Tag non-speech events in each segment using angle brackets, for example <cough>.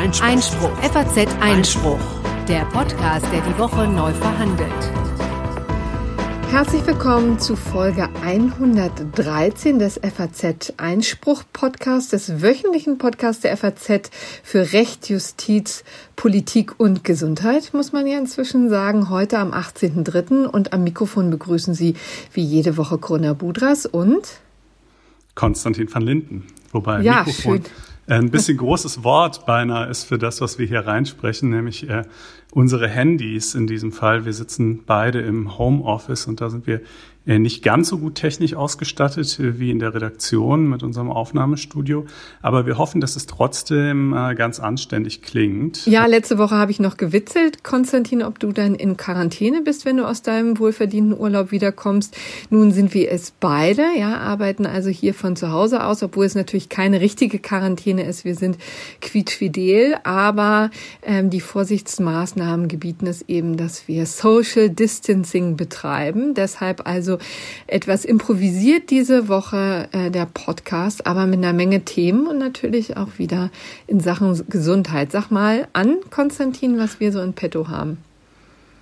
Einspruch. Einspruch. FAZ Einspruch. Der Podcast, der die Woche neu verhandelt. Herzlich willkommen zu Folge 113 des FAZ Einspruch Podcasts, des wöchentlichen Podcasts der FAZ für Recht, Justiz, Politik und Gesundheit, muss man ja inzwischen sagen. Heute am 18.03. und am Mikrofon begrüßen Sie wie jede Woche Corona Budras und Konstantin van Linden. Wobei ja, Mikrofon schön. Ein bisschen großes Wort beinahe ist für das, was wir hier reinsprechen, nämlich äh, unsere Handys in diesem Fall. Wir sitzen beide im Homeoffice und da sind wir nicht ganz so gut technisch ausgestattet äh, wie in der Redaktion mit unserem Aufnahmestudio. Aber wir hoffen, dass es trotzdem äh, ganz anständig klingt. Ja, letzte Woche habe ich noch gewitzelt, Konstantin, ob du dann in Quarantäne bist, wenn du aus deinem wohlverdienten Urlaub wiederkommst. Nun sind wir es beide, ja, arbeiten also hier von zu Hause aus, obwohl es natürlich keine richtige Quarantäne ist. Wir sind quietschfidel, aber ähm, die Vorsichtsmaßnahmen gebieten es eben, dass wir Social Distancing betreiben. Deshalb also also etwas improvisiert diese Woche äh, der Podcast, aber mit einer Menge Themen und natürlich auch wieder in Sachen Gesundheit. Sag mal an, Konstantin, was wir so in petto haben.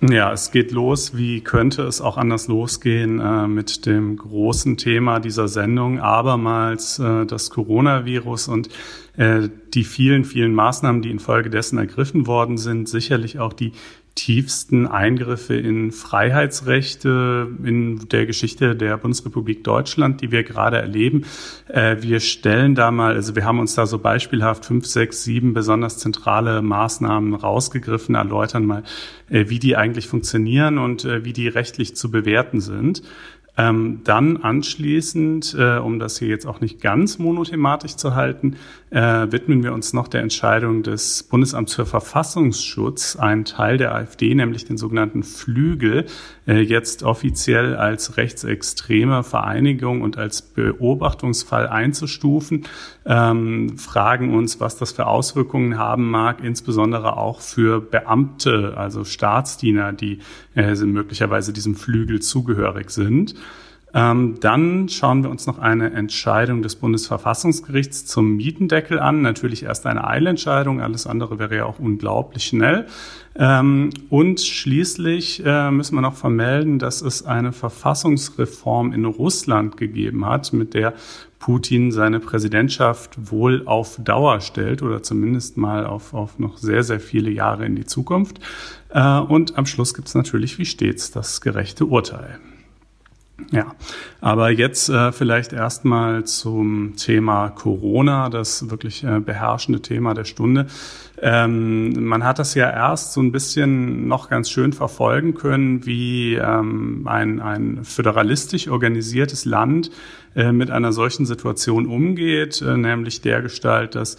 Ja, es geht los. Wie könnte es auch anders losgehen äh, mit dem großen Thema dieser Sendung? Abermals äh, das Coronavirus und äh, die vielen, vielen Maßnahmen, die infolgedessen ergriffen worden sind. Sicherlich auch die tiefsten Eingriffe in Freiheitsrechte in der Geschichte der Bundesrepublik Deutschland, die wir gerade erleben. Äh, wir stellen da mal, also wir haben uns da so beispielhaft fünf, sechs, sieben besonders zentrale Maßnahmen rausgegriffen, erläutern mal, äh, wie die eigentlich funktionieren und äh, wie die rechtlich zu bewerten sind. Ähm, dann anschließend, um das hier jetzt auch nicht ganz monothematisch zu halten, äh, widmen wir uns noch der Entscheidung des Bundesamts für Verfassungsschutz, einen Teil der AfD, nämlich den sogenannten Flügel, äh, jetzt offiziell als rechtsextreme Vereinigung und als Beobachtungsfall einzustufen, ähm, fragen uns, was das für Auswirkungen haben mag, insbesondere auch für Beamte, also Staatsdiener, die äh, möglicherweise diesem Flügel zugehörig sind. Ähm, dann schauen wir uns noch eine Entscheidung des Bundesverfassungsgerichts zum Mietendeckel an. Natürlich erst eine Eilentscheidung, alles andere wäre ja auch unglaublich schnell. Ähm, und schließlich äh, müssen wir noch vermelden, dass es eine Verfassungsreform in Russland gegeben hat, mit der Putin seine Präsidentschaft wohl auf Dauer stellt oder zumindest mal auf, auf noch sehr, sehr viele Jahre in die Zukunft. Äh, und am Schluss gibt es natürlich wie stets das gerechte Urteil. Ja, aber jetzt äh, vielleicht erstmal zum Thema Corona, das wirklich äh, beherrschende Thema der Stunde. Ähm, man hat das ja erst so ein bisschen noch ganz schön verfolgen können, wie ähm, ein, ein föderalistisch organisiertes Land äh, mit einer solchen Situation umgeht, äh, nämlich der Gestalt, dass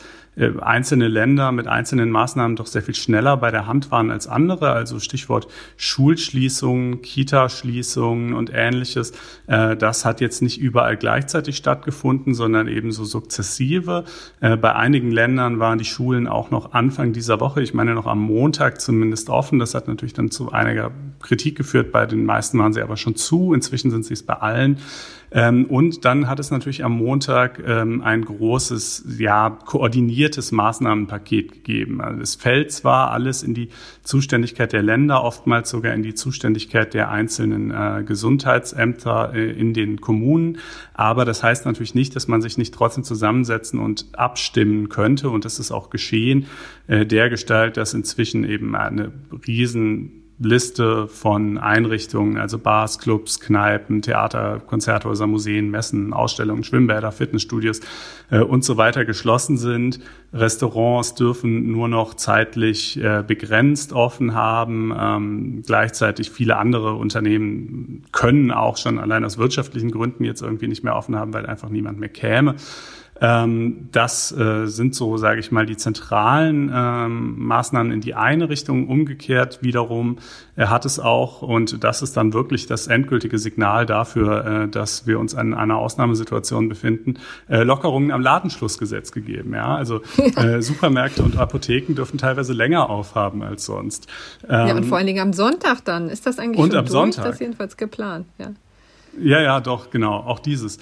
einzelne Länder mit einzelnen Maßnahmen doch sehr viel schneller bei der Hand waren als andere. Also Stichwort Schulschließungen, Kitaschließungen und ähnliches. Das hat jetzt nicht überall gleichzeitig stattgefunden, sondern eben so sukzessive. Bei einigen Ländern waren die Schulen auch noch Anfang dieser Woche, ich meine noch am Montag zumindest offen. Das hat natürlich dann zu einiger Kritik geführt. Bei den meisten waren sie aber schon zu. Inzwischen sind sie es bei allen. Ähm, und dann hat es natürlich am Montag ähm, ein großes, ja, koordiniertes Maßnahmenpaket gegeben. Also es fällt zwar alles in die Zuständigkeit der Länder, oftmals sogar in die Zuständigkeit der einzelnen äh, Gesundheitsämter äh, in den Kommunen, aber das heißt natürlich nicht, dass man sich nicht trotzdem zusammensetzen und abstimmen könnte. Und das ist auch geschehen, äh, der Gestalt, dass inzwischen eben eine riesen Liste von Einrichtungen, also Bars, Clubs, Kneipen, Theater, Konzerthäuser, Museen, Messen, Ausstellungen, Schwimmbäder, Fitnessstudios äh, und so weiter geschlossen sind. Restaurants dürfen nur noch zeitlich äh, begrenzt offen haben. Ähm, gleichzeitig viele andere Unternehmen können auch schon allein aus wirtschaftlichen Gründen jetzt irgendwie nicht mehr offen haben, weil einfach niemand mehr käme. Ähm, das äh, sind so, sage ich mal, die zentralen ähm, Maßnahmen in die eine Richtung. Umgekehrt wiederum er hat es auch, und das ist dann wirklich das endgültige Signal dafür, äh, dass wir uns in einer Ausnahmesituation befinden, äh, Lockerungen am Ladenschlussgesetz gegeben. Ja, also äh, Supermärkte und Apotheken dürfen teilweise länger aufhaben als sonst. Ähm, ja, und vor allen Dingen am Sonntag dann. Ist das eigentlich und am durch? Sonntag. Das ist jedenfalls geplant. Ja. Ja, ja, doch, genau, auch dieses.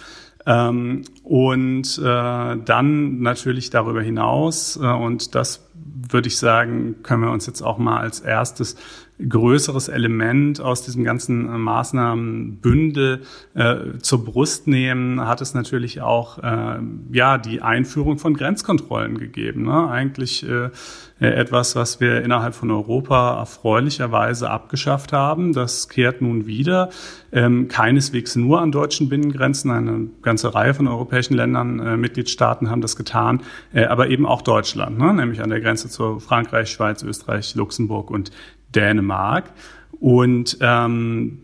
Ähm, und äh, dann natürlich darüber hinaus, äh, und das würde ich sagen, können wir uns jetzt auch mal als erstes größeres Element aus diesem ganzen äh, Maßnahmenbündel äh, zur Brust nehmen, hat es natürlich auch äh, ja die Einführung von Grenzkontrollen gegeben. Ne? Eigentlich äh, etwas, was wir innerhalb von Europa erfreulicherweise abgeschafft haben. Das kehrt nun wieder. Ähm, keineswegs nur an deutschen Binnengrenzen. Eine ganze Reihe von europäischen Ländern, äh, Mitgliedstaaten haben das getan, äh, aber eben auch Deutschland, ne? nämlich an der Grenze zu Frankreich, Schweiz, Österreich, Luxemburg und Dänemark. Und ähm,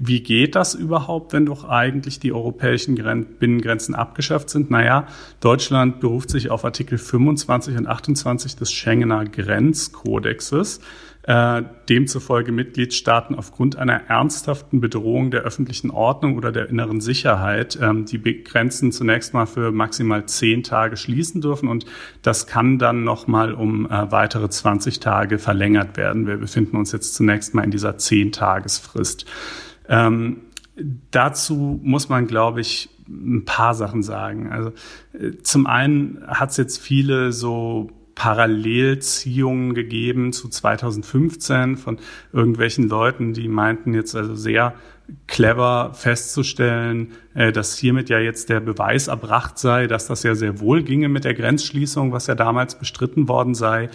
wie geht das überhaupt, wenn doch eigentlich die europäischen Binnengrenzen abgeschafft sind? Naja, Deutschland beruft sich auf Artikel 25 und 28 des Schengener Grenzkodexes äh, demzufolge Mitgliedstaaten aufgrund einer ernsthaften Bedrohung der öffentlichen Ordnung oder der inneren Sicherheit ähm, die Grenzen zunächst mal für maximal zehn Tage schließen dürfen und das kann dann noch mal um äh, weitere 20 Tage verlängert werden. Wir befinden uns jetzt zunächst mal in dieser zehn Tagesfrist. Ähm, dazu muss man, glaube ich, ein paar Sachen sagen. Also äh, zum einen hat es jetzt viele so Parallelziehungen gegeben zu 2015 von irgendwelchen Leuten, die meinten jetzt also sehr clever festzustellen, äh, dass hiermit ja jetzt der Beweis erbracht sei, dass das ja sehr wohl ginge mit der Grenzschließung, was ja damals bestritten worden sei.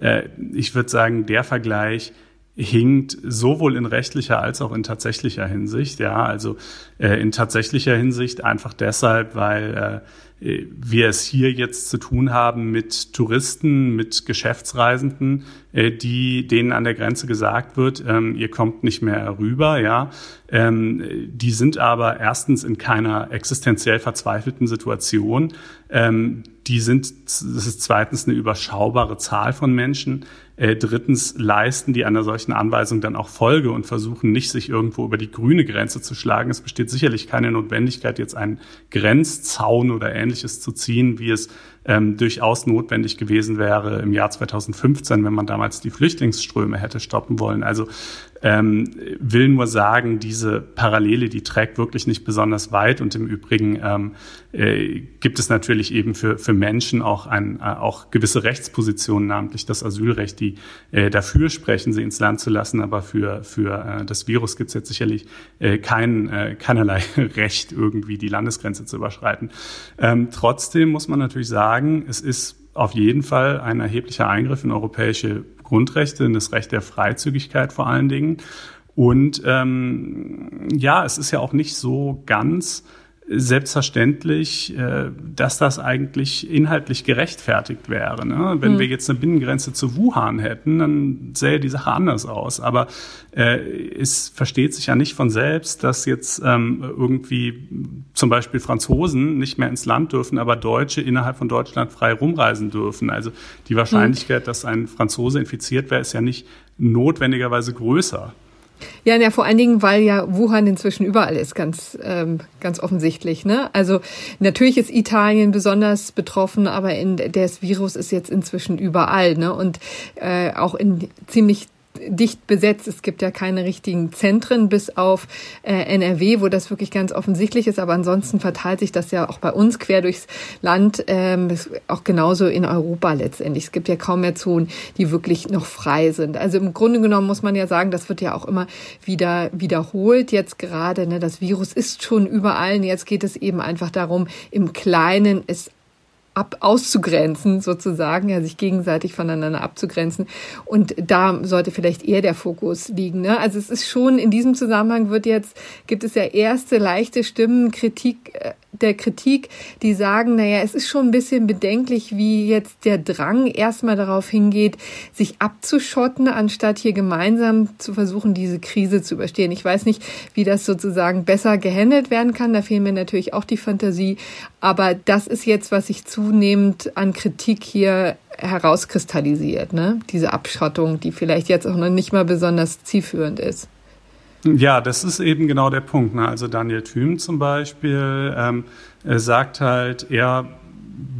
Äh, ich würde sagen, der Vergleich hinkt sowohl in rechtlicher als auch in tatsächlicher Hinsicht. Ja, also äh, in tatsächlicher Hinsicht einfach deshalb, weil wir es hier jetzt zu tun haben mit Touristen, mit Geschäftsreisenden, äh, die denen an der Grenze gesagt wird, ähm, ihr kommt nicht mehr rüber, ja. Ähm, die sind aber erstens in keiner existenziell verzweifelten Situation. Ähm, die sind, das ist zweitens eine überschaubare Zahl von Menschen. Äh, drittens leisten die einer solchen Anweisung dann auch Folge und versuchen nicht, sich irgendwo über die grüne Grenze zu schlagen. Es besteht sicherlich keine Notwendigkeit, jetzt einen Grenzzaun oder ähnliches zu ziehen, wie es ähm, durchaus notwendig gewesen wäre im Jahr 2015, wenn man damals die Flüchtlingsströme hätte stoppen wollen. Also ähm, will nur sagen, diese Parallele, die trägt wirklich nicht besonders weit. Und im Übrigen ähm, äh, gibt es natürlich eben für, für Menschen auch, ein, äh, auch gewisse Rechtspositionen, namentlich das Asylrecht, die äh, dafür sprechen, sie ins Land zu lassen. Aber für, für äh, das Virus gibt es jetzt sicherlich äh, kein, äh, keinerlei <laughs> Recht, irgendwie die Landesgrenze zu überschreiten. Ähm, trotzdem muss man natürlich sagen, es ist auf jeden Fall ein erheblicher Eingriff in europäische Grundrechte, in das Recht der Freizügigkeit vor allen Dingen. Und ähm, ja, es ist ja auch nicht so ganz selbstverständlich, äh, dass das eigentlich inhaltlich gerechtfertigt wäre. Ne? Wenn hm. wir jetzt eine Binnengrenze zu Wuhan hätten, dann sähe die Sache anders aus. Aber äh, es versteht sich ja nicht von selbst, dass jetzt ähm, irgendwie zum Beispiel Franzosen nicht mehr ins Land dürfen, aber Deutsche innerhalb von Deutschland frei rumreisen dürfen. Also die Wahrscheinlichkeit, hm. dass ein Franzose infiziert wäre, ist ja nicht notwendigerweise größer. Ja, ja, vor allen Dingen, weil ja Wuhan inzwischen überall ist, ganz, ähm, ganz offensichtlich. Ne? Also natürlich ist Italien besonders betroffen, aber in, das Virus ist jetzt inzwischen überall. Ne? Und äh, auch in ziemlich dicht besetzt. Es gibt ja keine richtigen Zentren bis auf äh, NRW, wo das wirklich ganz offensichtlich ist. Aber ansonsten verteilt sich das ja auch bei uns quer durchs Land, ähm, auch genauso in Europa letztendlich. Es gibt ja kaum mehr Zonen, die wirklich noch frei sind. Also im Grunde genommen muss man ja sagen, das wird ja auch immer wieder wiederholt. Jetzt gerade, ne, das Virus ist schon überall. Und jetzt geht es eben einfach darum, im Kleinen es ab auszugrenzen, sozusagen, ja, sich gegenseitig voneinander abzugrenzen. Und da sollte vielleicht eher der Fokus liegen. Ne? Also es ist schon in diesem Zusammenhang wird jetzt, gibt es ja erste leichte Stimmen, Kritik äh, der Kritik, die sagen, naja, es ist schon ein bisschen bedenklich, wie jetzt der Drang erstmal darauf hingeht, sich abzuschotten, anstatt hier gemeinsam zu versuchen, diese Krise zu überstehen. Ich weiß nicht, wie das sozusagen besser gehandelt werden kann. Da fehlen mir natürlich auch die Fantasie. Aber das ist jetzt, was sich zunehmend an Kritik hier herauskristallisiert, ne? Diese Abschottung, die vielleicht jetzt auch noch nicht mal besonders zielführend ist. Ja, das ist eben genau der Punkt. Ne? Also Daniel Thüm zum Beispiel ähm, sagt halt, er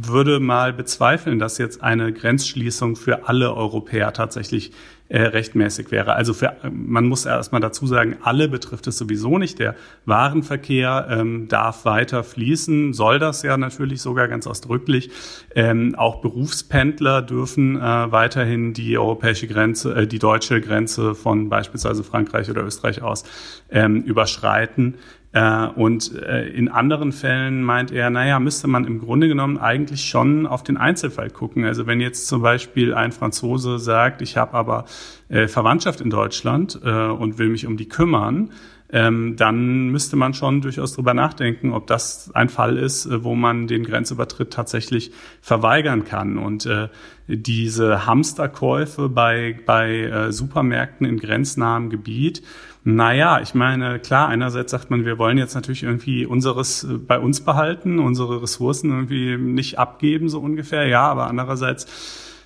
würde mal bezweifeln, dass jetzt eine Grenzschließung für alle Europäer tatsächlich äh, rechtmäßig wäre. Also für, man muss erstmal dazu sagen, alle betrifft es sowieso nicht. Der Warenverkehr ähm, darf weiter fließen, soll das ja natürlich sogar ganz ausdrücklich. Ähm, auch Berufspendler dürfen äh, weiterhin die europäische Grenze, äh, die deutsche Grenze von beispielsweise Frankreich oder Österreich aus ähm, überschreiten. Äh, und äh, in anderen Fällen meint er, naja, müsste man im Grunde genommen eigentlich schon auf den Einzelfall gucken. Also wenn jetzt zum Beispiel ein Franzose sagt, ich habe aber äh, Verwandtschaft in Deutschland und will mich um die kümmern, ähm, dann müsste man schon durchaus drüber nachdenken, ob das ein Fall ist, wo man den Grenzübertritt tatsächlich verweigern kann. Und äh, diese Hamsterkäufe bei, bei äh, Supermärkten in grenznahem Gebiet, naja, ich meine, klar, einerseits sagt man, wir wollen jetzt natürlich irgendwie unseres äh, bei uns behalten, unsere Ressourcen irgendwie nicht abgeben, so ungefähr. Ja, aber andererseits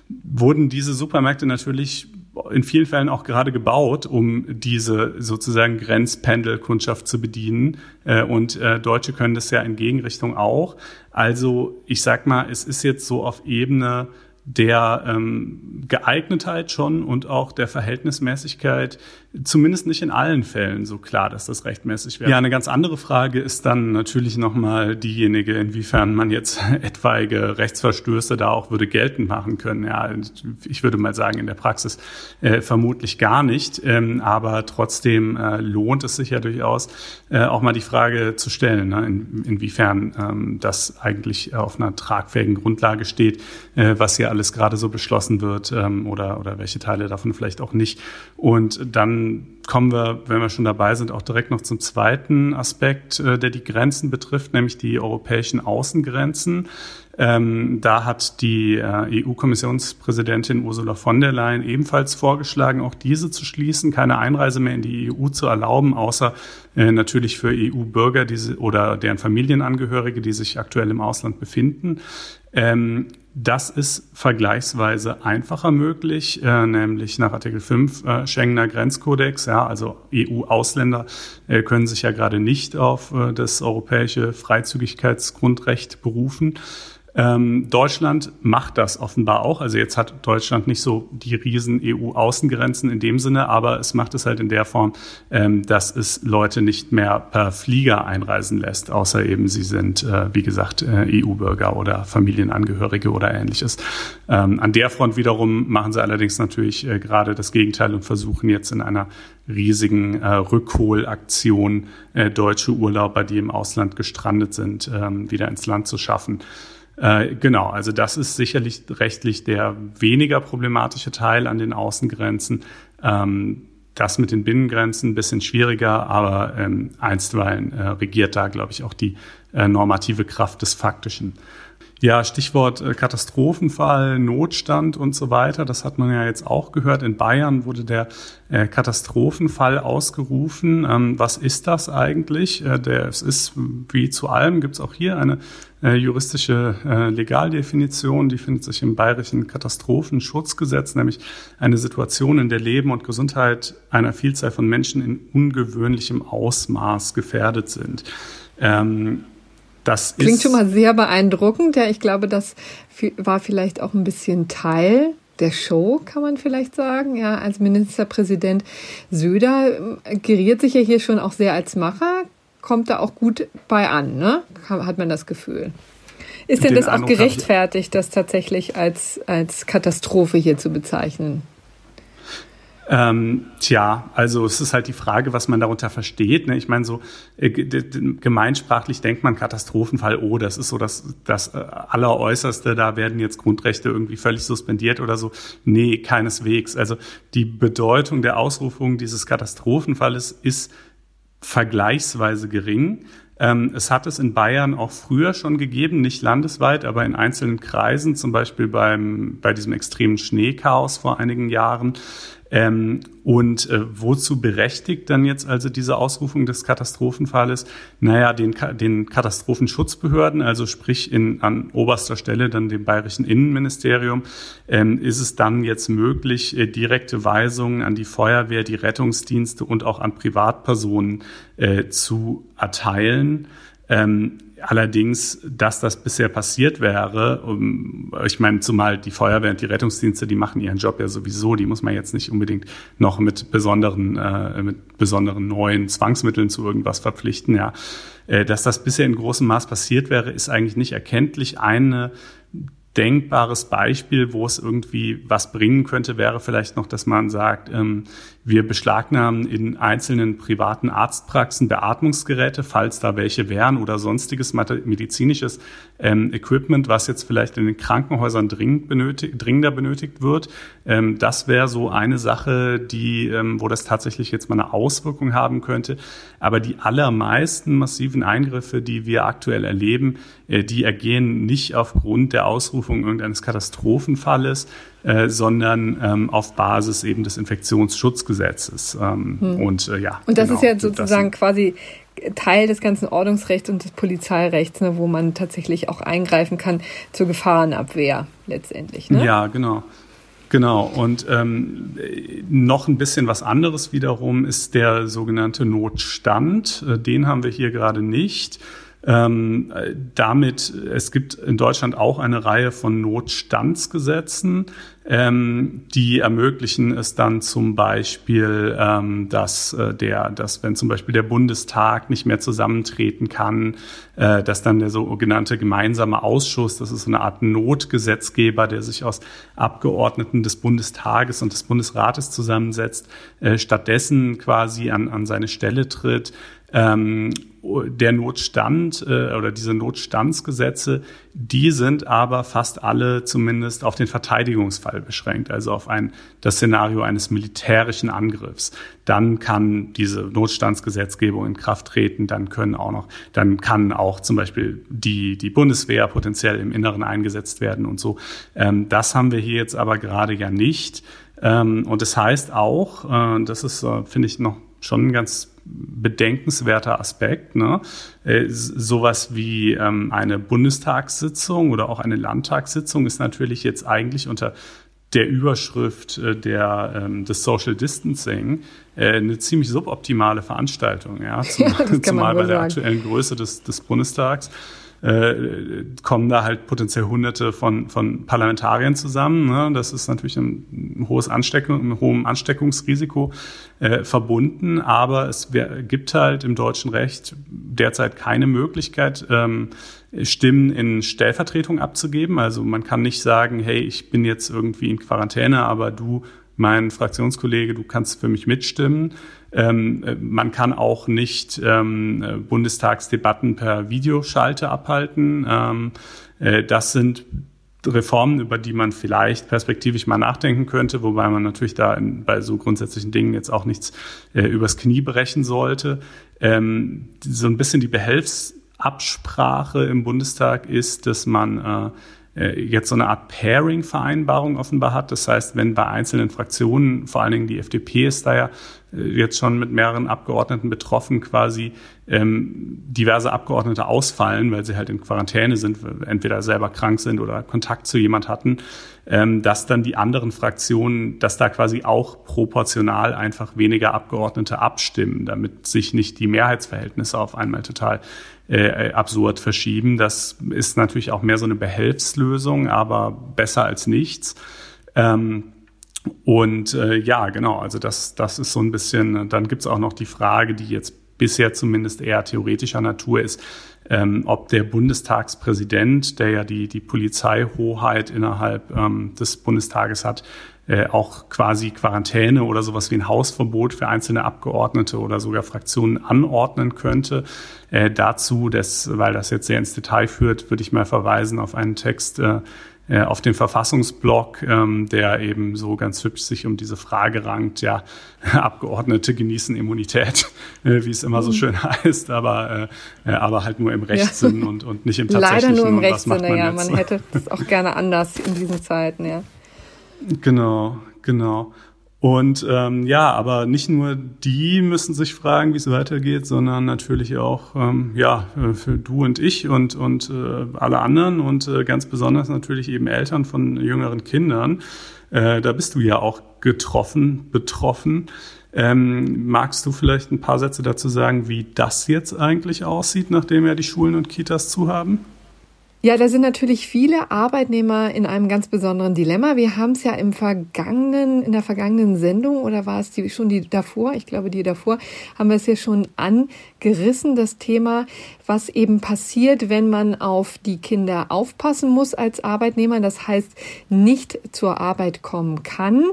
wurden diese Supermärkte natürlich in vielen Fällen auch gerade gebaut, um diese sozusagen Grenzpendelkundschaft zu bedienen. Äh, und äh, Deutsche können das ja in Gegenrichtung auch. Also ich sag mal, es ist jetzt so auf Ebene der ähm, Geeignetheit schon und auch der Verhältnismäßigkeit zumindest nicht in allen Fällen so klar, dass das rechtmäßig wäre. Ja, eine ganz andere Frage ist dann natürlich nochmal diejenige, inwiefern man jetzt <laughs> etwaige Rechtsverstöße da auch würde geltend machen können. Ja, ich würde mal sagen, in der Praxis äh, vermutlich gar nicht. Ähm, aber trotzdem äh, lohnt es sich ja durchaus, äh, auch mal die Frage zu stellen, ne, in, inwiefern ähm, das eigentlich auf einer tragfähigen Grundlage steht, äh, was hier alles gerade so beschlossen wird ähm, oder, oder welche Teile davon vielleicht auch nicht. Und dann kommen wir, wenn wir schon dabei sind, auch direkt noch zum zweiten Aspekt, äh, der die Grenzen betrifft, nämlich die europäischen Außengrenzen. Ähm, da hat die äh, EU-Kommissionspräsidentin Ursula von der Leyen ebenfalls vorgeschlagen, auch diese zu schließen, keine Einreise mehr in die EU zu erlauben, außer äh, natürlich für EU-Bürger oder deren Familienangehörige, die sich aktuell im Ausland befinden. Ähm, das ist vergleichsweise einfacher möglich, äh, nämlich nach Artikel 5 äh, Schengener Grenzkodex. Ja, also EU-Ausländer äh, können sich ja gerade nicht auf äh, das europäische Freizügigkeitsgrundrecht berufen. Ähm, Deutschland macht das offenbar auch. Also jetzt hat Deutschland nicht so die riesen EU-Außengrenzen in dem Sinne, aber es macht es halt in der Form, ähm, dass es Leute nicht mehr per Flieger einreisen lässt, außer eben sie sind, äh, wie gesagt, äh, EU-Bürger oder Familienangehörige oder ähnliches. Ähm, an der Front wiederum machen sie allerdings natürlich äh, gerade das Gegenteil und versuchen jetzt in einer riesigen äh, Rückholaktion äh, deutsche Urlauber, die im Ausland gestrandet sind, ähm, wieder ins Land zu schaffen. Äh, genau, also das ist sicherlich rechtlich der weniger problematische Teil an den Außengrenzen. Ähm, das mit den Binnengrenzen ein bisschen schwieriger, aber ähm, einstweilen äh, regiert da, glaube ich, auch die äh, normative Kraft des Faktischen. Ja, Stichwort Katastrophenfall, Notstand und so weiter. Das hat man ja jetzt auch gehört. In Bayern wurde der Katastrophenfall ausgerufen. Ähm, was ist das eigentlich? Es ist wie zu allem, gibt es auch hier eine juristische Legaldefinition, die findet sich im bayerischen Katastrophenschutzgesetz, nämlich eine Situation, in der Leben und Gesundheit einer Vielzahl von Menschen in ungewöhnlichem Ausmaß gefährdet sind. Ähm, das Klingt schon mal sehr beeindruckend. Ja, ich glaube, das war vielleicht auch ein bisschen Teil der Show, kann man vielleicht sagen. Ja, als Ministerpräsident Söder äh, geriert sich ja hier schon auch sehr als Macher, kommt da auch gut bei an, ne? Hat man das Gefühl. Ist denn das auch gerechtfertigt, das tatsächlich als, als Katastrophe hier zu bezeichnen? Ähm, tja, also es ist halt die Frage, was man darunter versteht. Ne? Ich meine, so äh, gemeinsprachlich denkt man Katastrophenfall, oh, das ist so das, das äh, Alleräußerste, da werden jetzt Grundrechte irgendwie völlig suspendiert oder so. Nee, keineswegs. Also die Bedeutung der Ausrufung dieses Katastrophenfalles ist vergleichsweise gering. Ähm, es hat es in Bayern auch früher schon gegeben, nicht landesweit, aber in einzelnen Kreisen, zum Beispiel beim, bei diesem extremen Schneechaos vor einigen Jahren. Ähm, und äh, wozu berechtigt dann jetzt also diese Ausrufung des Katastrophenfalles? Naja, den, den Katastrophenschutzbehörden, also sprich in, an oberster Stelle dann dem bayerischen Innenministerium, ähm, ist es dann jetzt möglich, äh, direkte Weisungen an die Feuerwehr, die Rettungsdienste und auch an Privatpersonen äh, zu erteilen. Ähm, allerdings, dass das bisher passiert wäre, ich meine, zumal die Feuerwehr und die Rettungsdienste, die machen ihren Job ja sowieso, die muss man jetzt nicht unbedingt noch mit besonderen, äh, mit besonderen neuen Zwangsmitteln zu irgendwas verpflichten, ja. Äh, dass das bisher in großem Maß passiert wäre, ist eigentlich nicht erkenntlich. Eine denkbares Beispiel, wo es irgendwie was bringen könnte, wäre vielleicht noch, dass man sagt, ähm, wir beschlagnahmen in einzelnen privaten Arztpraxen Beatmungsgeräte, falls da welche wären oder sonstiges medizinisches ähm, Equipment, was jetzt vielleicht in den Krankenhäusern dringend benötigt, dringender benötigt wird. Ähm, das wäre so eine Sache, die, ähm, wo das tatsächlich jetzt mal eine Auswirkung haben könnte. Aber die allermeisten massiven Eingriffe, die wir aktuell erleben, äh, die ergehen nicht aufgrund der Ausrufung irgendeines Katastrophenfalles, äh, sondern ähm, auf Basis eben des Infektionsschutzgesetzes. Ähm, hm. Und äh, ja. Und das genau, ist ja sozusagen quasi Teil des ganzen Ordnungsrechts und des Polizeirechts, ne, wo man tatsächlich auch eingreifen kann zur Gefahrenabwehr letztendlich. Ne? Ja, genau. Genau, und ähm, noch ein bisschen was anderes wiederum ist der sogenannte Notstand. Äh, den haben wir hier gerade nicht. Ähm, damit, es gibt in Deutschland auch eine Reihe von Notstandsgesetzen, ähm, die ermöglichen es dann zum Beispiel, ähm, dass äh, der, dass wenn zum Beispiel der Bundestag nicht mehr zusammentreten kann, äh, dass dann der sogenannte gemeinsame Ausschuss, das ist so eine Art Notgesetzgeber, der sich aus Abgeordneten des Bundestages und des Bundesrates zusammensetzt, äh, stattdessen quasi an, an seine Stelle tritt ähm, der Notstand äh, oder diese Notstandsgesetze, die sind aber fast alle zumindest auf den Verteidigungsfall beschränkt, also auf ein, das Szenario eines militärischen Angriffs. Dann kann diese Notstandsgesetzgebung in Kraft treten, dann können auch noch, dann kann auch zum Beispiel die, die Bundeswehr potenziell im Inneren eingesetzt werden und so. Ähm, das haben wir hier jetzt aber gerade ja nicht. Ähm, und das heißt auch, äh, das ist, äh, finde ich, noch schon ein ganz bedenkenswerter Aspekt. Ne? Äh, sowas wie ähm, eine Bundestagssitzung oder auch eine Landtagssitzung ist natürlich jetzt eigentlich unter der Überschrift äh, der, ähm, des Social Distancing äh, eine ziemlich suboptimale Veranstaltung, ja, zum, <laughs> ja zumal bei der aktuellen Größe des, des Bundestags äh, kommen da halt potenziell Hunderte von, von Parlamentariern zusammen. Ne? Das ist natürlich ein, hohes Ansteckung, ein hohem Ansteckungsrisiko äh, verbunden, aber es wär, gibt halt im deutschen Recht derzeit keine Möglichkeit, ähm, Stimmen in Stellvertretung abzugeben. Also man kann nicht sagen, hey, ich bin jetzt irgendwie in Quarantäne, aber du mein Fraktionskollege, du kannst für mich mitstimmen. Ähm, man kann auch nicht ähm, Bundestagsdebatten per Videoschalte abhalten. Ähm, äh, das sind Reformen, über die man vielleicht perspektivisch mal nachdenken könnte, wobei man natürlich da in, bei so grundsätzlichen Dingen jetzt auch nichts äh, übers Knie brechen sollte. Ähm, so ein bisschen die Behelfsabsprache im Bundestag ist, dass man äh, jetzt so eine Art Pairing-Vereinbarung offenbar hat. Das heißt, wenn bei einzelnen Fraktionen, vor allen Dingen die FDP ist da ja äh, jetzt schon mit mehreren Abgeordneten betroffen, quasi ähm, diverse Abgeordnete ausfallen, weil sie halt in Quarantäne sind, entweder selber krank sind oder Kontakt zu jemand hatten, ähm, dass dann die anderen Fraktionen, dass da quasi auch proportional einfach weniger Abgeordnete abstimmen, damit sich nicht die Mehrheitsverhältnisse auf einmal total äh, absurd verschieben. Das ist natürlich auch mehr so eine Behelfslösung, aber besser als nichts. Ähm, und äh, ja, genau, also das, das ist so ein bisschen, dann gibt's auch noch die Frage, die jetzt bisher zumindest eher theoretischer Natur ist, ähm, ob der Bundestagspräsident, der ja die, die Polizeihoheit innerhalb ähm, des Bundestages hat, äh, auch quasi Quarantäne oder sowas wie ein Hausverbot für einzelne Abgeordnete oder sogar Fraktionen anordnen könnte. Äh, dazu, das, weil das jetzt sehr ins Detail führt, würde ich mal verweisen auf einen Text äh, auf dem Verfassungsblock, ähm, der eben so ganz hübsch sich um diese Frage rankt, ja, <laughs> Abgeordnete genießen Immunität, <laughs> äh, wie es immer so mhm. schön <laughs> heißt, aber, äh, äh, aber halt nur im Rechtssinn ja. und, und nicht im tatsächlichen. Leider nur im Rechtssinn, ja, man hätte das auch gerne anders in diesen Zeiten, ja. Genau, genau. Und ähm, ja, aber nicht nur die müssen sich fragen, wie es weitergeht, sondern natürlich auch ähm, ja äh, für du und ich und und äh, alle anderen und äh, ganz besonders natürlich eben Eltern von jüngeren Kindern. Äh, da bist du ja auch getroffen, betroffen. Ähm, magst du vielleicht ein paar Sätze dazu sagen, wie das jetzt eigentlich aussieht, nachdem ja die Schulen und Kitas zu haben? Ja, da sind natürlich viele Arbeitnehmer in einem ganz besonderen Dilemma. Wir haben es ja im vergangenen, in der vergangenen Sendung oder war es die, schon die davor? Ich glaube, die davor haben wir es ja schon angerissen, das Thema, was eben passiert, wenn man auf die Kinder aufpassen muss als Arbeitnehmer. Das heißt, nicht zur Arbeit kommen kann.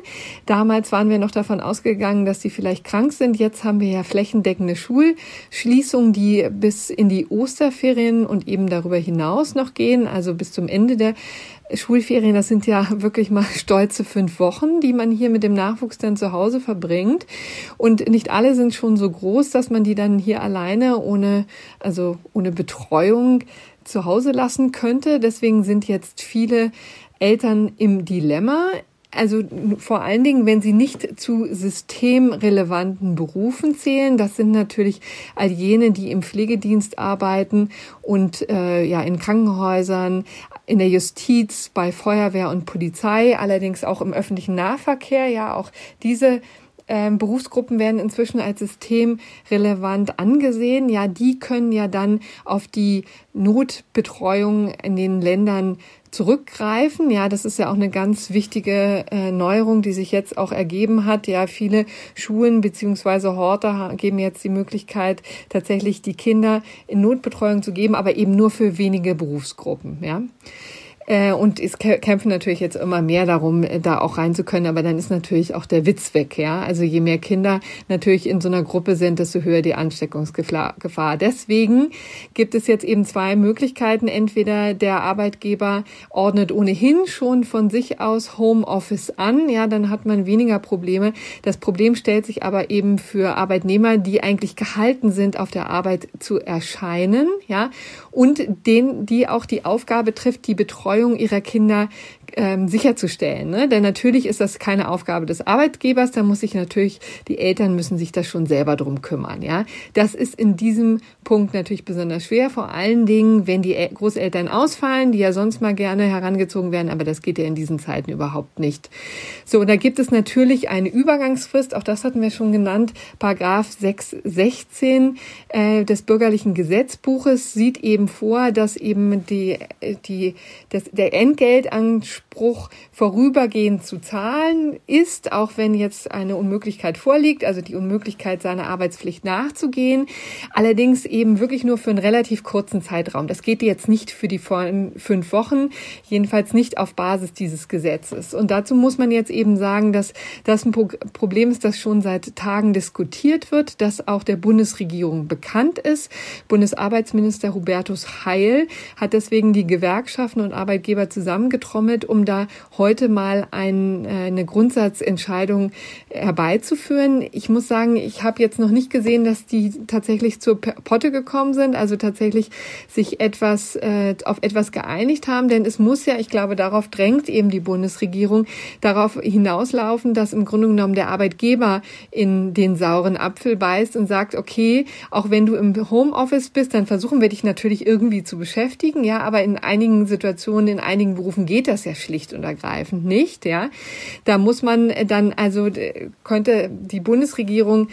Damals waren wir noch davon ausgegangen, dass sie vielleicht krank sind. Jetzt haben wir ja flächendeckende Schulschließungen, die bis in die Osterferien und eben darüber hinaus noch gehen, also bis zum Ende der Schulferien, das sind ja wirklich mal <laughs> stolze fünf Wochen, die man hier mit dem Nachwuchs dann zu Hause verbringt. Und nicht alle sind schon so groß, dass man die dann hier alleine ohne, also ohne Betreuung zu Hause lassen könnte. Deswegen sind jetzt viele Eltern im Dilemma. Also vor allen Dingen, wenn sie nicht zu systemrelevanten Berufen zählen, das sind natürlich all jene, die im Pflegedienst arbeiten und äh, ja in Krankenhäusern, in der Justiz, bei Feuerwehr und Polizei, allerdings auch im öffentlichen Nahverkehr. Ja, auch diese ähm, Berufsgruppen werden inzwischen als systemrelevant angesehen. Ja, die können ja dann auf die Notbetreuung in den Ländern zurückgreifen. Ja, das ist ja auch eine ganz wichtige äh, Neuerung, die sich jetzt auch ergeben hat. Ja, viele Schulen beziehungsweise Horte geben jetzt die Möglichkeit, tatsächlich die Kinder in Notbetreuung zu geben, aber eben nur für wenige Berufsgruppen. Ja. Äh, und es kämpfen natürlich jetzt immer mehr darum, äh, da auch rein zu können. Aber dann ist natürlich auch der Witz weg, ja. Also je mehr Kinder natürlich in so einer Gruppe sind, desto höher die Ansteckungsgefahr. Deswegen gibt es jetzt eben zwei Möglichkeiten. Entweder der Arbeitgeber ordnet ohnehin schon von sich aus Homeoffice an. Ja, dann hat man weniger Probleme. Das Problem stellt sich aber eben für Arbeitnehmer, die eigentlich gehalten sind, auf der Arbeit zu erscheinen. Ja, und denen, die auch die Aufgabe trifft, die Betreuung ihrer Kinder ähm, sicherzustellen. Ne? Denn natürlich ist das keine Aufgabe des Arbeitgebers, da muss sich natürlich, die Eltern müssen sich das schon selber drum kümmern. Ja, Das ist in diesem Punkt natürlich besonders schwer, vor allen Dingen, wenn die Großeltern ausfallen, die ja sonst mal gerne herangezogen werden, aber das geht ja in diesen Zeiten überhaupt nicht. So, und da gibt es natürlich eine Übergangsfrist, auch das hatten wir schon genannt, Paragraph 616 äh, des bürgerlichen Gesetzbuches sieht eben vor, dass eben die, die, das, der Entgeltanspruch Anspruch vorübergehend zu zahlen ist, auch wenn jetzt eine Unmöglichkeit vorliegt, also die Unmöglichkeit, seiner Arbeitspflicht nachzugehen. Allerdings eben wirklich nur für einen relativ kurzen Zeitraum. Das geht jetzt nicht für die fünf Wochen, jedenfalls nicht auf Basis dieses Gesetzes. Und dazu muss man jetzt eben sagen, dass das ein Problem ist, das schon seit Tagen diskutiert wird, das auch der Bundesregierung bekannt ist. Bundesarbeitsminister Hubertus Heil hat deswegen die Gewerkschaften und Arbeitgeber zusammengetrommelt, um da heute mal ein, äh, eine Grundsatzentscheidung herbeizuführen. Ich muss sagen, ich habe jetzt noch nicht gesehen, dass die tatsächlich zur Potte gekommen sind, also tatsächlich sich etwas äh, auf etwas geeinigt haben, denn es muss ja, ich glaube, darauf drängt eben die Bundesregierung, darauf hinauslaufen, dass im Grunde genommen der Arbeitgeber in den sauren Apfel beißt und sagt, okay, auch wenn du im Homeoffice bist, dann versuchen wir dich natürlich irgendwie zu beschäftigen, ja, aber in einigen Situationen, in einigen Berufen geht das ja schlicht und ergreifend nicht, ja. Da muss man dann also könnte die Bundesregierung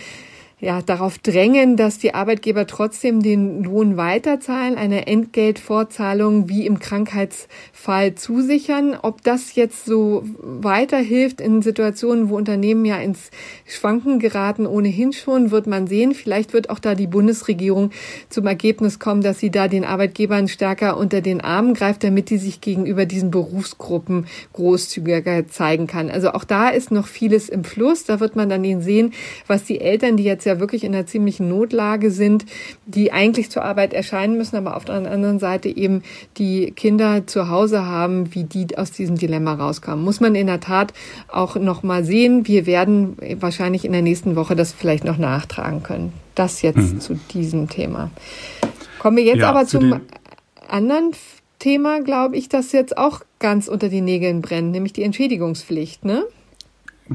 ja, darauf drängen, dass die Arbeitgeber trotzdem den Lohn weiterzahlen, eine Entgeltvorzahlung wie im Krankheitsfall zusichern. Ob das jetzt so weiterhilft in Situationen, wo Unternehmen ja ins Schwanken geraten, ohnehin schon, wird man sehen. Vielleicht wird auch da die Bundesregierung zum Ergebnis kommen, dass sie da den Arbeitgebern stärker unter den Armen greift, damit die sich gegenüber diesen Berufsgruppen großzügiger zeigen kann. Also auch da ist noch vieles im Fluss. Da wird man dann sehen, was die Eltern, die jetzt ja wirklich in einer ziemlichen Notlage sind, die eigentlich zur Arbeit erscheinen müssen, aber auf der anderen Seite eben die Kinder zu Hause haben, wie die aus diesem Dilemma rauskommen. Muss man in der Tat auch noch mal sehen. Wir werden wahrscheinlich in der nächsten Woche das vielleicht noch nachtragen können. Das jetzt mhm. zu diesem Thema. Kommen wir jetzt ja, aber zum anderen Thema, glaube ich, das jetzt auch ganz unter die Nägeln brennt, nämlich die Entschädigungspflicht, ne?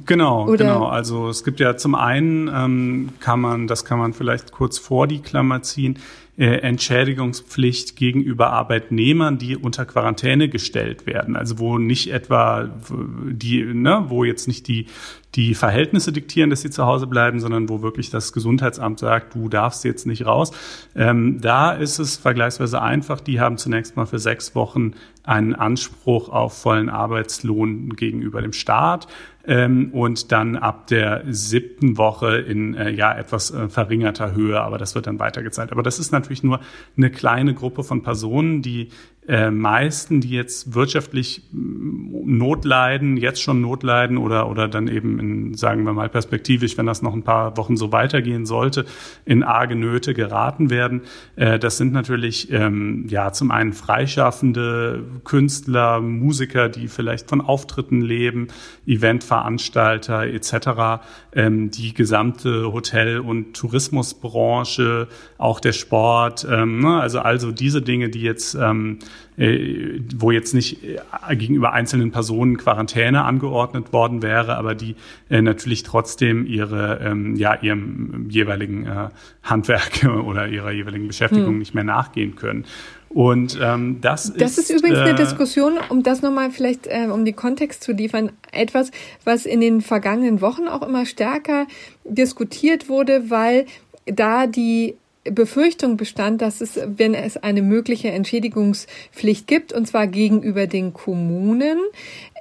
Genau, Oder? genau. Also es gibt ja zum einen ähm, kann man, das kann man vielleicht kurz vor die Klammer ziehen, äh, Entschädigungspflicht gegenüber Arbeitnehmern, die unter Quarantäne gestellt werden. Also wo nicht etwa die, ne, wo jetzt nicht die die Verhältnisse diktieren, dass sie zu Hause bleiben, sondern wo wirklich das Gesundheitsamt sagt, du darfst jetzt nicht raus. Ähm, da ist es vergleichsweise einfach. Die haben zunächst mal für sechs Wochen einen Anspruch auf vollen Arbeitslohn gegenüber dem Staat ähm, und dann ab der siebten Woche in äh, ja etwas äh, verringerter Höhe, aber das wird dann weitergezahlt. Aber das ist natürlich nur eine kleine Gruppe von Personen, die äh, meisten, die jetzt wirtschaftlich mm, Not leiden, jetzt schon Not leiden oder, oder dann eben in, sagen wir mal, perspektivisch, wenn das noch ein paar Wochen so weitergehen sollte, in arge Nöte geraten werden. Äh, das sind natürlich, ähm, ja, zum einen freischaffende Künstler, Musiker, die vielleicht von Auftritten leben, Eventveranstalter etc., ähm, die gesamte Hotel- und Tourismusbranche, auch der Sport, ähm, ne, also also diese Dinge, die jetzt ähm, äh, wo jetzt nicht äh, gegenüber einzelnen Personen Quarantäne angeordnet worden wäre, aber die äh, natürlich trotzdem ihre, ähm, ja, ihrem jeweiligen äh, Handwerk <laughs> oder ihrer jeweiligen Beschäftigung hm. nicht mehr nachgehen können. Und ähm, das, das ist, ist übrigens äh, eine Diskussion, um das nochmal vielleicht, äh, um die Kontext zu liefern, etwas, was in den vergangenen Wochen auch immer stärker diskutiert wurde, weil da die Befürchtung bestand, dass es, wenn es eine mögliche Entschädigungspflicht gibt, und zwar gegenüber den Kommunen,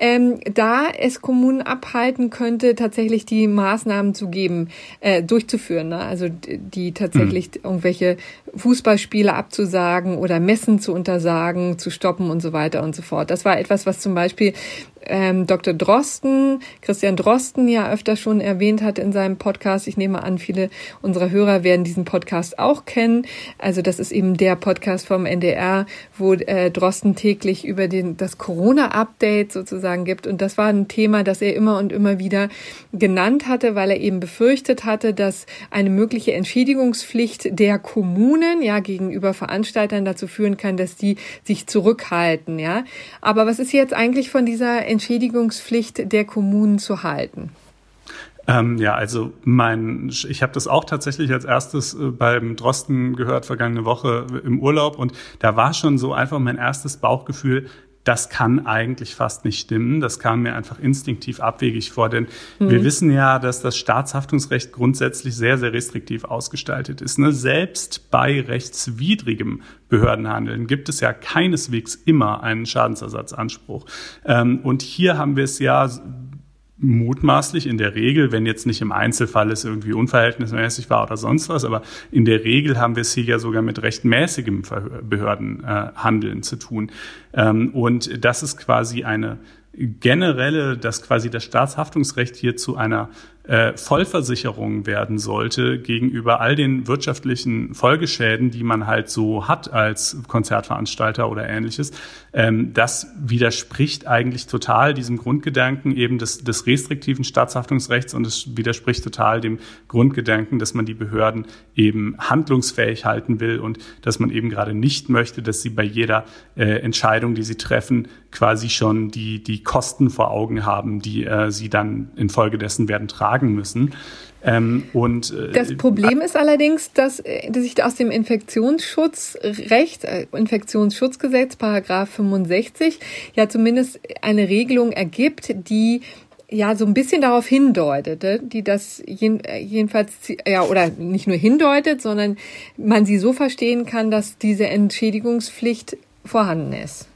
ähm, da es Kommunen abhalten könnte, tatsächlich die Maßnahmen zu geben, äh, durchzuführen. Ne? Also die tatsächlich mhm. irgendwelche Fußballspiele abzusagen oder Messen zu untersagen, zu stoppen und so weiter und so fort. Das war etwas, was zum Beispiel ähm, Dr. Drosten, Christian Drosten ja öfter schon erwähnt hat in seinem Podcast. Ich nehme an, viele unserer Hörer werden diesen Podcast auch kennen. Also das ist eben der Podcast vom NDR, wo äh, Drosten täglich über den, das Corona-Update sozusagen gibt. Und das war ein Thema, das er immer und immer wieder genannt hatte, weil er eben befürchtet hatte, dass eine mögliche Entschädigungspflicht der Kommunen ja gegenüber Veranstaltern dazu führen kann, dass die sich zurückhalten. Ja, aber was ist jetzt eigentlich von dieser Entschädigungspflicht der Kommunen zu halten? Ähm, ja, also mein, ich habe das auch tatsächlich als erstes äh, beim Drosten gehört vergangene Woche im Urlaub und da war schon so einfach mein erstes Bauchgefühl, das kann eigentlich fast nicht stimmen. Das kam mir einfach instinktiv abwegig vor, denn mhm. wir wissen ja, dass das Staatshaftungsrecht grundsätzlich sehr, sehr restriktiv ausgestaltet ist. Ne? Selbst bei rechtswidrigem Behördenhandeln gibt es ja keineswegs immer einen Schadensersatzanspruch. Ähm, und hier haben wir es ja mutmaßlich in der Regel, wenn jetzt nicht im Einzelfall es irgendwie unverhältnismäßig war oder sonst was, aber in der Regel haben wir es hier ja sogar mit recht mäßigem Behördenhandeln zu tun. Ähm, und das ist quasi eine generelle, dass quasi das Staatshaftungsrecht hier zu einer äh, Vollversicherung werden sollte gegenüber all den wirtschaftlichen Folgeschäden, die man halt so hat als Konzertveranstalter oder ähnliches. Ähm, das widerspricht eigentlich total diesem Grundgedanken eben des, des restriktiven Staatshaftungsrechts und es widerspricht total dem Grundgedanken, dass man die Behörden eben handlungsfähig halten will und dass man eben gerade nicht möchte, dass sie bei jeder äh, Entscheidung, die sie treffen, quasi schon die, die Kosten vor Augen haben, die äh, sie dann infolgedessen werden tragen müssen. Ähm, und, äh, das Problem ist allerdings, dass, äh, dass sich aus dem Infektionsschutzrecht, äh, Infektionsschutzgesetz, Paragraph 65, ja zumindest eine Regelung ergibt, die ja so ein bisschen darauf hindeutet, die das äh, jedenfalls ja oder nicht nur hindeutet, sondern man sie so verstehen kann, dass diese Entschädigungspflicht vorhanden ist.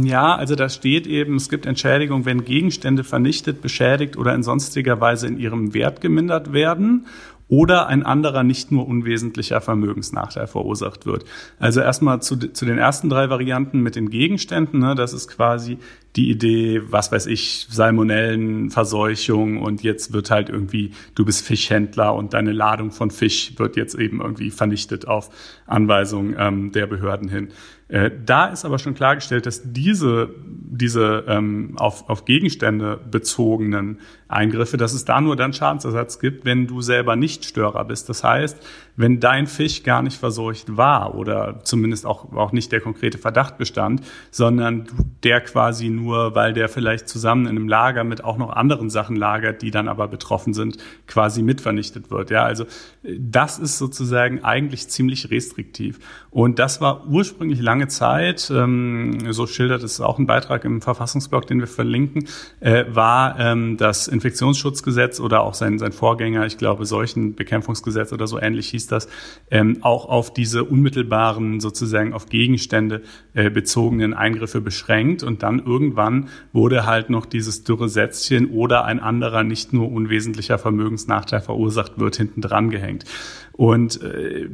Ja, also da steht eben, es gibt Entschädigung, wenn Gegenstände vernichtet, beschädigt oder in sonstiger Weise in ihrem Wert gemindert werden oder ein anderer nicht nur unwesentlicher Vermögensnachteil verursacht wird. Also erstmal zu, zu den ersten drei Varianten mit den Gegenständen. Ne, das ist quasi die Idee, was weiß ich, Salmonellenverseuchung und jetzt wird halt irgendwie, du bist Fischhändler und deine Ladung von Fisch wird jetzt eben irgendwie vernichtet auf Anweisung ähm, der Behörden hin. Äh, da ist aber schon klargestellt, dass diese, diese ähm, auf, auf Gegenstände bezogenen Eingriffe, dass es da nur dann Schadensersatz gibt, wenn du selber nicht Nichtstörer bist. Das heißt, wenn dein Fisch gar nicht verseucht war oder zumindest auch, auch nicht der konkrete Verdacht bestand, sondern der quasi nur, weil der vielleicht zusammen in einem Lager mit auch noch anderen Sachen lagert, die dann aber betroffen sind, quasi mitvernichtet wird. Ja, also das ist sozusagen eigentlich ziemlich restriktiv. Und das war ursprünglich lange Zeit, ähm, so schildert es auch ein Beitrag im Verfassungsblog, den wir verlinken, äh, war ähm, das Infektionsschutzgesetz oder auch sein, sein Vorgänger, ich glaube, Seuchenbekämpfungsgesetz oder so ähnlich hieß das, ähm, auch auf diese unmittelbaren, sozusagen auf Gegenstände äh, bezogenen Eingriffe beschränkt. Und dann irgendwann wurde halt noch dieses dürre Sätzchen oder ein anderer nicht nur unwesentlicher Vermögensnachteil verursacht wird, hinten dran gehängt. Und äh,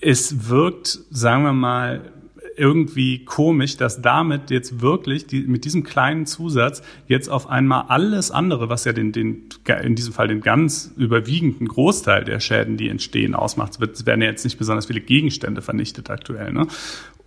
es wirkt, sagen wir mal, irgendwie komisch, dass damit jetzt wirklich die, mit diesem kleinen Zusatz jetzt auf einmal alles andere, was ja den, den, in diesem Fall den ganz überwiegenden Großteil der Schäden, die entstehen, ausmacht. Es werden ja jetzt nicht besonders viele Gegenstände vernichtet aktuell. Ne?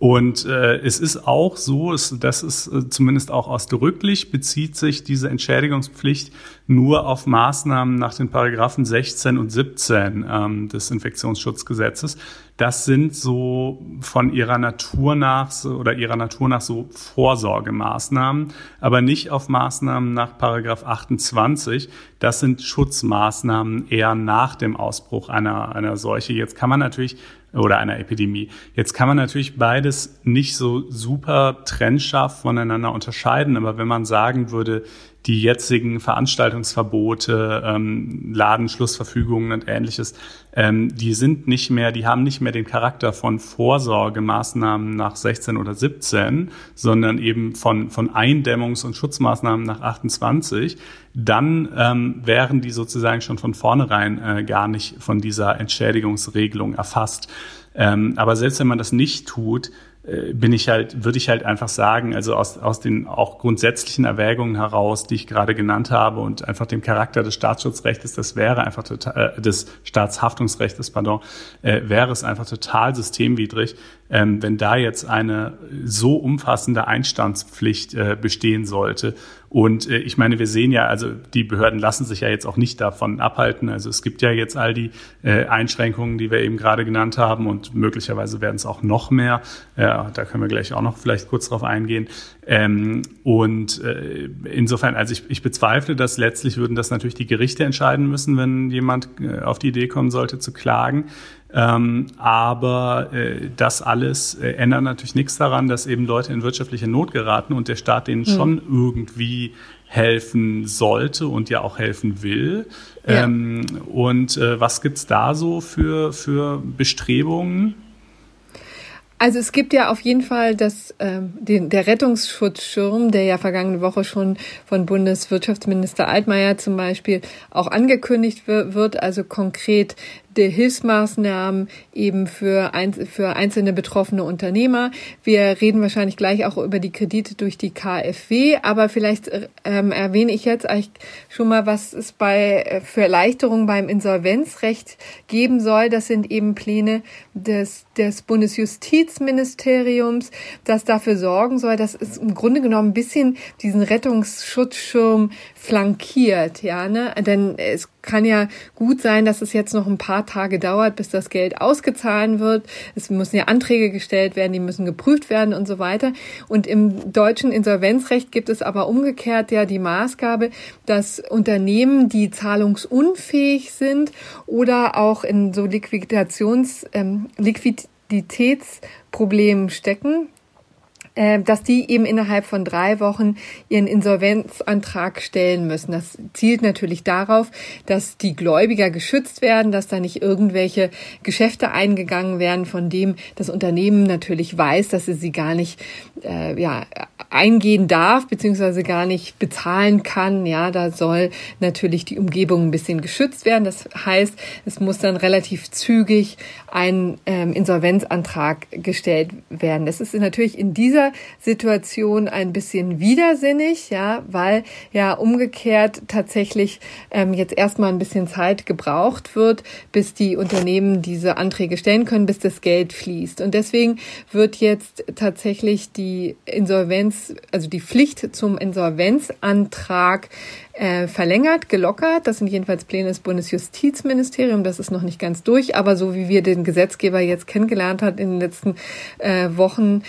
Und äh, es ist auch so, es, das ist äh, zumindest auch ausdrücklich, bezieht sich diese Entschädigungspflicht nur auf Maßnahmen nach den Paragraphen 16 und 17 ähm, des Infektionsschutzgesetzes. Das sind so von ihrer Natur nach oder ihrer Natur nach so Vorsorgemaßnahmen, aber nicht auf Maßnahmen nach Paragraph 28. Das sind Schutzmaßnahmen eher nach dem Ausbruch einer, einer Seuche. Jetzt kann man natürlich oder einer Epidemie. Jetzt kann man natürlich beides nicht so super trennscharf voneinander unterscheiden, aber wenn man sagen würde, die jetzigen Veranstaltungsverbote, ähm, Ladenschlussverfügungen und ähnliches, ähm, die sind nicht mehr, die haben nicht mehr den Charakter von Vorsorgemaßnahmen nach 16 oder 17, sondern eben von, von Eindämmungs- und Schutzmaßnahmen nach 28, dann ähm, wären die sozusagen schon von vornherein äh, gar nicht von dieser Entschädigungsregelung erfasst. Ähm, aber selbst wenn man das nicht tut, bin ich halt, würde ich halt einfach sagen, also aus, aus den auch grundsätzlichen Erwägungen heraus, die ich gerade genannt habe und einfach dem Charakter des Staatsschutzrechts, das wäre einfach total, äh, des Staatshaftungsrechts, pardon, äh, wäre es einfach total systemwidrig, ähm, wenn da jetzt eine so umfassende Einstandspflicht äh, bestehen sollte. Und äh, ich meine, wir sehen ja, also die Behörden lassen sich ja jetzt auch nicht davon abhalten. Also es gibt ja jetzt all die äh, Einschränkungen, die wir eben gerade genannt haben und möglicherweise werden es auch noch mehr. Da können wir gleich auch noch vielleicht kurz drauf eingehen. Ähm, und äh, insofern, also ich, ich bezweifle, dass letztlich würden das natürlich die Gerichte entscheiden müssen, wenn jemand äh, auf die Idee kommen sollte zu klagen. Ähm, aber äh, das alles äh, ändert natürlich nichts daran, dass eben Leute in wirtschaftliche Not geraten und der Staat denen mhm. schon irgendwie helfen sollte und ja auch helfen will. Ja. Ähm, und äh, was gibt's da so für, für Bestrebungen? Also es gibt ja auf jeden Fall das, ähm, den, der Rettungsschutzschirm, der ja vergangene Woche schon von Bundeswirtschaftsminister Altmaier zum Beispiel auch angekündigt wird, also konkret der Hilfsmaßnahmen eben für, ein, für einzelne betroffene Unternehmer. Wir reden wahrscheinlich gleich auch über die Kredite durch die KfW, aber vielleicht ähm, erwähne ich jetzt eigentlich schon mal, was es bei äh, für Erleichterungen beim Insolvenzrecht geben soll. Das sind eben Pläne des, des Bundesjustizministeriums, das dafür sorgen soll, dass es im Grunde genommen ein bisschen diesen Rettungsschutzschirm flankiert, ja, ne? Denn es kann ja gut sein, dass es jetzt noch ein paar Tage dauert, bis das Geld ausgezahlt wird. Es müssen ja Anträge gestellt werden, die müssen geprüft werden und so weiter. Und im deutschen Insolvenzrecht gibt es aber umgekehrt ja die Maßgabe, dass Unternehmen, die zahlungsunfähig sind oder auch in so Liquidations, ähm, Liquiditätsproblemen stecken, dass die eben innerhalb von drei Wochen ihren Insolvenzantrag stellen müssen. Das zielt natürlich darauf, dass die Gläubiger geschützt werden, dass da nicht irgendwelche Geschäfte eingegangen werden, von dem das Unternehmen natürlich weiß, dass sie sie gar nicht äh, ja, eingehen darf, beziehungsweise gar nicht bezahlen kann. Ja, da soll natürlich die Umgebung ein bisschen geschützt werden. Das heißt, es muss dann relativ zügig ein ähm, Insolvenzantrag gestellt werden. Das ist natürlich in dieser dieser Situation ein bisschen widersinnig, ja, weil ja umgekehrt tatsächlich ähm, jetzt erstmal ein bisschen Zeit gebraucht wird, bis die Unternehmen diese Anträge stellen können, bis das Geld fließt. Und deswegen wird jetzt tatsächlich die Insolvenz, also die Pflicht zum Insolvenzantrag äh, verlängert, gelockert. Das sind jedenfalls Pläne des Bundesjustizministeriums. Das ist noch nicht ganz durch, aber so wie wir den Gesetzgeber jetzt kennengelernt hat in den letzten äh, Wochen,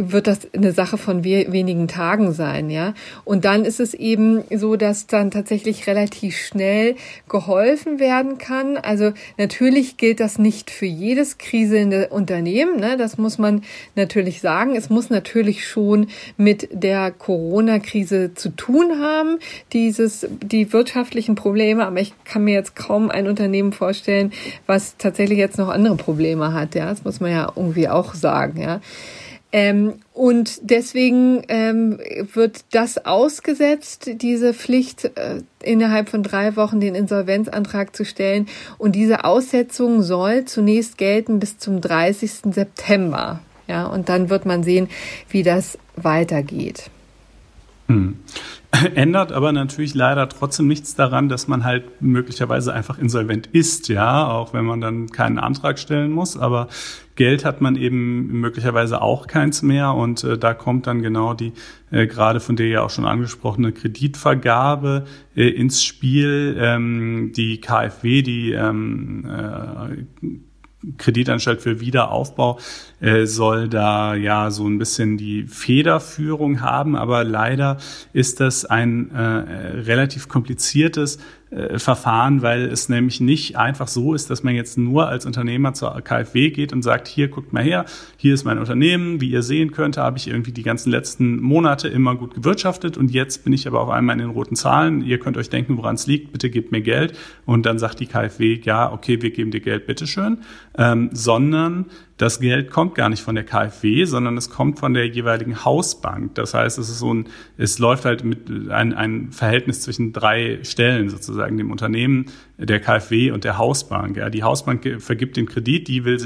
wird das eine Sache von wenigen Tagen sein, ja. Und dann ist es eben so, dass dann tatsächlich relativ schnell geholfen werden kann. Also natürlich gilt das nicht für jedes kriselnde Unternehmen, ne? Das muss man natürlich sagen. Es muss natürlich schon mit der Corona-Krise zu tun haben, dieses, die wirtschaftlichen Probleme. Aber ich kann mir jetzt kaum ein Unternehmen vorstellen, was tatsächlich jetzt noch andere Probleme hat, ja. Das muss man ja irgendwie auch sagen, ja. Ähm, und deswegen ähm, wird das ausgesetzt, diese Pflicht, äh, innerhalb von drei Wochen den Insolvenzantrag zu stellen. Und diese Aussetzung soll zunächst gelten bis zum 30. September. Ja, und dann wird man sehen, wie das weitergeht. Hm. <clears throat> Ändert aber natürlich leider trotzdem nichts daran, dass man halt möglicherweise einfach insolvent ist, ja, auch wenn man dann keinen Antrag stellen muss. Aber Geld hat man eben möglicherweise auch keins mehr und äh, da kommt dann genau die äh, gerade von der ja auch schon angesprochene Kreditvergabe äh, ins Spiel. Ähm, die KfW, die ähm, äh, Kreditanstalt für Wiederaufbau äh, soll da ja so ein bisschen die Federführung haben, aber leider ist das ein äh, relativ kompliziertes äh, Verfahren, weil es nämlich nicht einfach so ist, dass man jetzt nur als Unternehmer zur KfW geht und sagt, hier guckt mal her, hier ist mein Unternehmen, wie ihr sehen könnt, habe ich irgendwie die ganzen letzten Monate immer gut gewirtschaftet und jetzt bin ich aber auf einmal in den roten Zahlen. Ihr könnt euch denken, woran es liegt, bitte gebt mir Geld. Und dann sagt die KfW, ja, okay, wir geben dir Geld, bitteschön. Ähm, sondern das Geld kommt gar nicht von der KfW, sondern es kommt von der jeweiligen Hausbank. Das heißt, es ist so ein, es läuft halt mit ein, ein Verhältnis zwischen drei Stellen sozusagen, dem Unternehmen, der KfW und der Hausbank. Ja, die Hausbank vergibt den Kredit, die will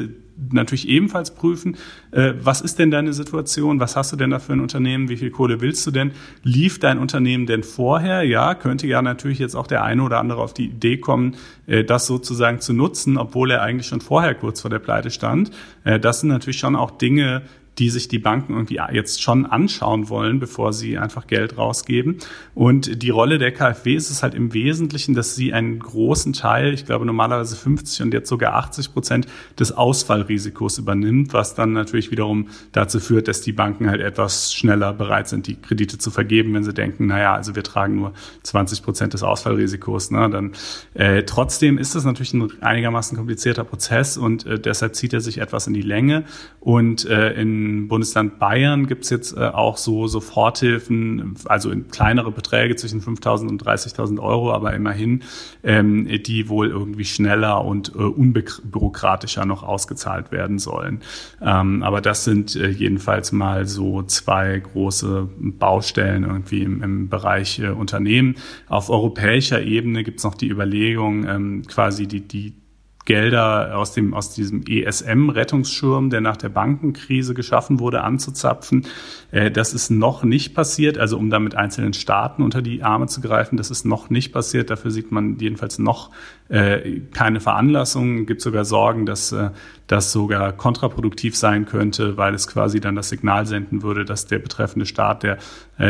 natürlich ebenfalls prüfen, äh, was ist denn deine Situation, was hast du denn da für ein Unternehmen, wie viel Kohle willst du denn, lief dein Unternehmen denn vorher? Ja, könnte ja natürlich jetzt auch der eine oder andere auf die Idee kommen, äh, das sozusagen zu nutzen, obwohl er eigentlich schon vorher kurz vor der Pleite stand. Äh, das sind natürlich schon auch Dinge, die sich die Banken irgendwie jetzt schon anschauen wollen, bevor sie einfach Geld rausgeben. Und die Rolle der KfW ist es halt im Wesentlichen, dass sie einen großen Teil, ich glaube normalerweise 50 und jetzt sogar 80 Prozent des Ausfallrisikos übernimmt, was dann natürlich wiederum dazu führt, dass die Banken halt etwas schneller bereit sind, die Kredite zu vergeben, wenn sie denken, naja, also wir tragen nur 20 Prozent des Ausfallrisikos. Ne? Dann äh, trotzdem ist es natürlich ein einigermaßen komplizierter Prozess und äh, deshalb zieht er sich etwas in die Länge und äh, in Bundesland Bayern gibt es jetzt äh, auch so Soforthilfen, also in kleinere Beträge zwischen 5.000 und 30.000 Euro, aber immerhin, ähm, die wohl irgendwie schneller und äh, unbürokratischer noch ausgezahlt werden sollen. Ähm, aber das sind äh, jedenfalls mal so zwei große Baustellen irgendwie im, im Bereich äh, Unternehmen. Auf europäischer Ebene gibt es noch die Überlegung, ähm, quasi die, die Gelder aus dem aus diesem ESM-Rettungsschirm, der nach der Bankenkrise geschaffen wurde, anzuzapfen. Äh, das ist noch nicht passiert, also um damit einzelnen Staaten unter die Arme zu greifen, das ist noch nicht passiert. Dafür sieht man jedenfalls noch äh, keine Veranlassung. Gibt sogar Sorgen, dass äh, das sogar kontraproduktiv sein könnte, weil es quasi dann das Signal senden würde, dass der betreffende Staat, der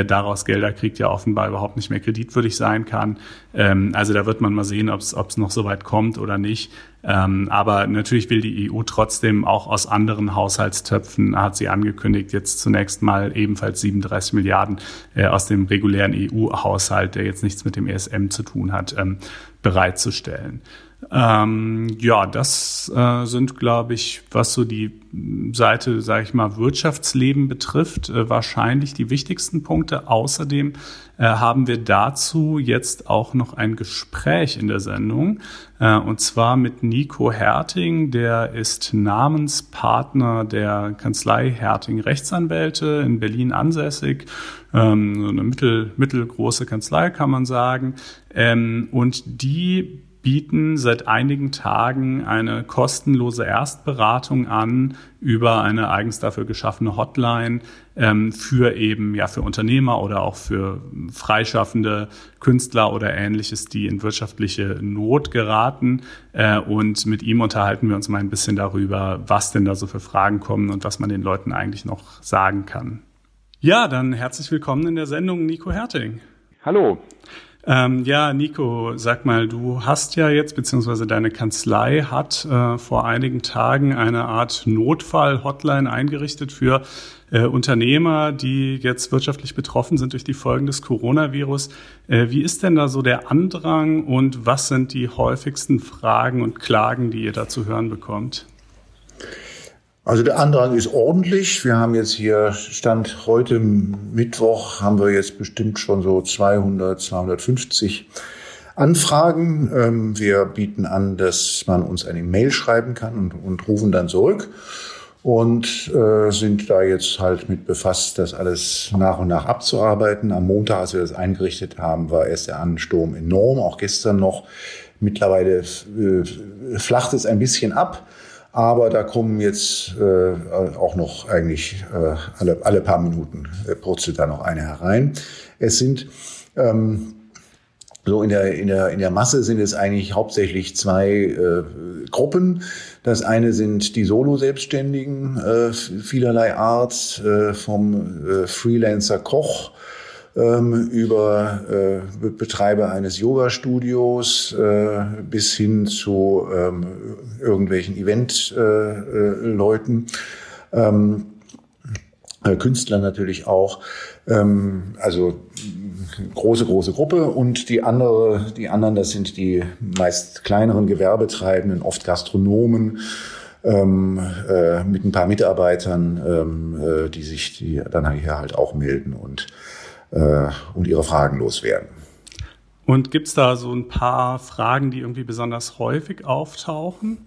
daraus Gelder kriegt, ja offenbar überhaupt nicht mehr kreditwürdig sein kann. Ähm, also da wird man mal sehen, ob es noch so weit kommt oder nicht. Ähm, aber natürlich will die EU trotzdem auch aus anderen Haushaltstöpfen, hat sie angekündigt, jetzt zunächst mal ebenfalls 37 Milliarden äh, aus dem regulären EU-Haushalt, der jetzt nichts mit dem ESM zu tun hat, ähm, bereitzustellen. Ähm, ja, das äh, sind, glaube ich, was so die Seite, sage ich mal, Wirtschaftsleben betrifft, äh, wahrscheinlich die wichtigsten Punkte. Außerdem äh, haben wir dazu jetzt auch noch ein Gespräch in der Sendung, äh, und zwar mit Nico Herting, der ist Namenspartner der Kanzlei Herting Rechtsanwälte in Berlin ansässig, ähm, so eine mittel, mittelgroße Kanzlei kann man sagen. Ähm, und die bieten seit einigen Tagen eine kostenlose Erstberatung an über eine eigens dafür geschaffene Hotline ähm, für eben ja für Unternehmer oder auch für freischaffende Künstler oder ähnliches, die in wirtschaftliche Not geraten. Äh, und mit ihm unterhalten wir uns mal ein bisschen darüber, was denn da so für Fragen kommen und was man den Leuten eigentlich noch sagen kann. Ja, dann herzlich willkommen in der Sendung, Nico Herting. Hallo. Ähm, ja, Nico, sag mal, du hast ja jetzt, beziehungsweise deine Kanzlei hat äh, vor einigen Tagen eine Art Notfall-Hotline eingerichtet für äh, Unternehmer, die jetzt wirtschaftlich betroffen sind durch die Folgen des Coronavirus. Äh, wie ist denn da so der Andrang und was sind die häufigsten Fragen und Klagen, die ihr da zu hören bekommt? Also der Andrang ist ordentlich. Wir haben jetzt hier Stand heute Mittwoch haben wir jetzt bestimmt schon so 200, 250 Anfragen. Ähm, wir bieten an, dass man uns eine Mail schreiben kann und, und rufen dann zurück und äh, sind da jetzt halt mit befasst, das alles nach und nach abzuarbeiten. Am Montag, als wir das eingerichtet haben, war erst der Ansturm enorm, auch gestern noch. Mittlerweile äh, flacht es ein bisschen ab. Aber da kommen jetzt äh, auch noch eigentlich äh, alle, alle paar Minuten äh, purzelt da noch eine herein. Es sind ähm, so in der, in, der, in der Masse sind es eigentlich hauptsächlich zwei äh, Gruppen. Das eine sind die Solo-Selbstständigen äh, vielerlei Art, äh, vom äh, Freelancer Koch ähm, über äh, Betreiber eines Yoga-Studios äh, bis hin zu ähm, irgendwelchen Event-Leuten. Äh, äh, ähm, äh, Künstler natürlich auch. Ähm, also große, große Gruppe. Und die andere, die anderen, das sind die meist kleineren Gewerbetreibenden, oft Gastronomen, ähm, äh, mit ein paar Mitarbeitern, ähm, äh, die sich die dann hier halt auch melden und äh, und ihre Fragen loswerden. Und gibt's da so ein paar Fragen, die irgendwie besonders häufig auftauchen?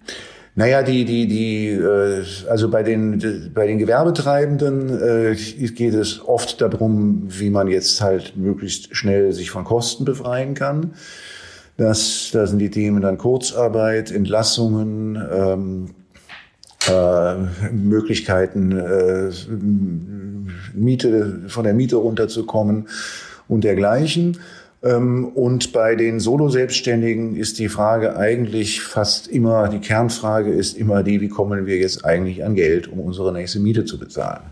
Naja, die, die, die, äh, also bei den, bei den Gewerbetreibenden äh, geht es oft darum, wie man jetzt halt möglichst schnell sich von Kosten befreien kann. Das, da sind die Themen dann Kurzarbeit, Entlassungen, ähm, äh, Möglichkeiten, äh, Miete, von der Miete runterzukommen und dergleichen. Ähm, und bei den Solo-Selbstständigen ist die Frage eigentlich fast immer, die Kernfrage ist immer die, wie kommen wir jetzt eigentlich an Geld, um unsere nächste Miete zu bezahlen?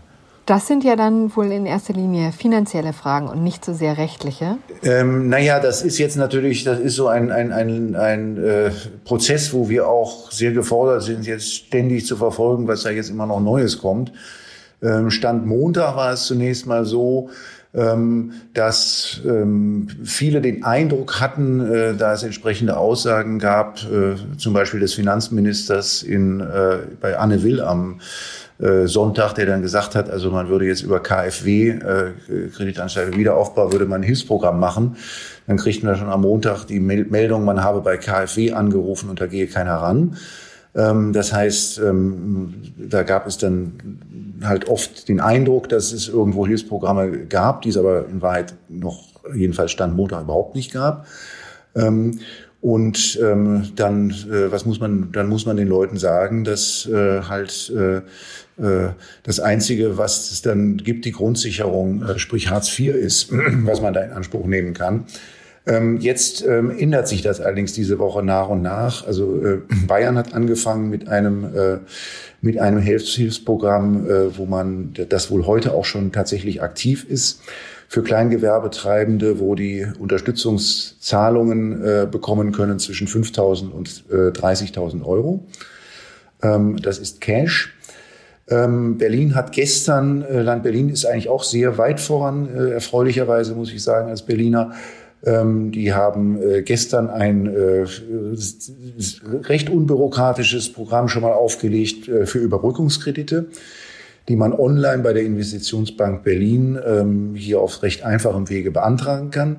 Das sind ja dann wohl in erster Linie finanzielle Fragen und nicht so sehr rechtliche. Ähm, naja, das ist jetzt natürlich, das ist so ein, ein, ein, ein äh, Prozess, wo wir auch sehr gefordert sind, jetzt ständig zu verfolgen, was da jetzt immer noch Neues kommt. Ähm, Stand Montag war es zunächst mal so, ähm, dass ähm, viele den Eindruck hatten, äh, da es entsprechende Aussagen gab, äh, zum Beispiel des Finanzministers in, äh, bei Anne Will am äh, Sonntag, der dann gesagt hat, also man würde jetzt über KfW, äh, Kreditanstalt Wiederaufbau, würde man ein Hilfsprogramm machen. Dann kriegten wir schon am Montag die Meldung, man habe bei KfW angerufen und da gehe keiner ran. Ähm, das heißt, ähm, da gab es dann halt oft den Eindruck, dass es irgendwo Hilfsprogramme gab, die es aber in Wahrheit noch jedenfalls Stand Montag überhaupt nicht gab. Ähm, und ähm, dann, äh, was muss man, dann muss man den Leuten sagen, dass äh, halt äh, äh, das Einzige, was es dann gibt, die Grundsicherung, äh, sprich Hartz IV ist, <clears throat> was man da in Anspruch nehmen kann. Ähm, jetzt ähm, ändert sich das allerdings diese Woche nach und nach. Also äh, <clears throat> Bayern hat angefangen mit einem äh, mit einem Hilfsprogramm, äh, wo man das wohl heute auch schon tatsächlich aktiv ist für Kleingewerbetreibende, wo die Unterstützungszahlungen äh, bekommen können zwischen 5.000 und äh, 30.000 Euro. Ähm, das ist Cash. Ähm, Berlin hat gestern, äh, Land Berlin ist eigentlich auch sehr weit voran, äh, erfreulicherweise muss ich sagen, als Berliner. Ähm, die haben äh, gestern ein äh, recht unbürokratisches Programm schon mal aufgelegt für Überbrückungskredite die man online bei der Investitionsbank Berlin ähm, hier auf recht einfachem Wege beantragen kann.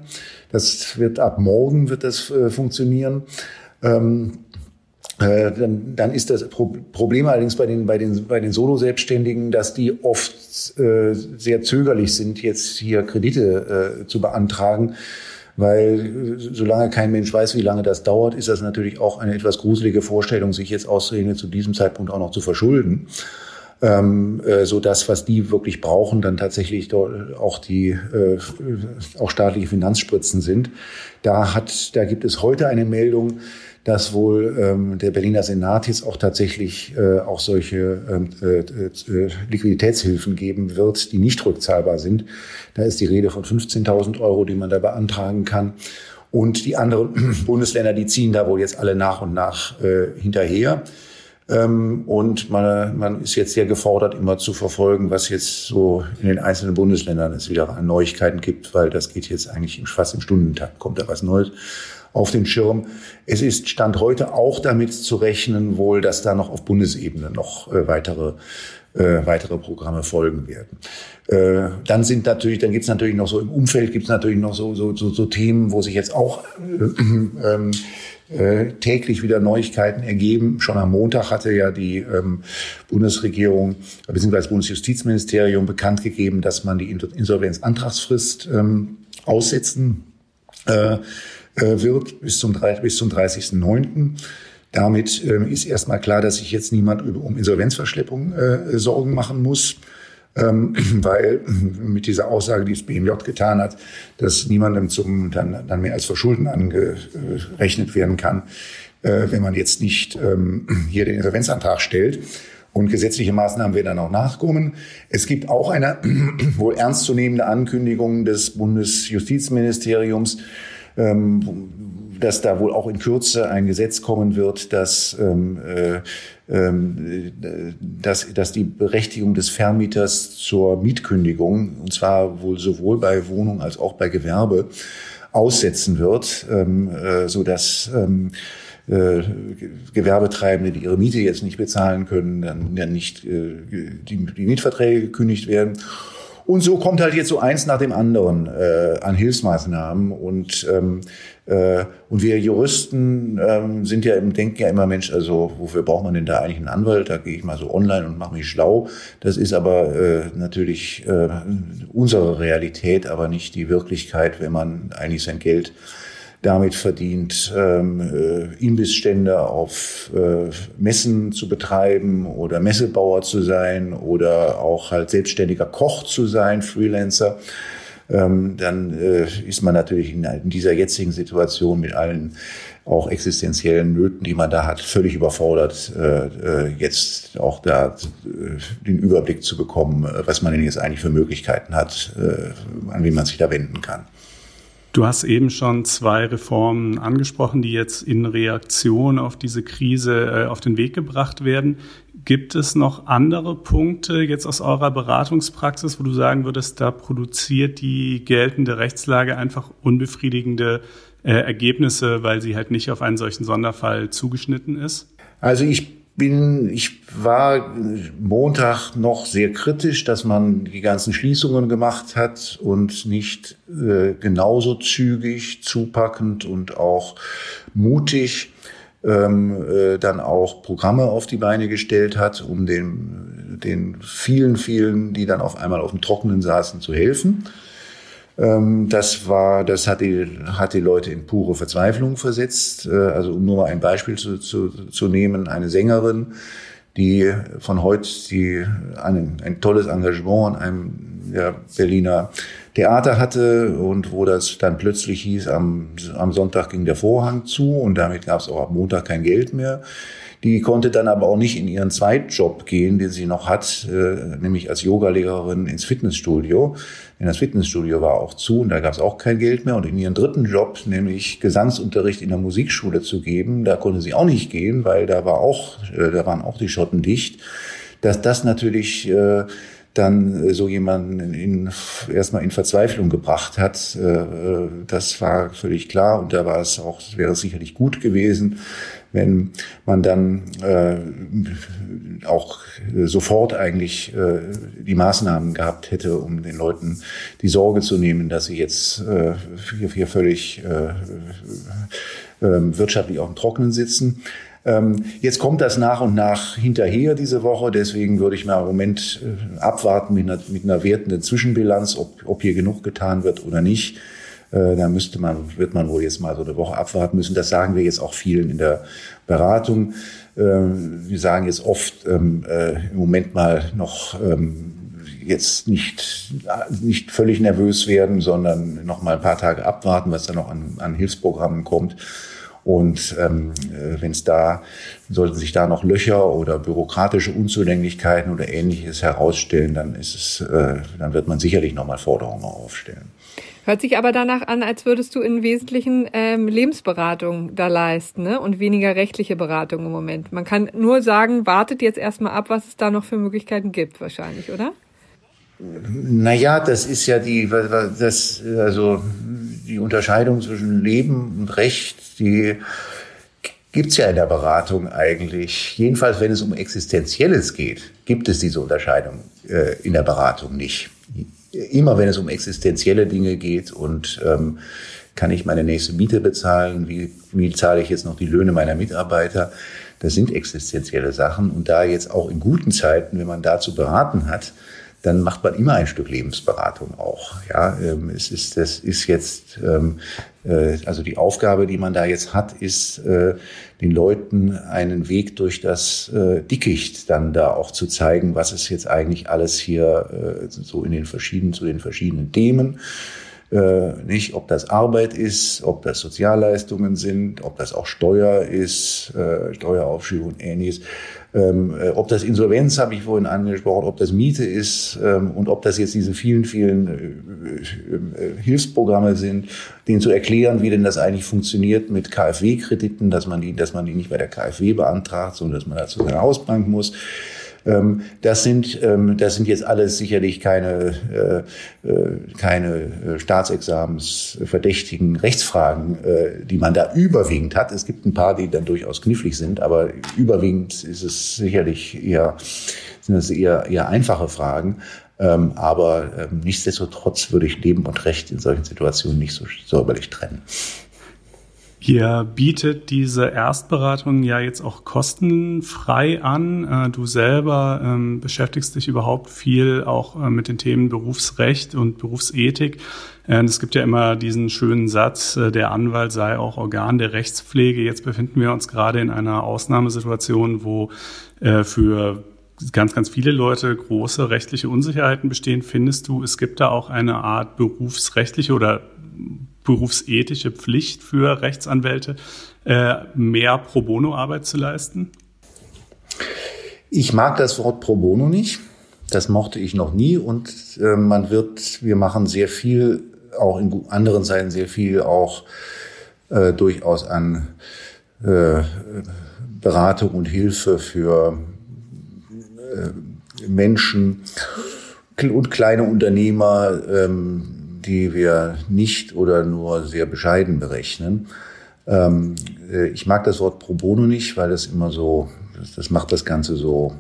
Das wird ab morgen wird das äh, funktionieren. Ähm, äh, dann, dann ist das Pro Problem allerdings bei den, bei den, bei den Solo-Selbstständigen, dass die oft äh, sehr zögerlich sind, jetzt hier Kredite äh, zu beantragen weil solange kein Mensch weiß, wie lange das dauert, ist das natürlich auch eine etwas gruselige Vorstellung, sich jetzt ausgerechnet zu diesem Zeitpunkt auch noch zu verschulden. Ähm, äh, so das, was die wirklich brauchen, dann tatsächlich auch die äh, auch staatliche Finanzspritzen sind. Da hat, da gibt es heute eine Meldung, dass wohl ähm, der Berliner Senat jetzt auch tatsächlich äh, auch solche ähm, äh, äh, Liquiditätshilfen geben wird, die nicht rückzahlbar sind. Da ist die Rede von 15.000 Euro, die man da beantragen kann. Und die anderen <clears throat> Bundesländer, die ziehen da wohl jetzt alle nach und nach äh, hinterher. Ähm, und man, man ist jetzt sehr gefordert, immer zu verfolgen, was jetzt so in den einzelnen Bundesländern es wieder an Neuigkeiten gibt, weil das geht jetzt eigentlich fast im Stundentakt, kommt da was Neues auf den Schirm. Es ist Stand heute auch damit zu rechnen, wohl, dass da noch auf Bundesebene noch äh, weitere äh, weitere Programme folgen werden. Äh, dann sind natürlich, dann gibt's natürlich noch so im Umfeld gibt's natürlich noch so, so, so, so Themen, wo sich jetzt auch äh, ähm, äh, täglich wieder Neuigkeiten ergeben. Schon am Montag hatte ja die ähm, Bundesregierung bzw. Bundesjustizministerium bekannt gegeben, dass man die Insolvenzantragsfrist ähm, aussetzen äh, äh, wird bis zum, bis zum 30.09. Damit ähm, ist erstmal klar, dass sich jetzt niemand um Insolvenzverschleppung äh, Sorgen machen muss, ähm, <clears throat> weil <clears throat> mit dieser Aussage, die das BMJ getan hat, dass niemandem zum dann, dann mehr als Verschulden angerechnet werden kann, äh, wenn man jetzt nicht ähm, <clears throat> hier den Insolvenzantrag stellt. Und gesetzliche Maßnahmen werden dann auch nachkommen. Es gibt auch eine wohl ernstzunehmende Ankündigung des Bundesjustizministeriums, ähm, dass da wohl auch in Kürze ein Gesetz kommen wird, dass, ähm, äh, äh, dass, dass die Berechtigung des Vermieters zur Mietkündigung, und zwar wohl sowohl bei Wohnung als auch bei Gewerbe, aussetzen wird, ähm, äh, so dass ähm, äh, Gewerbetreibende, die ihre Miete jetzt nicht bezahlen können, dann, dann nicht äh, die, die Mietverträge gekündigt werden. Und so kommt halt jetzt so eins nach dem anderen äh, an Hilfsmaßnahmen. Und, ähm, äh, und wir Juristen ähm, sind ja im Denken ja immer, Mensch, also wofür braucht man denn da eigentlich einen Anwalt? Da gehe ich mal so online und mache mich schlau. Das ist aber äh, natürlich äh, unsere Realität, aber nicht die Wirklichkeit, wenn man eigentlich sein Geld damit verdient, ähm, äh, Imbissstände auf äh, Messen zu betreiben oder Messebauer zu sein oder auch halt selbstständiger Koch zu sein, Freelancer. Ähm, dann äh, ist man natürlich in, in dieser jetzigen Situation mit allen auch existenziellen Nöten, die man da hat, völlig überfordert, äh, äh jetzt auch da äh, den Überblick zu bekommen, äh, was man denn jetzt eigentlich für Möglichkeiten hat, an wen man sich da wenden kann. Du hast eben schon zwei Reformen angesprochen, die jetzt in Reaktion auf diese Krise auf den Weg gebracht werden. Gibt es noch andere Punkte jetzt aus eurer Beratungspraxis, wo du sagen würdest, da produziert die geltende Rechtslage einfach unbefriedigende äh, Ergebnisse, weil sie halt nicht auf einen solchen Sonderfall zugeschnitten ist? Also ich bin, ich war Montag noch sehr kritisch, dass man die ganzen Schließungen gemacht hat und nicht äh, genauso zügig, zupackend und auch mutig ähm, äh, dann auch Programme auf die Beine gestellt hat, um den, den vielen, vielen, die dann auf einmal auf dem Trockenen saßen, zu helfen. Ähm, das war, das hat die, hat die Leute in pure Verzweiflung versetzt. Äh, also um nur mal ein Beispiel zu, zu, zu nehmen, eine Sängerin, die von heute die ein, ein tolles Engagement an einem ja, Berliner Theater hatte und wo das dann plötzlich hieß, am, am Sonntag ging der Vorhang zu und damit gab es auch ab Montag kein Geld mehr. Die konnte dann aber auch nicht in ihren Zweitjob gehen, den sie noch hat, äh, nämlich als Yogalehrerin ins Fitnessstudio. Denn das Fitnessstudio war auch zu und da gab es auch kein Geld mehr. Und in ihren dritten Job, nämlich Gesangsunterricht in der Musikschule zu geben, da konnte sie auch nicht gehen, weil da war auch, äh, da waren auch die Schotten dicht. Dass das natürlich äh, dann so jemanden in, erstmal in Verzweiflung gebracht hat, das war völlig klar und da war es auch, wäre es sicherlich gut gewesen, wenn man dann äh, auch sofort eigentlich äh, die Maßnahmen gehabt hätte, um den Leuten die Sorge zu nehmen, dass sie jetzt äh, hier, hier völlig äh, äh, wirtschaftlich auf dem Trockenen sitzen. Ähm, jetzt kommt das nach und nach hinterher diese Woche. Deswegen würde ich mal im Moment äh, abwarten mit einer, mit einer wertenden Zwischenbilanz, ob, ob hier genug getan wird oder nicht. Äh, da müsste man, wird man wohl jetzt mal so eine Woche abwarten müssen. Das sagen wir jetzt auch vielen in der Beratung. Äh, wir sagen jetzt oft ähm, äh, im Moment mal noch ähm, jetzt nicht, nicht völlig nervös werden, sondern noch mal ein paar Tage abwarten, was da noch an, an Hilfsprogrammen kommt. Und ähm, äh, wenn es da, sollten sich da noch Löcher oder bürokratische Unzulänglichkeiten oder ähnliches herausstellen, dann ist es, äh, dann wird man sicherlich nochmal Forderungen aufstellen. Hört sich aber danach an, als würdest du in Wesentlichen ähm, Lebensberatung da leisten ne? und weniger rechtliche Beratung im Moment. Man kann nur sagen, wartet jetzt erstmal ab, was es da noch für Möglichkeiten gibt, wahrscheinlich, oder? Naja, das ist ja die, das, also die Unterscheidung zwischen Leben und Recht, die gibt's ja in der Beratung eigentlich. Jedenfalls, wenn es um Existenzielles geht, gibt es diese Unterscheidung äh, in der Beratung nicht. Immer wenn es um existenzielle Dinge geht und ähm, kann ich meine nächste Miete bezahlen, wie, wie zahle ich jetzt noch die Löhne meiner Mitarbeiter, das sind existenzielle Sachen. Und da jetzt auch in guten Zeiten, wenn man dazu beraten hat, dann macht man immer ein Stück Lebensberatung auch. Ja, ähm, es ist, das ist jetzt, ähm, äh, also die Aufgabe, die man da jetzt hat, ist, äh, den Leuten einen Weg durch das äh, Dickicht dann da auch zu zeigen, was ist jetzt eigentlich alles hier äh, so in den verschiedenen, zu den verschiedenen Themen. Äh, nicht, ob das Arbeit ist, ob das Sozialleistungen sind, ob das auch Steuer ist, äh, Steueraufschub und ähnliches. Ähm, äh, ob das Insolvenz habe ich vorhin angesprochen, ob das Miete ist ähm, und ob das jetzt diese vielen, vielen äh, äh, Hilfsprogramme sind, denen zu erklären, wie denn das eigentlich funktioniert mit KfW-Krediten, dass man die, dass man die nicht bei der KfW beantragt, sondern dass man dazu seine Hausbank muss. Ähm, das sind, ähm, das sind jetzt alles sicherlich keine, äh, äh, keine äh, staatsexamensverdächtigen Rechtsfragen, die man da überwiegend hat. Es gibt ein paar, die dann durchaus knifflig sind, aber überwiegend ist es sicherlich eher, sind es eher, eher einfache Fragen. Ähm, aber ähm, nichtsdestotrotz würde ich Leben und Recht in solchen Situationen nicht so säuberlich trennen. Ihr bietet diese Erstberatung ja jetzt auch kostenfrei an. Äh, du selber ähm, beschäftigst dich überhaupt viel auch äh, mit den Themen Berufsrecht und Berufsethik. Äh, es gibt ja immer diesen schönen Satz, der Anwalt sei auch Organ der Rechtspflege. Jetzt befinden wir uns gerade in einer Ausnahmesituation, wo für ganz, ganz viele Leute große rechtliche Unsicherheiten bestehen. Findest du, es gibt da auch eine Art berufsrechtliche oder berufsethische Pflicht für Rechtsanwälte, äh, mehr Pro Bono-Arbeit zu leisten? Ich mag das Wort Pro Bono nicht. Das mochte ich noch nie und äh, man wird, wir machen sehr viel, auch in anderen Zeiten sehr viel auch äh, durchaus an äh, Beratung und Hilfe für äh, Menschen und kleine Unternehmer, ähm, die wir nicht oder nur sehr bescheiden berechnen. Ähm, äh, ich mag das Wort pro bono nicht, weil das immer so, das, das macht das Ganze so,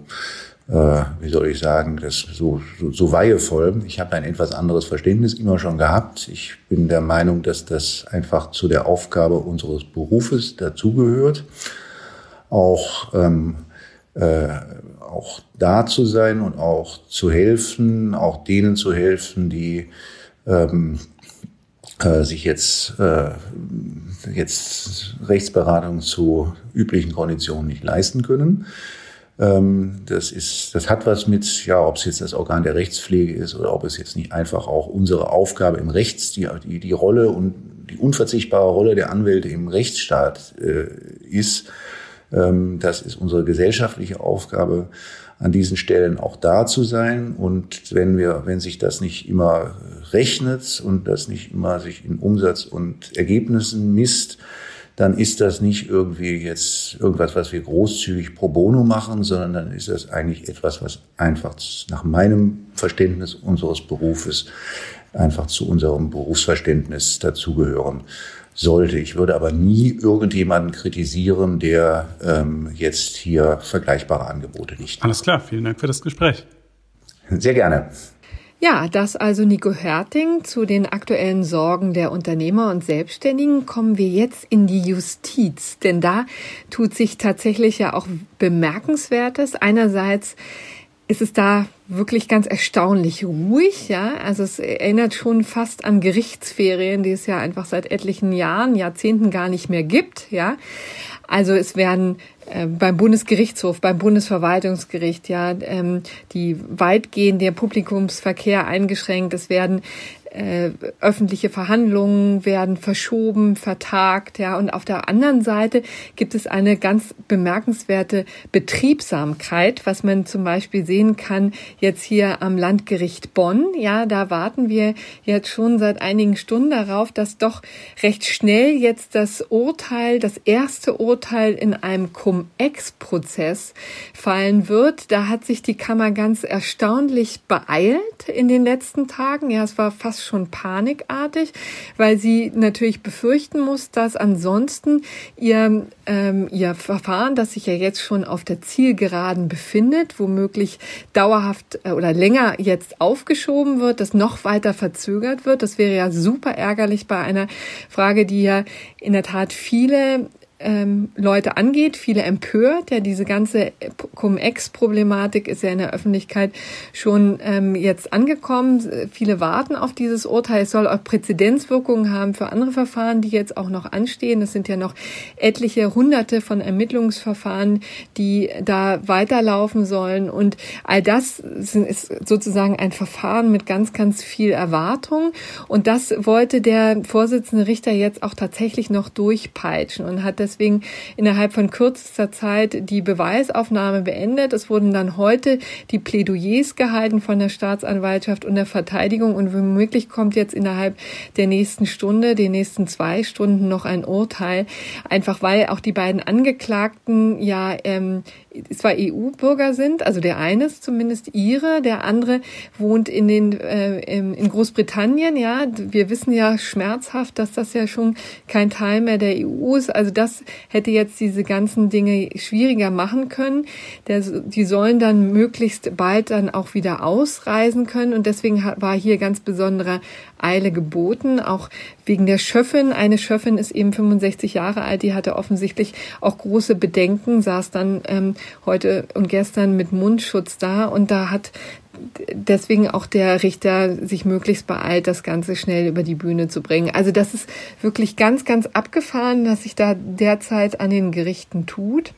äh, wie soll ich sagen, das so, so, so weihevoll. Ich habe ein etwas anderes Verständnis immer schon gehabt. Ich bin der Meinung, dass das einfach zu der Aufgabe unseres Berufes dazugehört. Auch ähm, äh, auch da zu sein und auch zu helfen, auch denen zu helfen, die ähm, äh, sich jetzt, äh, jetzt Rechtsberatung zu üblichen Konditionen nicht leisten können. Ähm, das ist, das hat was mit, ja, ob es jetzt das Organ der Rechtspflege ist oder ob es jetzt nicht einfach auch unsere Aufgabe im Rechts, die, die, die Rolle und die unverzichtbare Rolle der Anwälte im Rechtsstaat äh, ist. Ähm, das ist unsere gesellschaftliche Aufgabe an diesen Stellen auch da zu sein. Und wenn wir, wenn sich das nicht immer rechnet und das nicht immer sich in Umsatz und Ergebnissen misst, dann ist das nicht irgendwie jetzt irgendwas, was wir großzügig pro bono machen, sondern dann ist das eigentlich etwas, was einfach nach meinem Verständnis unseres Berufes einfach zu unserem Berufsverständnis dazugehören sollte. Ich würde aber nie irgendjemanden kritisieren, der ähm, jetzt hier vergleichbare Angebote nicht. Alles klar, vielen Dank für das Gespräch. Sehr gerne. Ja, das also Nico Hörting zu den aktuellen Sorgen der Unternehmer und Selbstständigen. Kommen wir jetzt in die Justiz, denn da tut sich tatsächlich ja auch Bemerkenswertes. Einerseits ist es da wirklich ganz erstaunlich ruhig, ja. Also es erinnert schon fast an Gerichtsferien, die es ja einfach seit etlichen Jahren, Jahrzehnten gar nicht mehr gibt, ja. Also es werden äh, beim Bundesgerichtshof, beim Bundesverwaltungsgericht, ja, ähm, die weitgehend der Publikumsverkehr eingeschränkt. Es werden äh, öffentliche Verhandlungen werden verschoben, vertagt, ja. Und auf der anderen Seite gibt es eine ganz bemerkenswerte Betriebsamkeit, was man zum Beispiel sehen kann jetzt hier am Landgericht Bonn. Ja, da warten wir jetzt schon seit einigen Stunden darauf, dass doch recht schnell jetzt das Urteil, das erste Urteil in einem Cum-Ex-Prozess fallen wird. Da hat sich die Kammer ganz erstaunlich beeilt in den letzten Tagen. Ja, es war fast schon panikartig, weil sie natürlich befürchten muss, dass ansonsten ihr, ähm, ihr Verfahren, das sich ja jetzt schon auf der Zielgeraden befindet, womöglich dauerhaft äh, oder länger jetzt aufgeschoben wird, das noch weiter verzögert wird. Das wäre ja super ärgerlich bei einer Frage, die ja in der Tat viele ähm, Leute angeht, viele empört. Ja, diese ganze Cum-Ex-Problematik ist ja in der Öffentlichkeit schon ähm, jetzt angekommen. Viele warten auf dieses Urteil. Es soll auch Präzedenzwirkungen haben für andere Verfahren, die jetzt auch noch anstehen. Es sind ja noch etliche Hunderte von Ermittlungsverfahren, die da weiterlaufen sollen. Und all das ist sozusagen ein Verfahren mit ganz, ganz viel Erwartung. Und das wollte der Vorsitzende Richter jetzt auch tatsächlich noch durchpeitschen und hat deswegen innerhalb von kürzester Zeit die Beweisaufnahme beendet. Es wurden dann heute die Plädoyers gehalten von der Staatsanwaltschaft und der Verteidigung und womöglich kommt jetzt innerhalb der nächsten Stunde, den nächsten zwei Stunden noch ein Urteil, einfach weil auch die beiden Angeklagten ja ähm, zwar EU-Bürger sind, also der eine ist zumindest ihre, der andere wohnt in den äh, in Großbritannien. Ja, wir wissen ja schmerzhaft, dass das ja schon kein Teil mehr der EU ist. Also das hätte jetzt diese ganzen Dinge schwieriger machen können. Der, die sollen dann möglichst bald dann auch wieder ausreisen können und deswegen war hier ganz besonderer Eile geboten, auch wegen der Schöffin. Eine Schöffin ist eben 65 Jahre alt, die hatte offensichtlich auch große Bedenken, saß dann ähm, heute und gestern mit Mundschutz da und da hat deswegen auch der Richter sich möglichst beeilt, das Ganze schnell über die Bühne zu bringen. Also das ist wirklich ganz, ganz abgefahren, was sich da derzeit an den Gerichten tut.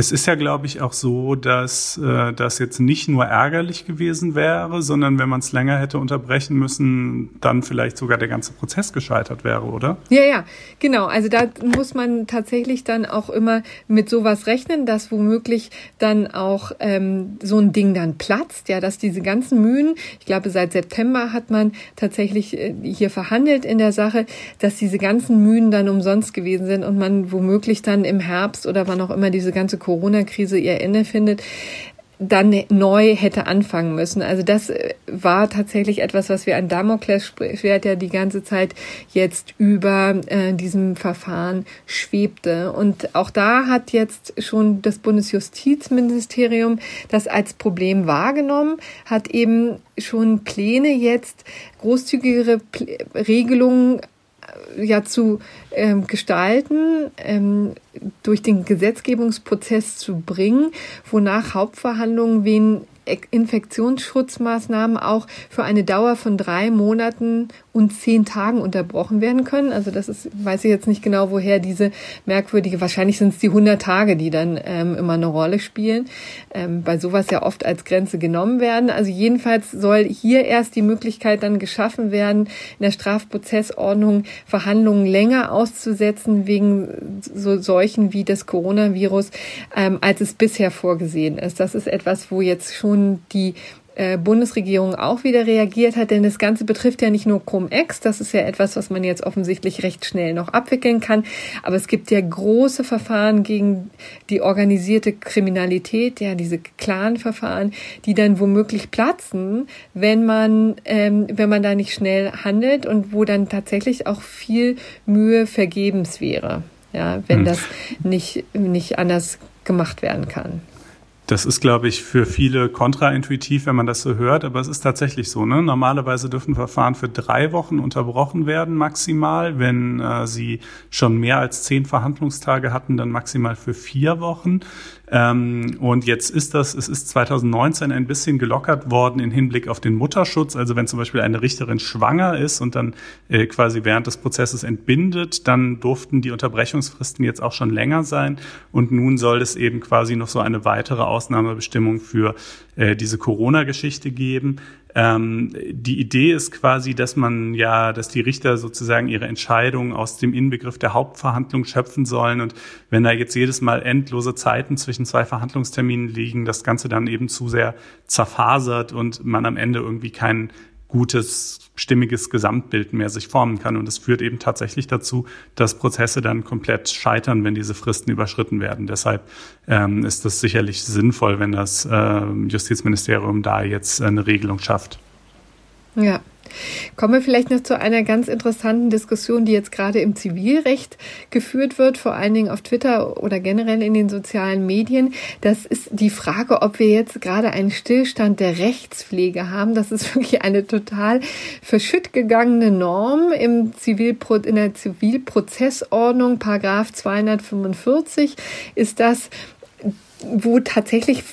Es ist ja, glaube ich, auch so, dass äh, das jetzt nicht nur ärgerlich gewesen wäre, sondern wenn man es länger hätte unterbrechen müssen, dann vielleicht sogar der ganze Prozess gescheitert wäre, oder? Ja, ja, genau. Also da muss man tatsächlich dann auch immer mit sowas rechnen, dass womöglich dann auch ähm, so ein Ding dann platzt, ja, dass diese ganzen Mühen, ich glaube, seit September hat man tatsächlich äh, hier verhandelt in der Sache, dass diese ganzen Mühen dann umsonst gewesen sind und man womöglich dann im Herbst oder wann auch immer diese ganze Corona-Krise ihr Ende findet, dann neu hätte anfangen müssen. Also das äh, war tatsächlich etwas, was wir an Damoklesschwert ja die ganze Zeit jetzt über äh, diesem Verfahren schwebte. Und auch da hat jetzt schon das Bundesjustizministerium das als Problem wahrgenommen, hat eben schon Pläne jetzt großzügigere Regelungen ja zu ähm, gestalten, ähm, durch den Gesetzgebungsprozess zu bringen, wonach Hauptverhandlungen wen Infektionsschutzmaßnahmen auch für eine Dauer von drei Monaten und zehn Tagen unterbrochen werden können. Also das ist, weiß ich jetzt nicht genau, woher diese merkwürdige, wahrscheinlich sind es die 100 Tage, die dann ähm, immer eine Rolle spielen, ähm, bei sowas ja oft als Grenze genommen werden. Also jedenfalls soll hier erst die Möglichkeit dann geschaffen werden, in der Strafprozessordnung Verhandlungen länger auszusetzen wegen so Seuchen wie des Coronavirus, ähm, als es bisher vorgesehen ist. Das ist etwas, wo jetzt schon die äh, Bundesregierung auch wieder reagiert hat, denn das Ganze betrifft ja nicht nur Cum-Ex, das ist ja etwas, was man jetzt offensichtlich recht schnell noch abwickeln kann, aber es gibt ja große Verfahren gegen die organisierte Kriminalität, ja diese Clan-Verfahren, die dann womöglich platzen, wenn man ähm, wenn man da nicht schnell handelt und wo dann tatsächlich auch viel Mühe vergebens wäre, ja, wenn hm. das nicht nicht anders gemacht werden kann. Das ist, glaube ich, für viele kontraintuitiv, wenn man das so hört, aber es ist tatsächlich so. Ne? Normalerweise dürfen Verfahren für drei Wochen unterbrochen werden, maximal. Wenn äh, sie schon mehr als zehn Verhandlungstage hatten, dann maximal für vier Wochen. Ähm, und jetzt ist das, es ist 2019 ein bisschen gelockert worden in Hinblick auf den Mutterschutz. Also wenn zum Beispiel eine Richterin schwanger ist und dann äh, quasi während des Prozesses entbindet, dann durften die Unterbrechungsfristen jetzt auch schon länger sein. Und nun soll es eben quasi noch so eine weitere Ausnahmebestimmung für äh, diese Corona-Geschichte geben. Ähm, die Idee ist quasi, dass man ja, dass die Richter sozusagen ihre Entscheidungen aus dem Inbegriff der Hauptverhandlung schöpfen sollen. Und wenn da jetzt jedes Mal endlose Zeiten zwischen zwei Verhandlungsterminen liegen, das Ganze dann eben zu sehr zerfasert und man am Ende irgendwie kein gutes, stimmiges Gesamtbild mehr sich formen kann. Und es führt eben tatsächlich dazu, dass Prozesse dann komplett scheitern, wenn diese Fristen überschritten werden. Deshalb ähm, ist es sicherlich sinnvoll, wenn das äh, Justizministerium da jetzt eine Regelung schafft. Ja. Kommen wir vielleicht noch zu einer ganz interessanten Diskussion, die jetzt gerade im Zivilrecht geführt wird, vor allen Dingen auf Twitter oder generell in den sozialen Medien. Das ist die Frage, ob wir jetzt gerade einen Stillstand der Rechtspflege haben. Das ist <laughs> wirklich eine total verschütt gegangene Norm im Zivilpro in der Zivilprozessordnung, Paragraph 245 ist das wo tatsächlich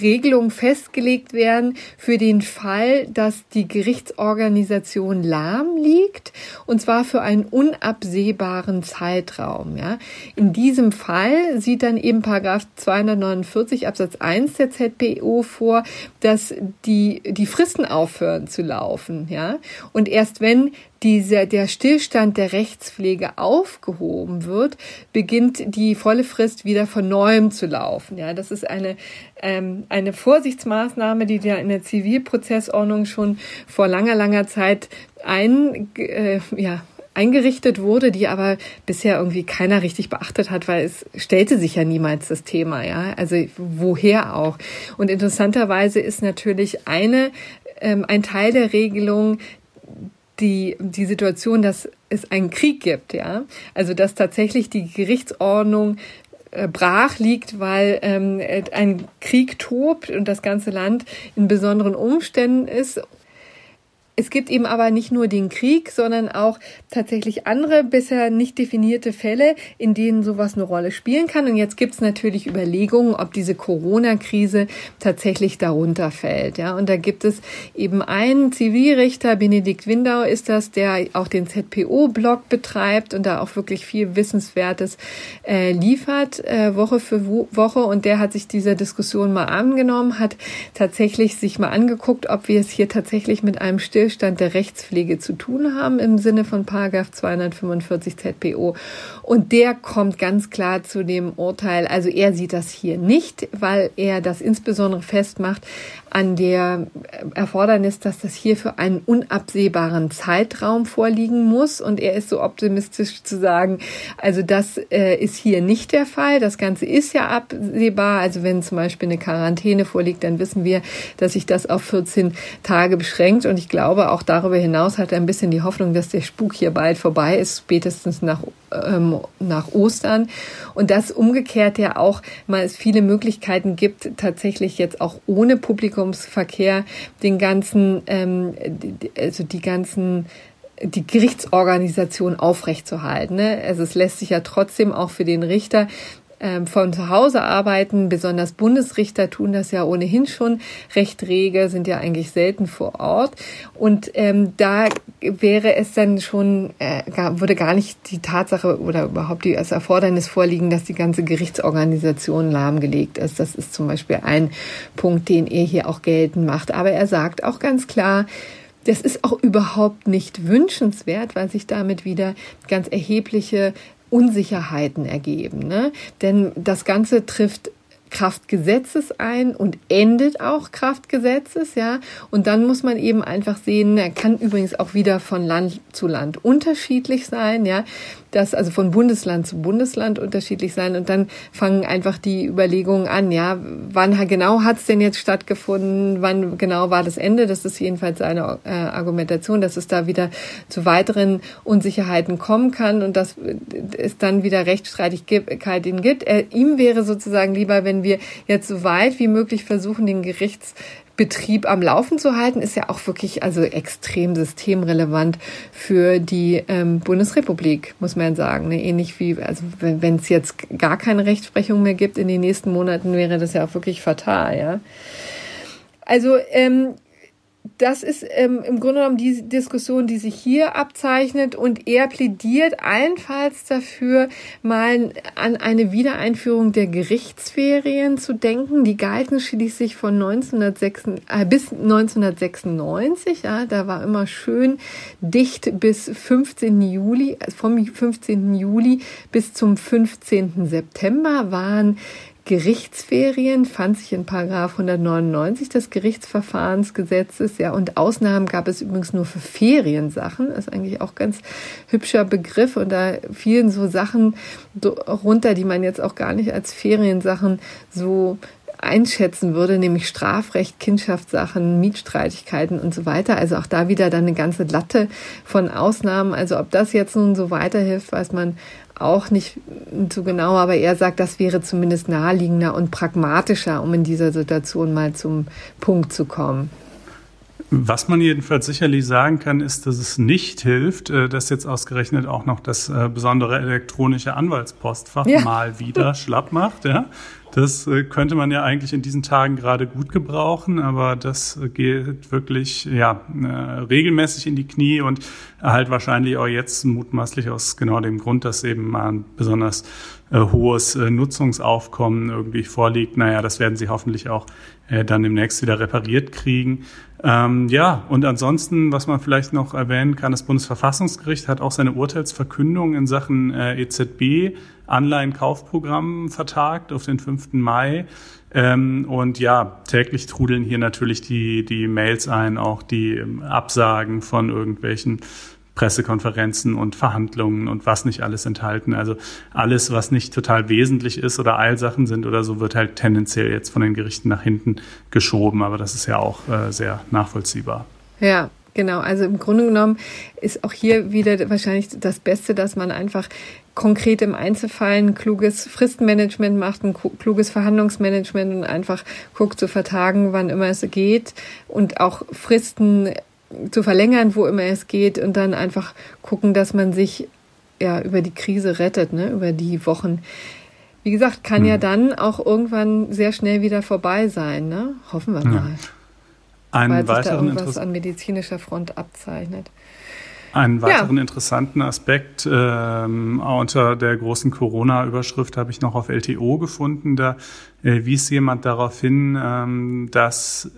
Regelungen festgelegt werden für den Fall, dass die Gerichtsorganisation lahm liegt und zwar für einen unabsehbaren Zeitraum. Ja. In diesem Fall sieht dann eben Paragraph 249 Absatz 1 der ZPO vor, dass die, die Fristen aufhören zu laufen. Ja. Und erst wenn dieser, der Stillstand der Rechtspflege aufgehoben wird, beginnt die volle Frist wieder von neuem zu laufen. Ja, das ist eine, ähm, eine Vorsichtsmaßnahme, die ja in der Zivilprozessordnung schon vor langer, langer Zeit ein, äh, ja, eingerichtet wurde, die aber bisher irgendwie keiner richtig beachtet hat, weil es stellte sich ja niemals das Thema, ja. Also woher auch? Und interessanterweise ist natürlich eine ähm, ein Teil der Regelung die, die Situation, dass es einen Krieg gibt, ja. Also, dass tatsächlich die Gerichtsordnung äh, brach liegt, weil ähm, ein Krieg tobt und das ganze Land in besonderen Umständen ist es gibt eben aber nicht nur den Krieg, sondern auch tatsächlich andere bisher nicht definierte Fälle, in denen sowas eine Rolle spielen kann. Und jetzt gibt es natürlich Überlegungen, ob diese Corona-Krise tatsächlich darunter fällt. Ja, und da gibt es eben einen Zivilrichter, Benedikt Windau ist das, der auch den ZPO-Blog betreibt und da auch wirklich viel Wissenswertes äh, liefert, äh, Woche für Woche. Und der hat sich dieser Diskussion mal angenommen, hat tatsächlich sich mal angeguckt, ob wir es hier tatsächlich mit einem Still Stillstand der Rechtspflege zu tun haben im Sinne von Paragraph 245 ZPO. Und der kommt ganz klar zu dem Urteil, also er sieht das hier nicht, weil er das insbesondere festmacht an der Erfordernis, dass das hier für einen unabsehbaren Zeitraum vorliegen muss. Und er ist so optimistisch zu sagen, also das äh, ist hier nicht der Fall. Das Ganze ist ja absehbar. Also wenn zum Beispiel eine Quarantäne vorliegt, dann wissen wir, dass sich das auf 14 Tage beschränkt. Und ich glaube, auch darüber hinaus hat er ein bisschen die Hoffnung, dass der Spuk hier bald vorbei ist, spätestens nach, ähm, nach Ostern. Und das umgekehrt ja auch mal es viele Möglichkeiten gibt, tatsächlich jetzt auch ohne Publikum Publikumsverkehr den ganzen, ähm, also die ganzen die Gerichtsorganisation aufrechtzuerhalten. Ne? Also es lässt sich ja trotzdem auch für den Richter von zu Hause arbeiten. Besonders Bundesrichter tun das ja ohnehin schon recht rege, sind ja eigentlich selten vor Ort. Und ähm, da wäre es dann schon, äh, würde gar nicht die Tatsache oder überhaupt die, das Erfordernis vorliegen, dass die ganze Gerichtsorganisation lahmgelegt ist. Das ist zum Beispiel ein Punkt, den er hier auch geltend macht. Aber er sagt auch ganz klar, das ist auch überhaupt nicht wünschenswert, weil sich damit wieder ganz erhebliche Unsicherheiten ergeben. Ne? Denn das Ganze trifft Kraftgesetzes ein und endet auch Kraftgesetzes, ja. Und dann muss man eben einfach sehen, er kann übrigens auch wieder von Land zu Land unterschiedlich sein, ja. Das also von Bundesland zu Bundesland unterschiedlich sein. Und dann fangen einfach die Überlegungen an, ja, wann genau hat es denn jetzt stattgefunden, wann genau war das Ende, das ist jedenfalls seine äh, Argumentation, dass es da wieder zu weiteren Unsicherheiten kommen kann und dass es dann wieder Rechtsstreitigkeiten gibt. Er, ihm wäre sozusagen lieber, wenn wir jetzt so weit wie möglich versuchen, den Gerichts Betrieb am Laufen zu halten, ist ja auch wirklich also extrem systemrelevant für die ähm, Bundesrepublik, muss man sagen. Ne? Ähnlich wie, also wenn es jetzt gar keine Rechtsprechung mehr gibt in den nächsten Monaten, wäre das ja auch wirklich fatal, ja. Also ähm, das ist ähm, im Grunde genommen die Diskussion, die sich hier abzeichnet und er plädiert allenfalls dafür, mal an eine Wiedereinführung der Gerichtsferien zu denken. Die galten schließlich von 1906, äh, bis 1996. Ja, da war immer schön dicht bis 15. Juli, vom 15. Juli bis zum 15. September waren Gerichtsferien fand sich in Paragraph 199 des Gerichtsverfahrensgesetzes, ja, und Ausnahmen gab es übrigens nur für Feriensachen, das ist eigentlich auch ganz hübscher Begriff und da fielen so Sachen runter, die man jetzt auch gar nicht als Feriensachen so einschätzen würde, nämlich Strafrecht, Kindschaftssachen, Mietstreitigkeiten und so weiter. Also auch da wieder dann eine ganze Latte von Ausnahmen. Also ob das jetzt nun so weiterhilft, weiß man auch nicht so genau, aber er sagt, das wäre zumindest naheliegender und pragmatischer, um in dieser Situation mal zum Punkt zu kommen. Was man jedenfalls sicherlich sagen kann, ist, dass es nicht hilft, äh, dass jetzt ausgerechnet auch noch das äh, besondere elektronische Anwaltspostfach ja. mal wieder <laughs> schlapp macht. Ja? Das äh, könnte man ja eigentlich in diesen Tagen gerade gut gebrauchen, aber das geht wirklich ja äh, regelmäßig in die Knie und halt wahrscheinlich auch jetzt mutmaßlich aus genau dem Grund, dass eben mal ein besonders hohes Nutzungsaufkommen irgendwie vorliegt. Naja, das werden sie hoffentlich auch dann demnächst wieder repariert kriegen. Ähm, ja, und ansonsten, was man vielleicht noch erwähnen kann, das Bundesverfassungsgericht hat auch seine Urteilsverkündung in Sachen äh, EZB Anleihenkaufprogramm vertagt auf den 5. Mai. Ähm, und ja, täglich trudeln hier natürlich die, die Mails ein, auch die ähm, Absagen von irgendwelchen Pressekonferenzen und Verhandlungen und was nicht alles enthalten. Also alles, was nicht total wesentlich ist oder Eilsachen sind oder so, wird halt tendenziell jetzt von den Gerichten nach hinten geschoben. Aber das ist ja auch äh, sehr nachvollziehbar. Ja, Genau, also im Grunde genommen ist auch hier wieder wahrscheinlich das Beste, dass man einfach konkret im Einzelfall ein kluges Fristenmanagement macht, ein kluges Verhandlungsmanagement und einfach guckt zu vertagen, wann immer es geht und auch Fristen zu verlängern, wo immer es geht und dann einfach gucken, dass man sich ja über die Krise rettet, ne, über die Wochen. Wie gesagt, kann hm. ja dann auch irgendwann sehr schnell wieder vorbei sein, ne? Hoffen wir mal. Ja. Einen weil weiteren sich da irgendwas an medizinischer Front abzeichnet. Einen weiteren ja. interessanten Aspekt ähm, unter der großen Corona-Überschrift habe ich noch auf LTO gefunden. Da äh, wies jemand darauf hin, ähm, dass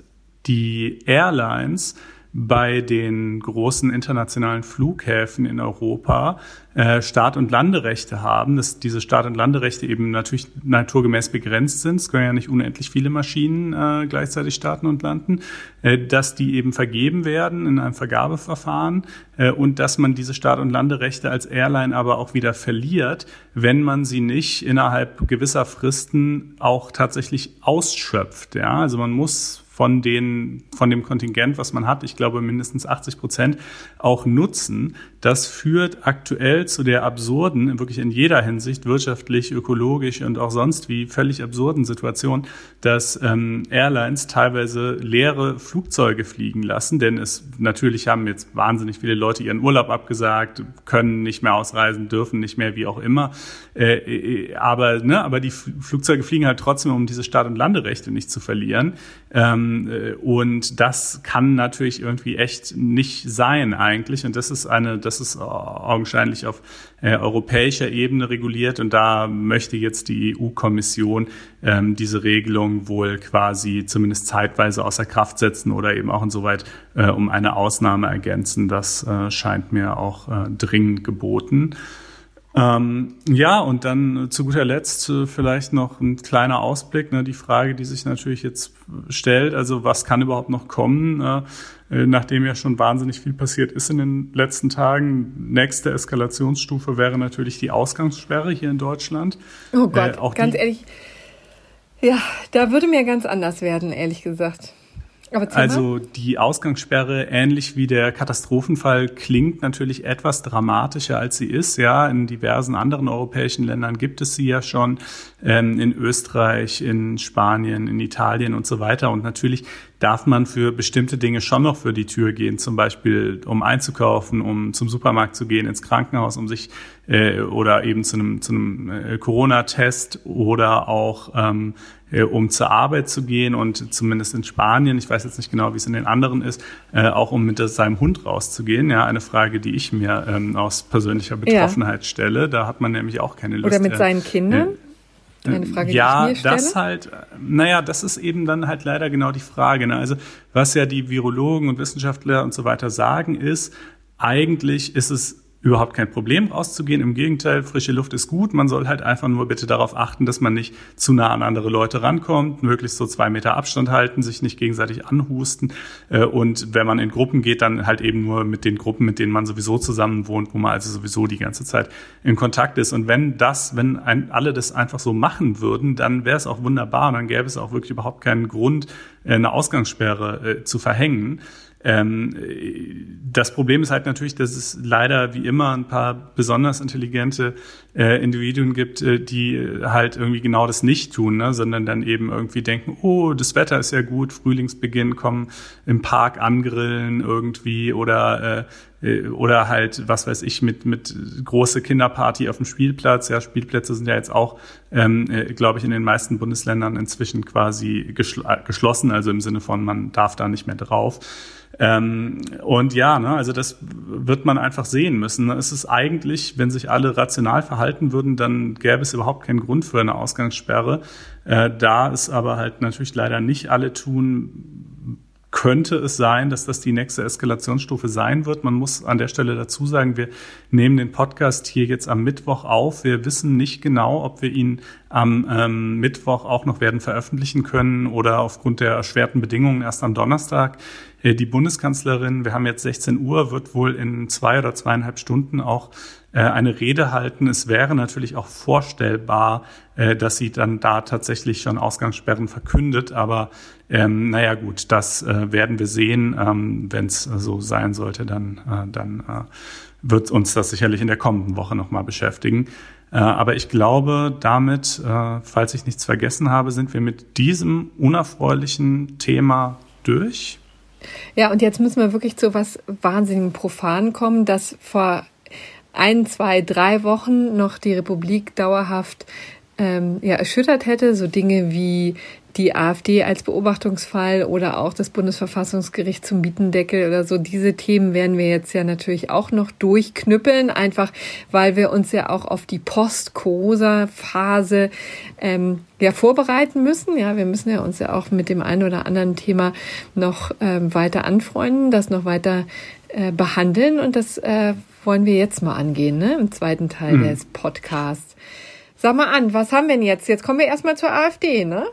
die Airlines bei den großen internationalen Flughäfen in Europa äh, Start- und Landerechte haben, dass diese Start- und Landerechte eben natürlich naturgemäß begrenzt sind. Es können ja nicht unendlich viele Maschinen äh, gleichzeitig starten und landen, äh, dass die eben vergeben werden in einem Vergabeverfahren äh, und dass man diese Start- und Landerechte als Airline aber auch wieder verliert, wenn man sie nicht innerhalb gewisser Fristen auch tatsächlich ausschöpft. Ja, also man muss von, den, von dem Kontingent, was man hat, ich glaube mindestens 80 Prozent, auch nutzen. Das führt aktuell zu der absurden, wirklich in jeder Hinsicht, wirtschaftlich, ökologisch und auch sonst wie völlig absurden Situation, dass ähm, Airlines teilweise leere Flugzeuge fliegen lassen, denn es natürlich haben jetzt wahnsinnig viele Leute ihren Urlaub abgesagt, können nicht mehr ausreisen, dürfen nicht mehr, wie auch immer. Äh, äh aber, ne, aber die Flugzeuge fliegen halt trotzdem, um diese Start- und Landerechte nicht zu verlieren. Ähm, äh, und das kann natürlich irgendwie echt nicht sein eigentlich. Und das ist eine, das ist augenscheinlich auf äh, europäischer Ebene reguliert. Und da möchte jetzt die EU-Kommission ähm, diese Regelung wohl quasi zumindest zeitweise außer Kraft setzen oder eben auch insoweit äh, um eine Ausnahme ergänzen. Das äh, scheint mir auch äh, dringend geboten. Ähm, ja, und dann zu guter Letzt äh, vielleicht noch ein kleiner Ausblick, ne, die Frage, die sich natürlich jetzt stellt, also was kann überhaupt noch kommen, äh, äh, nachdem ja schon wahnsinnig viel passiert ist in den letzten Tagen. Nächste Eskalationsstufe wäre natürlich die Ausgangssperre hier in Deutschland. Oh Gott, äh, ganz ehrlich, ja, da würde mir ganz anders werden, ehrlich gesagt. Also die Ausgangssperre, ähnlich wie der Katastrophenfall, klingt natürlich etwas dramatischer, als sie ist. Ja, in diversen anderen europäischen Ländern gibt es sie ja schon, ähm, in Österreich, in Spanien, in Italien und so weiter. Und natürlich darf man für bestimmte Dinge schon noch für die Tür gehen, zum Beispiel um einzukaufen, um zum Supermarkt zu gehen, ins Krankenhaus, um sich äh, oder eben zu einem, zu einem äh, Corona-Test oder auch ähm, äh, um zur Arbeit zu gehen und zumindest in Spanien, ich weiß jetzt nicht genau, wie es in den anderen ist, äh, auch um mit seinem Hund rauszugehen. Ja, eine Frage, die ich mir ähm, aus persönlicher Betroffenheit ja. stelle. Da hat man nämlich auch keine Lust. Oder mit äh, seinen Kindern? Eine Frage, ja, die ich mir stelle. das halt, naja, das ist eben dann halt leider genau die Frage. Ne? Also was ja die Virologen und Wissenschaftler und so weiter sagen, ist, eigentlich ist es überhaupt kein Problem rauszugehen. Im Gegenteil, frische Luft ist gut. Man soll halt einfach nur bitte darauf achten, dass man nicht zu nah an andere Leute rankommt, möglichst so zwei Meter Abstand halten, sich nicht gegenseitig anhusten. Äh, und wenn man in Gruppen geht, dann halt eben nur mit den Gruppen, mit denen man sowieso zusammen wohnt, wo man also sowieso die ganze Zeit in Kontakt ist. Und wenn das, wenn ein, alle das einfach so machen würden, dann wäre es auch wunderbar und dann gäbe es auch wirklich überhaupt keinen Grund, äh, eine Ausgangssperre äh, zu verhängen. Ähm, das Problem ist halt natürlich, dass es leider wie immer ein paar besonders intelligente äh, Individuen gibt, äh, die halt irgendwie genau das nicht tun, ne? sondern dann eben irgendwie denken, oh, das Wetter ist ja gut, Frühlingsbeginn, kommen im Park angrillen irgendwie oder äh, äh, oder halt, was weiß ich, mit, mit große Kinderparty auf dem Spielplatz. Ja, Spielplätze sind ja jetzt auch, ähm, äh, glaube ich, in den meisten Bundesländern inzwischen quasi geschl geschlossen, also im Sinne von, man darf da nicht mehr drauf. Ähm, und ja, ne, also das wird man einfach sehen müssen. Es ist eigentlich, wenn sich alle rational verhalten würden, dann gäbe es überhaupt keinen Grund für eine Ausgangssperre. Äh, da es aber halt natürlich leider nicht alle tun, könnte es sein, dass das die nächste Eskalationsstufe sein wird. Man muss an der Stelle dazu sagen, wir nehmen den Podcast hier jetzt am Mittwoch auf. Wir wissen nicht genau, ob wir ihn am ähm, Mittwoch auch noch werden veröffentlichen können oder aufgrund der erschwerten Bedingungen erst am Donnerstag. Äh, die Bundeskanzlerin, wir haben jetzt 16 Uhr, wird wohl in zwei oder zweieinhalb Stunden auch äh, eine Rede halten. Es wäre natürlich auch vorstellbar, äh, dass sie dann da tatsächlich schon Ausgangssperren verkündet. Aber ähm, naja gut, das äh, werden wir sehen. Ähm, Wenn es so sein sollte, dann, äh, dann äh, wird uns das sicherlich in der kommenden Woche nochmal beschäftigen. Äh, aber ich glaube, damit, äh, falls ich nichts vergessen habe, sind wir mit diesem unerfreulichen Thema durch. Ja, und jetzt müssen wir wirklich zu was wahnsinnigen Profan kommen, dass vor ein, zwei, drei Wochen noch die Republik dauerhaft ähm, ja, erschüttert hätte. So Dinge wie die AfD als Beobachtungsfall oder auch das Bundesverfassungsgericht zum Mietendeckel oder so. Diese Themen werden wir jetzt ja natürlich auch noch durchknüppeln, einfach weil wir uns ja auch auf die Post-Cosa-Phase ähm, ja vorbereiten müssen. Ja, wir müssen ja uns ja auch mit dem einen oder anderen Thema noch ähm, weiter anfreunden, das noch weiter äh, behandeln und das äh, wollen wir jetzt mal angehen, ne? Im zweiten Teil mhm. des Podcasts. Sag mal an, was haben wir denn jetzt? Jetzt kommen wir erstmal zur AfD, ne?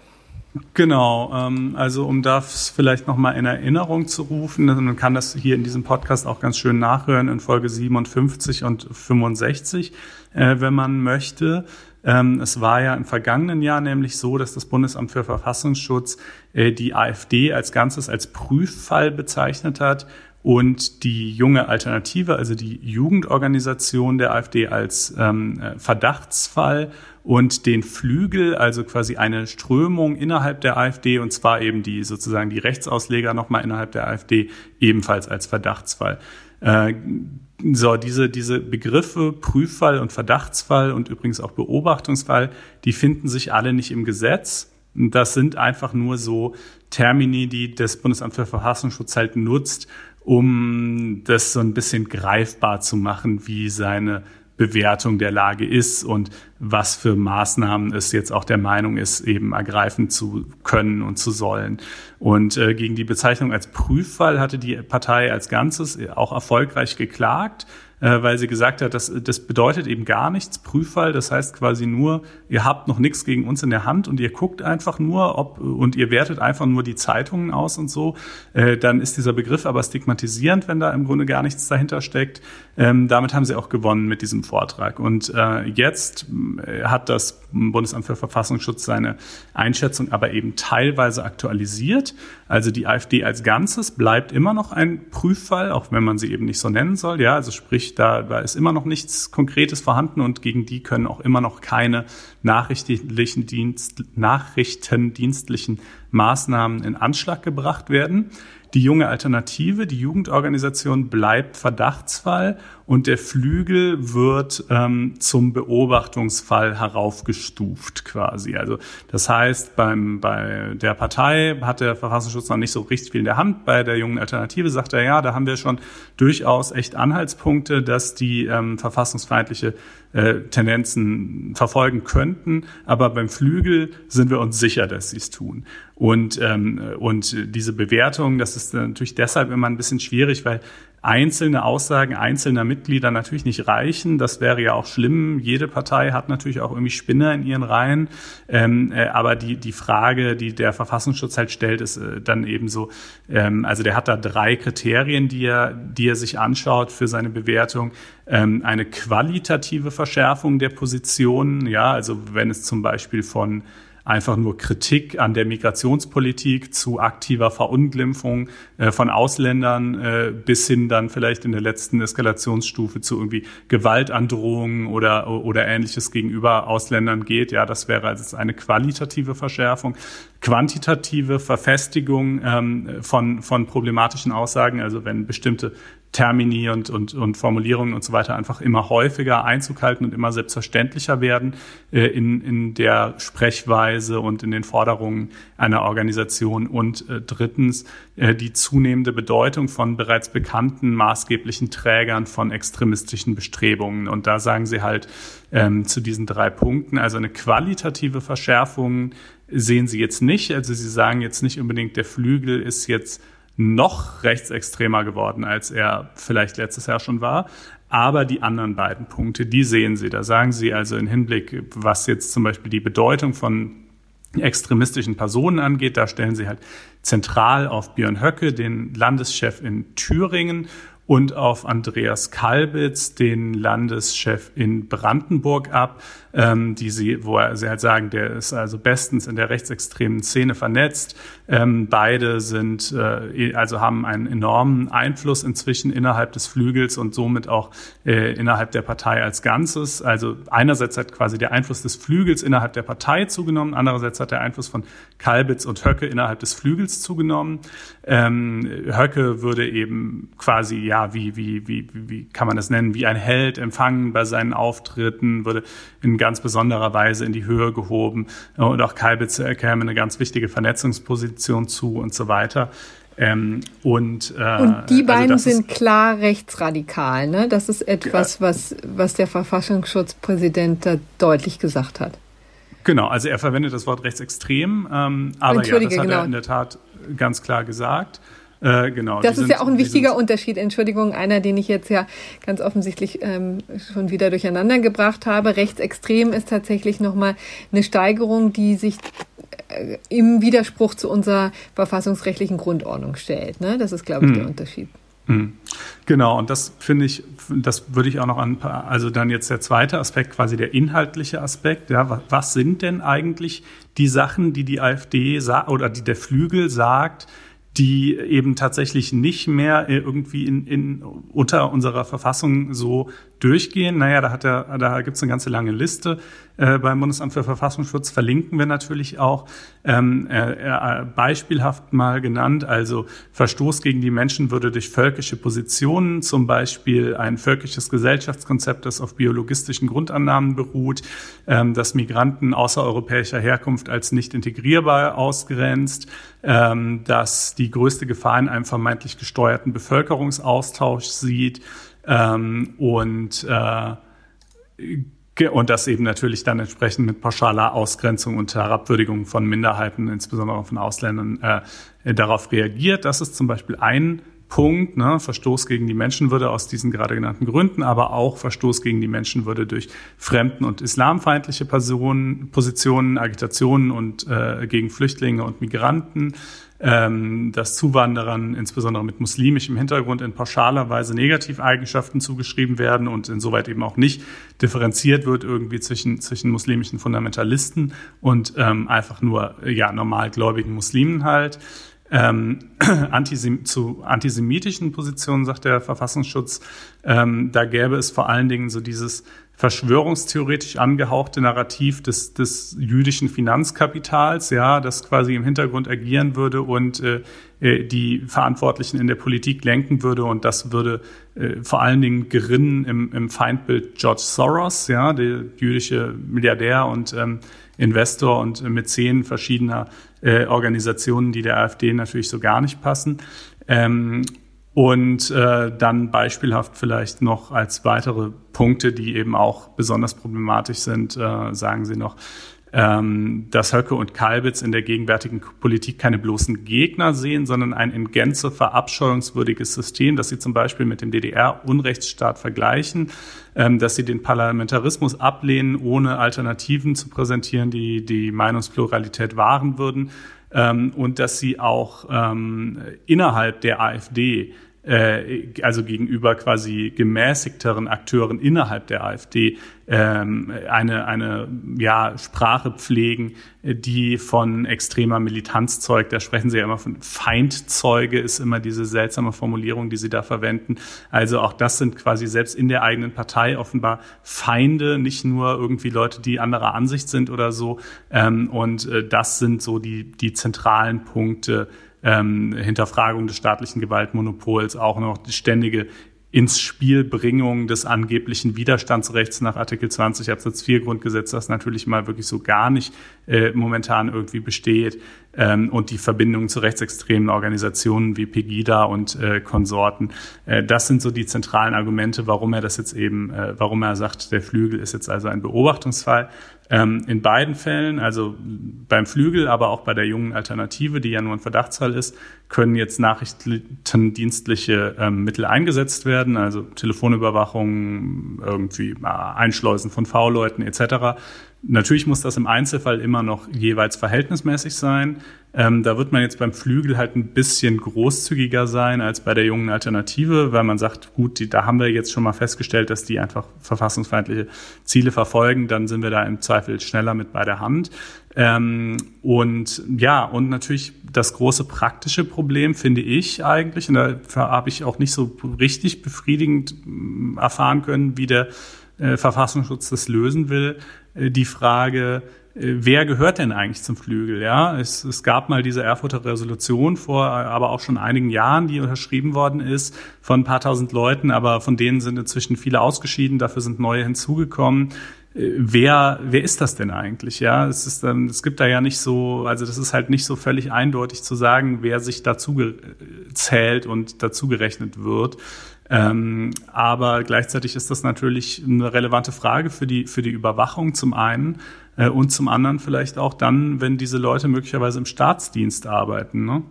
Genau, ähm, also um das vielleicht nochmal in Erinnerung zu rufen, man kann das hier in diesem Podcast auch ganz schön nachhören in Folge 57 und 65, äh, wenn man möchte. Ähm, es war ja im vergangenen Jahr nämlich so, dass das Bundesamt für Verfassungsschutz äh, die AfD als Ganzes als Prüffall bezeichnet hat und die junge Alternative, also die Jugendorganisation der AfD als ähm, äh, Verdachtsfall und den Flügel, also quasi eine Strömung innerhalb der AfD und zwar eben die sozusagen die Rechtsausleger nochmal innerhalb der AfD ebenfalls als Verdachtsfall. Äh, so, diese, diese Begriffe Prüffall und Verdachtsfall und übrigens auch Beobachtungsfall, die finden sich alle nicht im Gesetz. Das sind einfach nur so Termini, die das Bundesamt für Verfassungsschutz halt nutzt, um das so ein bisschen greifbar zu machen, wie seine Bewertung der Lage ist und was für Maßnahmen es jetzt auch der Meinung ist, eben ergreifen zu können und zu sollen. Und äh, gegen die Bezeichnung als Prüffall hatte die Partei als Ganzes auch erfolgreich geklagt äh, weil sie gesagt hat, das, das bedeutet eben gar nichts, Prüffall. Das heißt quasi nur, ihr habt noch nichts gegen uns in der Hand und ihr guckt einfach nur, ob und ihr wertet einfach nur die Zeitungen aus und so. Äh, dann ist dieser Begriff aber stigmatisierend, wenn da im Grunde gar nichts dahinter steckt. Ähm, damit haben sie auch gewonnen mit diesem Vortrag. Und äh, jetzt äh, hat das Bundesamt für Verfassungsschutz seine Einschätzung aber eben teilweise aktualisiert. Also die AfD als Ganzes bleibt immer noch ein Prüffall, auch wenn man sie eben nicht so nennen soll. Ja, also sprich, da, ist immer noch nichts Konkretes vorhanden und gegen die können auch immer noch keine nachrichtlichen Dienst, nachrichtendienstlichen Maßnahmen in Anschlag gebracht werden. Die junge Alternative, die Jugendorganisation bleibt Verdachtsfall und der Flügel wird ähm, zum Beobachtungsfall heraufgestuft quasi. Also das heißt, beim, bei der Partei hat der Verfassungsschutz noch nicht so richtig viel in der Hand. Bei der jungen Alternative sagt er, ja, da haben wir schon durchaus echt Anhaltspunkte, dass die ähm, verfassungsfeindliche äh, Tendenzen verfolgen könnten. Aber beim Flügel sind wir uns sicher, dass sie es tun. Und, ähm, und diese Bewertung, das ist natürlich deshalb immer ein bisschen schwierig, weil einzelne Aussagen einzelner Mitglieder natürlich nicht reichen. Das wäre ja auch schlimm. Jede Partei hat natürlich auch irgendwie Spinner in ihren Reihen. Ähm, äh, aber die, die Frage, die der Verfassungsschutz halt stellt, ist äh, dann eben so, ähm, also der hat da drei Kriterien, die er, die er sich anschaut für seine Bewertung. Ähm, eine qualitative Verschärfung der Positionen, ja, also wenn es zum Beispiel von einfach nur Kritik an der Migrationspolitik zu aktiver Verunglimpfung äh, von Ausländern äh, bis hin dann vielleicht in der letzten Eskalationsstufe zu irgendwie Gewaltandrohungen oder, oder ähnliches gegenüber Ausländern geht. Ja, das wäre also eine qualitative Verschärfung. Quantitative Verfestigung ähm, von, von problematischen Aussagen, also wenn bestimmte Termini und, und, und Formulierungen und so weiter einfach immer häufiger Einzug halten und immer selbstverständlicher werden äh, in, in der Sprechweise und in den Forderungen einer Organisation. Und äh, drittens äh, die zunehmende Bedeutung von bereits bekannten maßgeblichen Trägern von extremistischen Bestrebungen. Und da sagen sie halt ähm, zu diesen drei Punkten, also eine qualitative Verschärfung sehen sie jetzt nicht. Also sie sagen jetzt nicht unbedingt, der Flügel ist jetzt noch rechtsextremer geworden, als er vielleicht letztes Jahr schon war. Aber die anderen beiden Punkte, die sehen Sie. Da sagen Sie also in Hinblick, was jetzt zum Beispiel die Bedeutung von extremistischen Personen angeht, da stellen Sie halt zentral auf Björn Höcke, den Landeschef in Thüringen und auf Andreas Kalbitz, den Landeschef in Brandenburg ab ähm, die sie, wo er, sie halt sagen, der ist also bestens in der rechtsextremen Szene vernetzt. Ähm, beide sind, äh, also haben einen enormen Einfluss inzwischen innerhalb des Flügels und somit auch äh, innerhalb der Partei als Ganzes. Also einerseits hat quasi der Einfluss des Flügels innerhalb der Partei zugenommen, andererseits hat der Einfluss von Kalbitz und Höcke innerhalb des Flügels zugenommen. Ähm, Höcke würde eben quasi, ja, wie, wie, wie, wie kann man das nennen, wie ein Held empfangen bei seinen Auftritten, würde in ganz besonderer Weise in die Höhe gehoben. Und auch Kalbitz käme eine ganz wichtige Vernetzungsposition zu und so weiter. Ähm, und, äh, und die also beiden also sind klar rechtsradikal. Ne? Das ist etwas, ja. was, was der Verfassungsschutzpräsident da deutlich gesagt hat. Genau, also er verwendet das Wort rechtsextrem, ähm, aber ja, das hat genau. er in der Tat ganz klar gesagt. Äh, genau. Das ist sind, ja auch ein wichtiger Unterschied. Entschuldigung, einer, den ich jetzt ja ganz offensichtlich ähm, schon wieder durcheinander gebracht habe. Rechtsextrem ist tatsächlich nochmal eine Steigerung, die sich äh, im Widerspruch zu unserer verfassungsrechtlichen Grundordnung stellt. Ne? Das ist, glaube ich, hm. der Unterschied. Hm. Genau, und das finde ich, das würde ich auch noch an, also dann jetzt der zweite Aspekt, quasi der inhaltliche Aspekt. Ja, was sind denn eigentlich die Sachen, die die AfD oder die der Flügel sagt, die eben tatsächlich nicht mehr irgendwie in, in, unter unserer Verfassung so durchgehen. Naja, da, hat er, da gibt es eine ganze lange Liste äh, beim Bundesamt für Verfassungsschutz, verlinken wir natürlich auch. Ähm, äh, äh, beispielhaft mal genannt, also Verstoß gegen die Menschenwürde durch völkische Positionen, zum Beispiel ein völkisches Gesellschaftskonzept, das auf biologistischen Grundannahmen beruht, ähm, das Migranten außereuropäischer Herkunft als nicht integrierbar ausgrenzt, ähm, dass die größte Gefahr in einem vermeintlich gesteuerten Bevölkerungsaustausch sieht, ähm, und äh, und das eben natürlich dann entsprechend mit pauschaler Ausgrenzung und Herabwürdigung von Minderheiten, insbesondere von Ausländern, äh, darauf reagiert. Das ist zum Beispiel ein Punkt, ne, Verstoß gegen die Menschenwürde aus diesen gerade genannten Gründen, aber auch Verstoß gegen die Menschenwürde durch fremden- und islamfeindliche Personen, Positionen, Agitationen und äh, gegen Flüchtlinge und Migranten, ähm, dass Zuwanderern, insbesondere mit muslimischem Hintergrund, in pauschaler Weise Negativeigenschaften zugeschrieben werden und insoweit eben auch nicht differenziert wird irgendwie zwischen, zwischen muslimischen Fundamentalisten und ähm, einfach nur ja normalgläubigen Muslimen halt. Ähm, <clears throat> antisem zu antisemitischen Positionen, sagt der Verfassungsschutz, ähm, da gäbe es vor allen Dingen so dieses verschwörungstheoretisch angehauchte Narrativ des, des jüdischen Finanzkapitals, ja, das quasi im Hintergrund agieren würde und äh, äh die Verantwortlichen in der Politik lenken würde und das würde äh, vor allen Dingen gerinnen im, im Feindbild George Soros, ja, der jüdische Milliardär und ähm, Investor und Mäzen verschiedener äh, Organisationen, die der AfD natürlich so gar nicht passen. Ähm, und äh, dann beispielhaft vielleicht noch als weitere Punkte, die eben auch besonders problematisch sind, äh, sagen Sie noch, ähm, dass Höcke und Kalbitz in der gegenwärtigen Politik keine bloßen Gegner sehen, sondern ein in Gänze verabscheuungswürdiges System, das sie zum Beispiel mit dem DDR-Unrechtsstaat vergleichen, ähm, dass sie den Parlamentarismus ablehnen, ohne Alternativen zu präsentieren, die die Meinungspluralität wahren würden und dass sie auch ähm, innerhalb der AfD äh, also gegenüber quasi gemäßigteren Akteuren innerhalb der AfD ähm, eine, eine ja, Sprache pflegen, die von extremer Militanz zeugt. Da sprechen sie ja immer von Feindzeuge, ist immer diese seltsame Formulierung, die sie da verwenden. Also auch das sind quasi selbst in der eigenen Partei offenbar Feinde, nicht nur irgendwie Leute, die anderer Ansicht sind oder so. Ähm, und äh, das sind so die, die zentralen Punkte, ähm, Hinterfragung des staatlichen Gewaltmonopols, auch noch die ständige ins Spielbringung des angeblichen Widerstandsrechts nach Artikel 20 Absatz 4 Grundgesetz, das natürlich mal wirklich so gar nicht äh, momentan irgendwie besteht, ähm, und die Verbindungen zu rechtsextremen Organisationen wie Pegida und äh, Konsorten. Äh, das sind so die zentralen Argumente, warum er das jetzt eben, äh, warum er sagt, der Flügel ist jetzt also ein Beobachtungsfall. Ähm, in beiden Fällen, also beim Flügel, aber auch bei der jungen Alternative, die ja nur ein Verdachtsfall ist, können jetzt nachrichtendienstliche ähm, Mittel eingesetzt werden, also Telefonüberwachung, irgendwie äh, Einschleusen von V-Leuten etc. Natürlich muss das im Einzelfall immer noch jeweils verhältnismäßig sein. Ähm, da wird man jetzt beim Flügel halt ein bisschen großzügiger sein als bei der jungen Alternative, weil man sagt, gut, die, da haben wir jetzt schon mal festgestellt, dass die einfach verfassungsfeindliche Ziele verfolgen. Dann sind wir da im Zweifel schneller mit bei der Hand. Ähm, und ja, und natürlich das große praktische Problem finde ich eigentlich, und da habe ich auch nicht so richtig befriedigend mm, erfahren können, wie der äh, Verfassungsschutz das lösen will, die Frage, äh, wer gehört denn eigentlich zum Flügel? Ja, es, es gab mal diese Erfurter Resolution vor, aber auch schon einigen Jahren, die unterschrieben worden ist von ein paar tausend Leuten, aber von denen sind inzwischen viele ausgeschieden, dafür sind neue hinzugekommen. Wer, wer ist das denn eigentlich? Ja, es ist, es gibt da ja nicht so, also das ist halt nicht so völlig eindeutig zu sagen, wer sich dazu zählt und dazu gerechnet wird. Ähm, aber gleichzeitig ist das natürlich eine relevante Frage für die, für die Überwachung zum einen äh, und zum anderen vielleicht auch dann, wenn diese Leute möglicherweise im Staatsdienst arbeiten. Ne?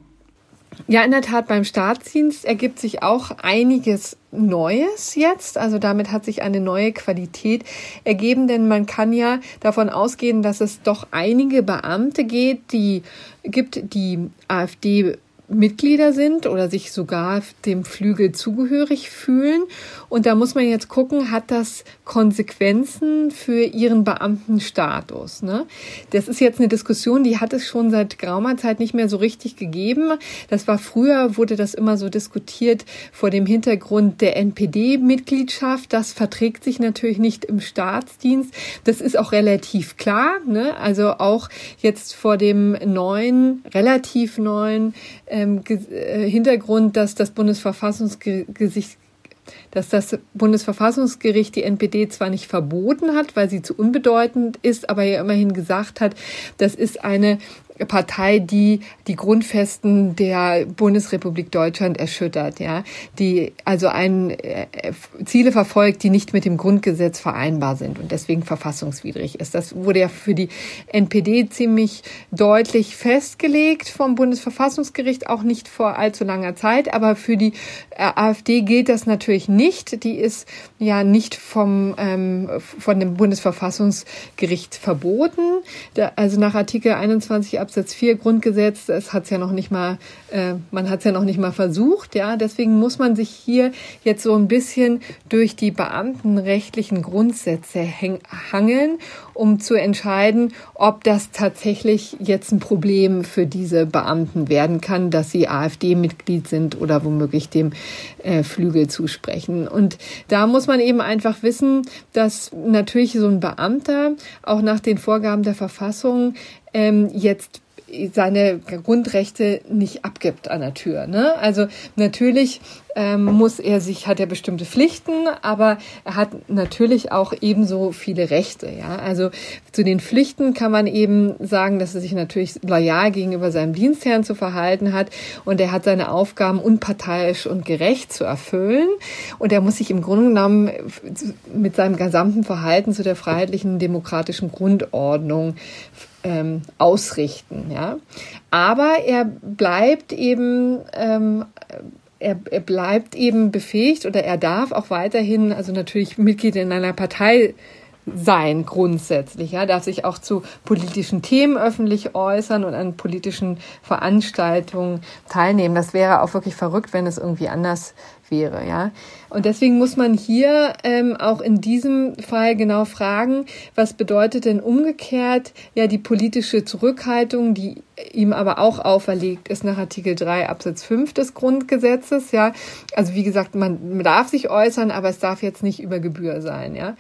Ja, in der Tat, beim Staatsdienst ergibt sich auch einiges Neues jetzt. Also damit hat sich eine neue Qualität ergeben, denn man kann ja davon ausgehen, dass es doch einige Beamte geht, die gibt, die AfD Mitglieder sind oder sich sogar dem Flügel zugehörig fühlen. Und da muss man jetzt gucken, hat das Konsequenzen für ihren Beamtenstatus? Ne? Das ist jetzt eine Diskussion, die hat es schon seit geraumer Zeit nicht mehr so richtig gegeben. Das war früher, wurde das immer so diskutiert vor dem Hintergrund der NPD-Mitgliedschaft. Das verträgt sich natürlich nicht im Staatsdienst. Das ist auch relativ klar. Ne? Also auch jetzt vor dem neuen, relativ neuen ähm, äh, Hintergrund, dass das Bundesverfassungsgericht dass das Bundesverfassungsgericht die NPD zwar nicht verboten hat, weil sie zu unbedeutend ist, aber ja immerhin gesagt hat, das ist eine Partei, die die Grundfesten der Bundesrepublik Deutschland erschüttert, ja, die also ein äh, Ziele verfolgt, die nicht mit dem Grundgesetz vereinbar sind und deswegen verfassungswidrig ist. Das wurde ja für die NPD ziemlich deutlich festgelegt vom Bundesverfassungsgericht, auch nicht vor allzu langer Zeit, aber für die äh, AfD gilt das natürlich nicht. Die ist ja nicht vom ähm, von dem Bundesverfassungsgericht verboten. Da, also nach Artikel 21 Absatz 4 Grundgesetz, es hat's ja noch nicht mal, äh, man hat es ja noch nicht mal versucht, ja. Deswegen muss man sich hier jetzt so ein bisschen durch die beamtenrechtlichen Grundsätze hangeln, um zu entscheiden, ob das tatsächlich jetzt ein Problem für diese Beamten werden kann, dass sie AfD-Mitglied sind oder womöglich dem äh, Flügel zusprechen. Und da muss man eben einfach wissen, dass natürlich so ein Beamter auch nach den Vorgaben der Verfassung ähm, jetzt seine Grundrechte nicht abgibt an der Tür. Ne? Also natürlich ähm, muss er sich, hat er bestimmte Pflichten, aber er hat natürlich auch ebenso viele Rechte. Ja? Also zu den Pflichten kann man eben sagen, dass er sich natürlich loyal gegenüber seinem Dienstherrn zu verhalten hat und er hat seine Aufgaben unparteiisch und gerecht zu erfüllen und er muss sich im Grunde genommen mit seinem gesamten Verhalten zu der freiheitlichen demokratischen Grundordnung ähm, ausrichten. Ja? Aber er bleibt eben ähm, er, er bleibt eben befähigt oder er darf auch weiterhin, also natürlich Mitglied in einer Partei sein grundsätzlich. Ja, darf sich auch zu politischen Themen öffentlich äußern und an politischen Veranstaltungen teilnehmen. Das wäre auch wirklich verrückt, wenn es irgendwie anders wäre. Ja, und deswegen muss man hier ähm, auch in diesem Fall genau fragen, was bedeutet denn umgekehrt ja die politische Zurückhaltung, die ihm aber auch auferlegt ist nach Artikel 3 Absatz 5 des Grundgesetzes, ja. Also wie gesagt, man darf sich äußern, aber es darf jetzt nicht über Gebühr sein, ja.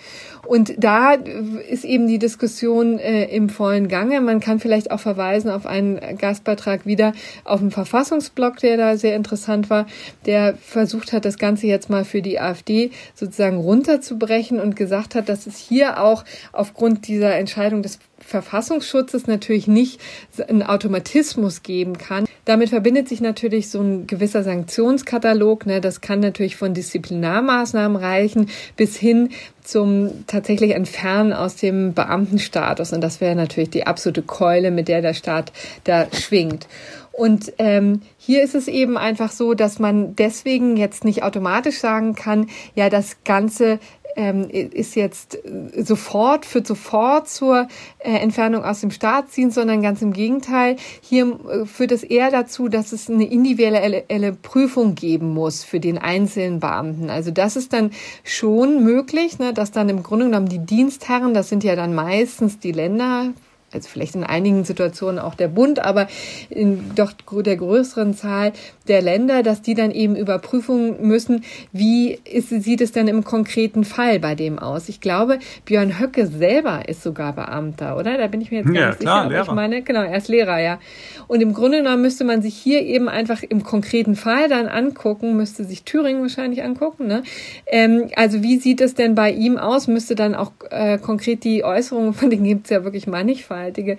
Und da ist eben die Diskussion äh, im vollen Gange. Man kann vielleicht auch verweisen auf einen Gastbeitrag wieder auf dem Verfassungsblock, der da sehr interessant war, der versucht hat, das Ganze jetzt mal für für die AfD sozusagen runterzubrechen und gesagt hat, dass es hier auch aufgrund dieser Entscheidung des Verfassungsschutzes natürlich nicht einen Automatismus geben kann. Damit verbindet sich natürlich so ein gewisser Sanktionskatalog. Ne? Das kann natürlich von Disziplinarmaßnahmen reichen bis hin zum tatsächlich Entfernen aus dem Beamtenstatus. Und das wäre natürlich die absolute Keule, mit der der Staat da schwingt. Und ähm, hier ist es eben einfach so, dass man deswegen jetzt nicht automatisch sagen kann, ja, das Ganze ähm, ist jetzt äh, sofort, führt sofort zur äh, Entfernung aus dem Staat ziehen, sondern ganz im Gegenteil. Hier äh, führt es eher dazu, dass es eine individuelle Prüfung geben muss für den einzelnen Beamten. Also das ist dann schon möglich, ne, dass dann im Grunde genommen die Dienstherren, das sind ja dann meistens die Länder, also vielleicht in einigen Situationen auch der Bund, aber in doch der größeren Zahl der Länder, dass die dann eben überprüfen müssen, wie ist, sieht es denn im konkreten Fall bei dem aus. Ich glaube, Björn Höcke selber ist sogar Beamter, oder? Da bin ich mir jetzt gar ja, nicht klar, sicher. Lehrer. ich meine, genau, er ist Lehrer, ja. Und im Grunde genommen müsste man sich hier eben einfach im konkreten Fall dann angucken, müsste sich Thüringen wahrscheinlich angucken, ne? Ähm, also wie sieht es denn bei ihm aus? Müsste dann auch äh, konkret die Äußerungen, von denen gibt es ja wirklich mannigfalt nachhaltige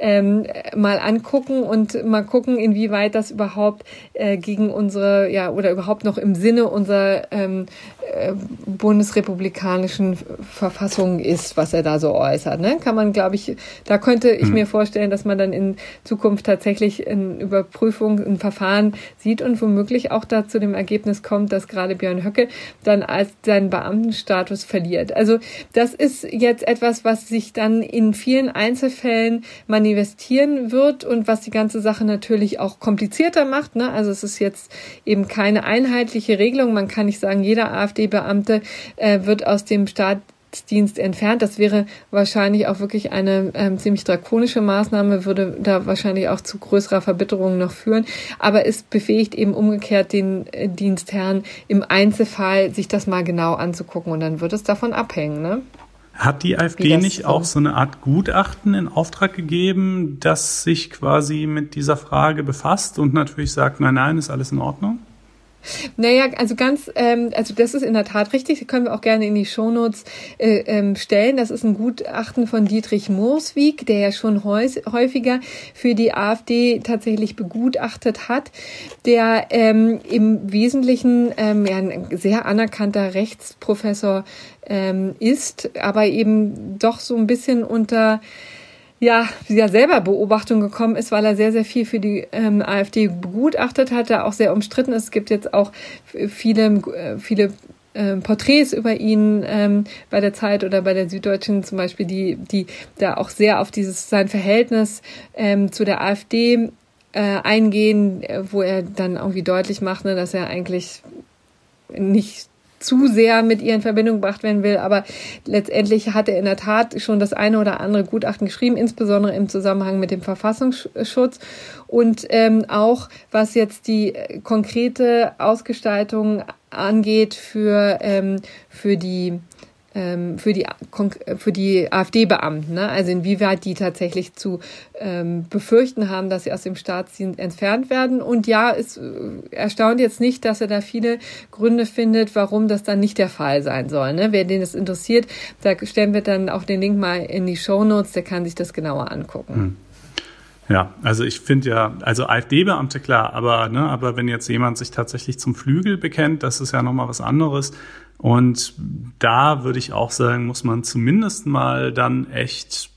ähm, mal angucken und mal gucken, inwieweit das überhaupt äh, gegen unsere, ja, oder überhaupt noch im Sinne unserer ähm, äh, bundesrepublikanischen Verfassung ist, was er da so äußert. Ne? Kann man, glaube ich, da könnte ich hm. mir vorstellen, dass man dann in Zukunft tatsächlich in Überprüfung, ein Verfahren sieht und womöglich auch da zu dem Ergebnis kommt, dass gerade Björn Höcke dann als seinen Beamtenstatus verliert. Also das ist jetzt etwas, was sich dann in vielen Einzelfällen manifestiert investieren wird und was die ganze Sache natürlich auch komplizierter macht. Ne? Also es ist jetzt eben keine einheitliche Regelung. Man kann nicht sagen, jeder AfD-Beamte äh, wird aus dem Staatsdienst entfernt. Das wäre wahrscheinlich auch wirklich eine ähm, ziemlich drakonische Maßnahme, würde da wahrscheinlich auch zu größerer Verbitterung noch führen. Aber es befähigt eben umgekehrt den äh, Dienstherrn im Einzelfall, sich das mal genau anzugucken und dann wird es davon abhängen. Ne? Hat die AfD nicht auch so eine Art Gutachten in Auftrag gegeben, das sich quasi mit dieser Frage befasst und natürlich sagt, nein, nein, ist alles in Ordnung? Naja, also ganz, ähm, also das ist in der Tat richtig. Das können wir auch gerne in die Shownotes äh, ähm, stellen. Das ist ein Gutachten von Dietrich Moorswijk, der ja schon häufiger für die AfD tatsächlich begutachtet hat, der ähm, im Wesentlichen ähm, ja, ein sehr anerkannter Rechtsprofessor ähm, ist, aber eben doch so ein bisschen unter ja, ja selber Beobachtung gekommen ist, weil er sehr, sehr viel für die ähm, AfD begutachtet hat, da auch sehr umstritten ist. Es gibt jetzt auch viele, äh, viele äh, Porträts über ihn ähm, bei der Zeit oder bei der Süddeutschen zum Beispiel, die, die da auch sehr auf dieses sein Verhältnis ähm, zu der AfD äh, eingehen, wo er dann irgendwie deutlich macht, ne, dass er eigentlich nicht zu sehr mit ihr in Verbindung gebracht werden will. Aber letztendlich hat er in der Tat schon das eine oder andere Gutachten geschrieben, insbesondere im Zusammenhang mit dem Verfassungsschutz und ähm, auch was jetzt die äh, konkrete Ausgestaltung angeht für, ähm, für die für die, für die AfD-Beamten, ne? also inwieweit die tatsächlich zu ähm, befürchten haben, dass sie aus dem Staatsdienst entfernt werden. Und ja, es äh, erstaunt jetzt nicht, dass er da viele Gründe findet, warum das dann nicht der Fall sein soll. Ne? Wer den das interessiert, da stellen wir dann auch den Link mal in die Show Notes, der kann sich das genauer angucken. Hm. Ja, also ich finde ja, also AfD-Beamte klar, aber ne, aber wenn jetzt jemand sich tatsächlich zum Flügel bekennt, das ist ja nochmal was anderes. Und da würde ich auch sagen, muss man zumindest mal dann echt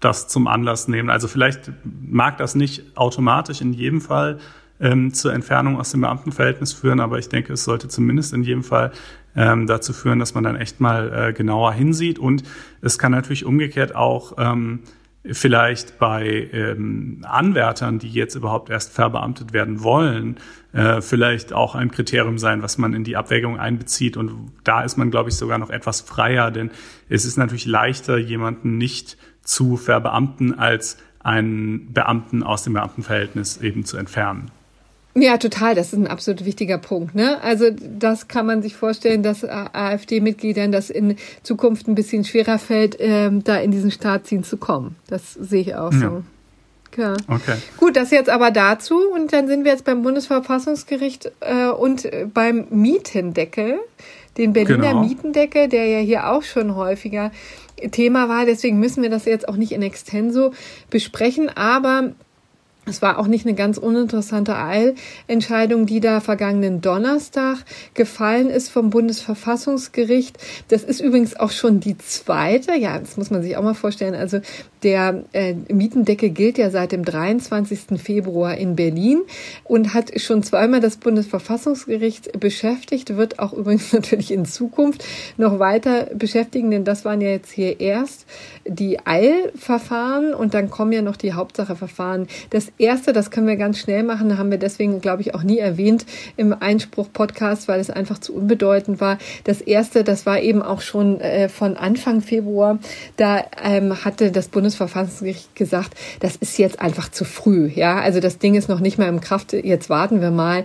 das zum Anlass nehmen. Also vielleicht mag das nicht automatisch in jedem Fall ähm, zur Entfernung aus dem Beamtenverhältnis führen, aber ich denke, es sollte zumindest in jedem Fall ähm, dazu führen, dass man dann echt mal äh, genauer hinsieht. Und es kann natürlich umgekehrt auch ähm, vielleicht bei ähm, Anwärtern, die jetzt überhaupt erst verbeamtet werden wollen, äh, vielleicht auch ein Kriterium sein, was man in die Abwägung einbezieht. Und da ist man, glaube ich, sogar noch etwas freier, denn es ist natürlich leichter, jemanden nicht zu verbeamten, als einen Beamten aus dem Beamtenverhältnis eben zu entfernen. Ja, total. Das ist ein absolut wichtiger Punkt. Ne? Also das kann man sich vorstellen, dass AfD-Mitgliedern das in Zukunft ein bisschen schwerer fällt, ähm, da in diesen Staatsdienst zu kommen. Das sehe ich auch so. Ja. Ja. Okay. Gut, das jetzt aber dazu und dann sind wir jetzt beim Bundesverfassungsgericht äh, und beim Mietendeckel, den Berliner genau. Mietendeckel, der ja hier auch schon häufiger Thema war. Deswegen müssen wir das jetzt auch nicht in extenso besprechen, aber es war auch nicht eine ganz uninteressante Eilentscheidung, die da vergangenen Donnerstag gefallen ist vom Bundesverfassungsgericht. Das ist übrigens auch schon die zweite. Ja, das muss man sich auch mal vorstellen. Also der äh, Mietendeckel gilt ja seit dem 23. Februar in Berlin und hat schon zweimal das Bundesverfassungsgericht beschäftigt, wird auch übrigens <laughs> natürlich in Zukunft noch weiter beschäftigen, denn das waren ja jetzt hier erst die Eilverfahren und dann kommen ja noch die Hauptsacheverfahren. Das erste, das können wir ganz schnell machen, haben wir deswegen, glaube ich, auch nie erwähnt im Einspruch-Podcast, weil es einfach zu unbedeutend war. Das erste, das war eben auch schon äh, von Anfang Februar. Da ähm, hatte das Bundesverfassungsgericht gesagt, das ist jetzt einfach zu früh. Ja, also das Ding ist noch nicht mal im Kraft. Jetzt warten wir mal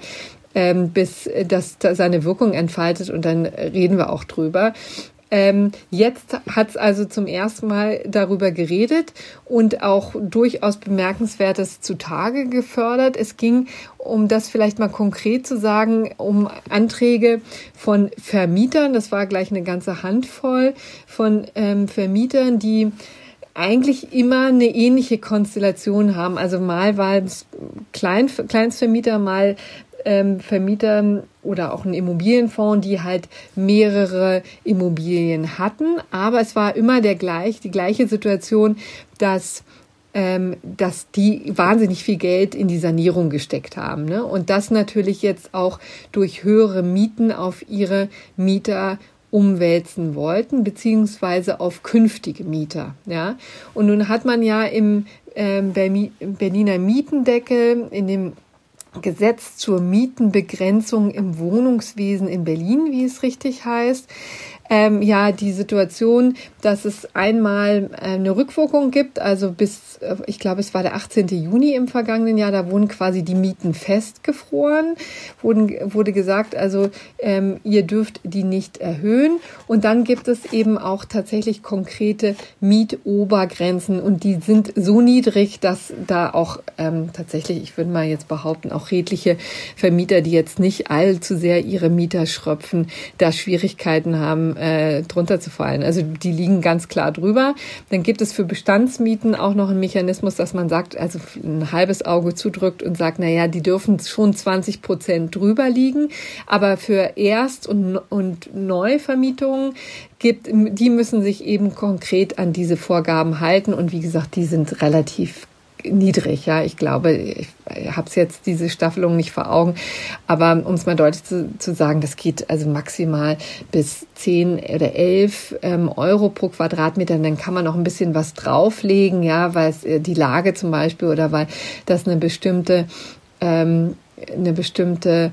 ähm, bis das, das seine Wirkung entfaltet und dann reden wir auch drüber. Ähm, jetzt hat es also zum ersten Mal darüber geredet und auch durchaus Bemerkenswertes zutage gefördert. Es ging, um das vielleicht mal konkret zu sagen, um Anträge von Vermietern. Das war gleich eine ganze Handvoll von ähm, Vermietern, die eigentlich immer eine ähnliche Konstellation haben. Also mal war es Klein, Kleinstvermieter, mal ähm, Vermieter oder auch ein Immobilienfonds, die halt mehrere Immobilien hatten. Aber es war immer der gleich, die gleiche Situation, dass ähm, dass die wahnsinnig viel Geld in die Sanierung gesteckt haben. Ne? Und das natürlich jetzt auch durch höhere Mieten auf ihre Mieter umwälzen wollten, beziehungsweise auf künftige Mieter. Ja? Und nun hat man ja im ähm, Berliner Mietendeckel, in dem Gesetz zur Mietenbegrenzung im Wohnungswesen in Berlin, wie es richtig heißt, ähm, ja die Situation, dass es einmal äh, eine Rückwirkung gibt, also bis, äh, ich glaube, es war der 18. Juni im vergangenen Jahr, da wurden quasi die Mieten festgefroren, wurden, wurde gesagt, also ähm, ihr dürft die nicht erhöhen. Und dann gibt es eben auch tatsächlich konkrete Mietobergrenzen und die sind so niedrig, dass da auch ähm, tatsächlich, ich würde mal jetzt behaupten, auch redliche Vermieter, die jetzt nicht allzu sehr ihre Mieter schröpfen, da Schwierigkeiten haben, äh, drunter zu fallen. Also die liegen ganz klar drüber. Dann gibt es für Bestandsmieten auch noch einen Mechanismus, dass man sagt, also ein halbes Auge zudrückt und sagt, na ja, die dürfen schon 20 Prozent drüber liegen, aber für Erst- und, und Neuvermietungen gibt, die müssen sich eben konkret an diese Vorgaben halten und wie gesagt, die sind relativ niedrig. Ja, ich glaube, ich habe es jetzt diese Staffelung nicht vor Augen, aber um es mal deutlich zu, zu, sagen, das geht also maximal bis 10 oder 11 ähm, Euro pro Quadratmeter. Dann kann man noch ein bisschen was drauflegen, ja, weil es äh, die Lage zum Beispiel oder weil das eine bestimmte ähm, eine bestimmte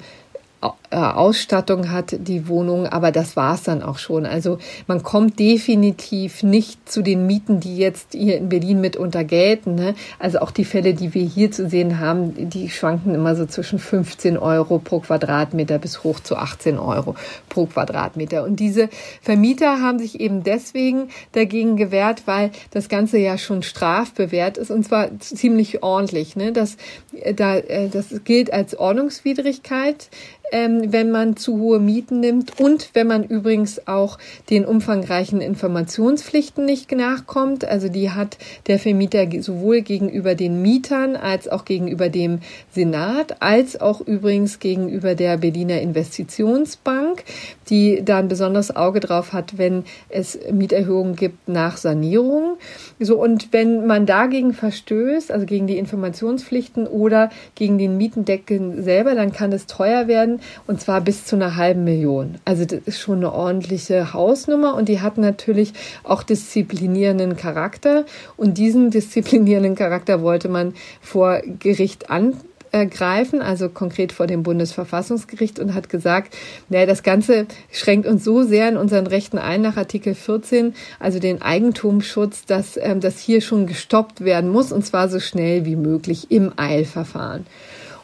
äh, Ausstattung hat, die Wohnung, aber das war's dann auch schon. Also man kommt definitiv nicht zu den Mieten, die jetzt hier in Berlin mitunter gelten. Ne? Also auch die Fälle, die wir hier zu sehen haben, die schwanken immer so zwischen 15 Euro pro Quadratmeter bis hoch zu 18 Euro pro Quadratmeter. Und diese Vermieter haben sich eben deswegen dagegen gewehrt, weil das Ganze ja schon strafbewehrt ist und zwar ziemlich ordentlich. Ne? Das, äh, da, äh, das gilt als Ordnungswidrigkeit ähm, wenn man zu hohe Mieten nimmt und wenn man übrigens auch den umfangreichen Informationspflichten nicht nachkommt. Also die hat der Vermieter sowohl gegenüber den Mietern als auch gegenüber dem Senat, als auch übrigens gegenüber der Berliner Investitionsbank, die da ein besonderes Auge drauf hat, wenn es Mieterhöhungen gibt nach Sanierung. So, und wenn man dagegen verstößt, also gegen die Informationspflichten oder gegen den Mietendeckel selber, dann kann es teuer werden und zwar bis zu einer halben Million. Also das ist schon eine ordentliche Hausnummer und die hat natürlich auch disziplinierenden Charakter und diesen disziplinierenden Charakter wollte man vor Gericht an greifen, also konkret vor dem Bundesverfassungsgericht und hat gesagt, naja, das Ganze schränkt uns so sehr in unseren Rechten ein nach Artikel 14, also den Eigentumsschutz, dass ähm, das hier schon gestoppt werden muss und zwar so schnell wie möglich im Eilverfahren.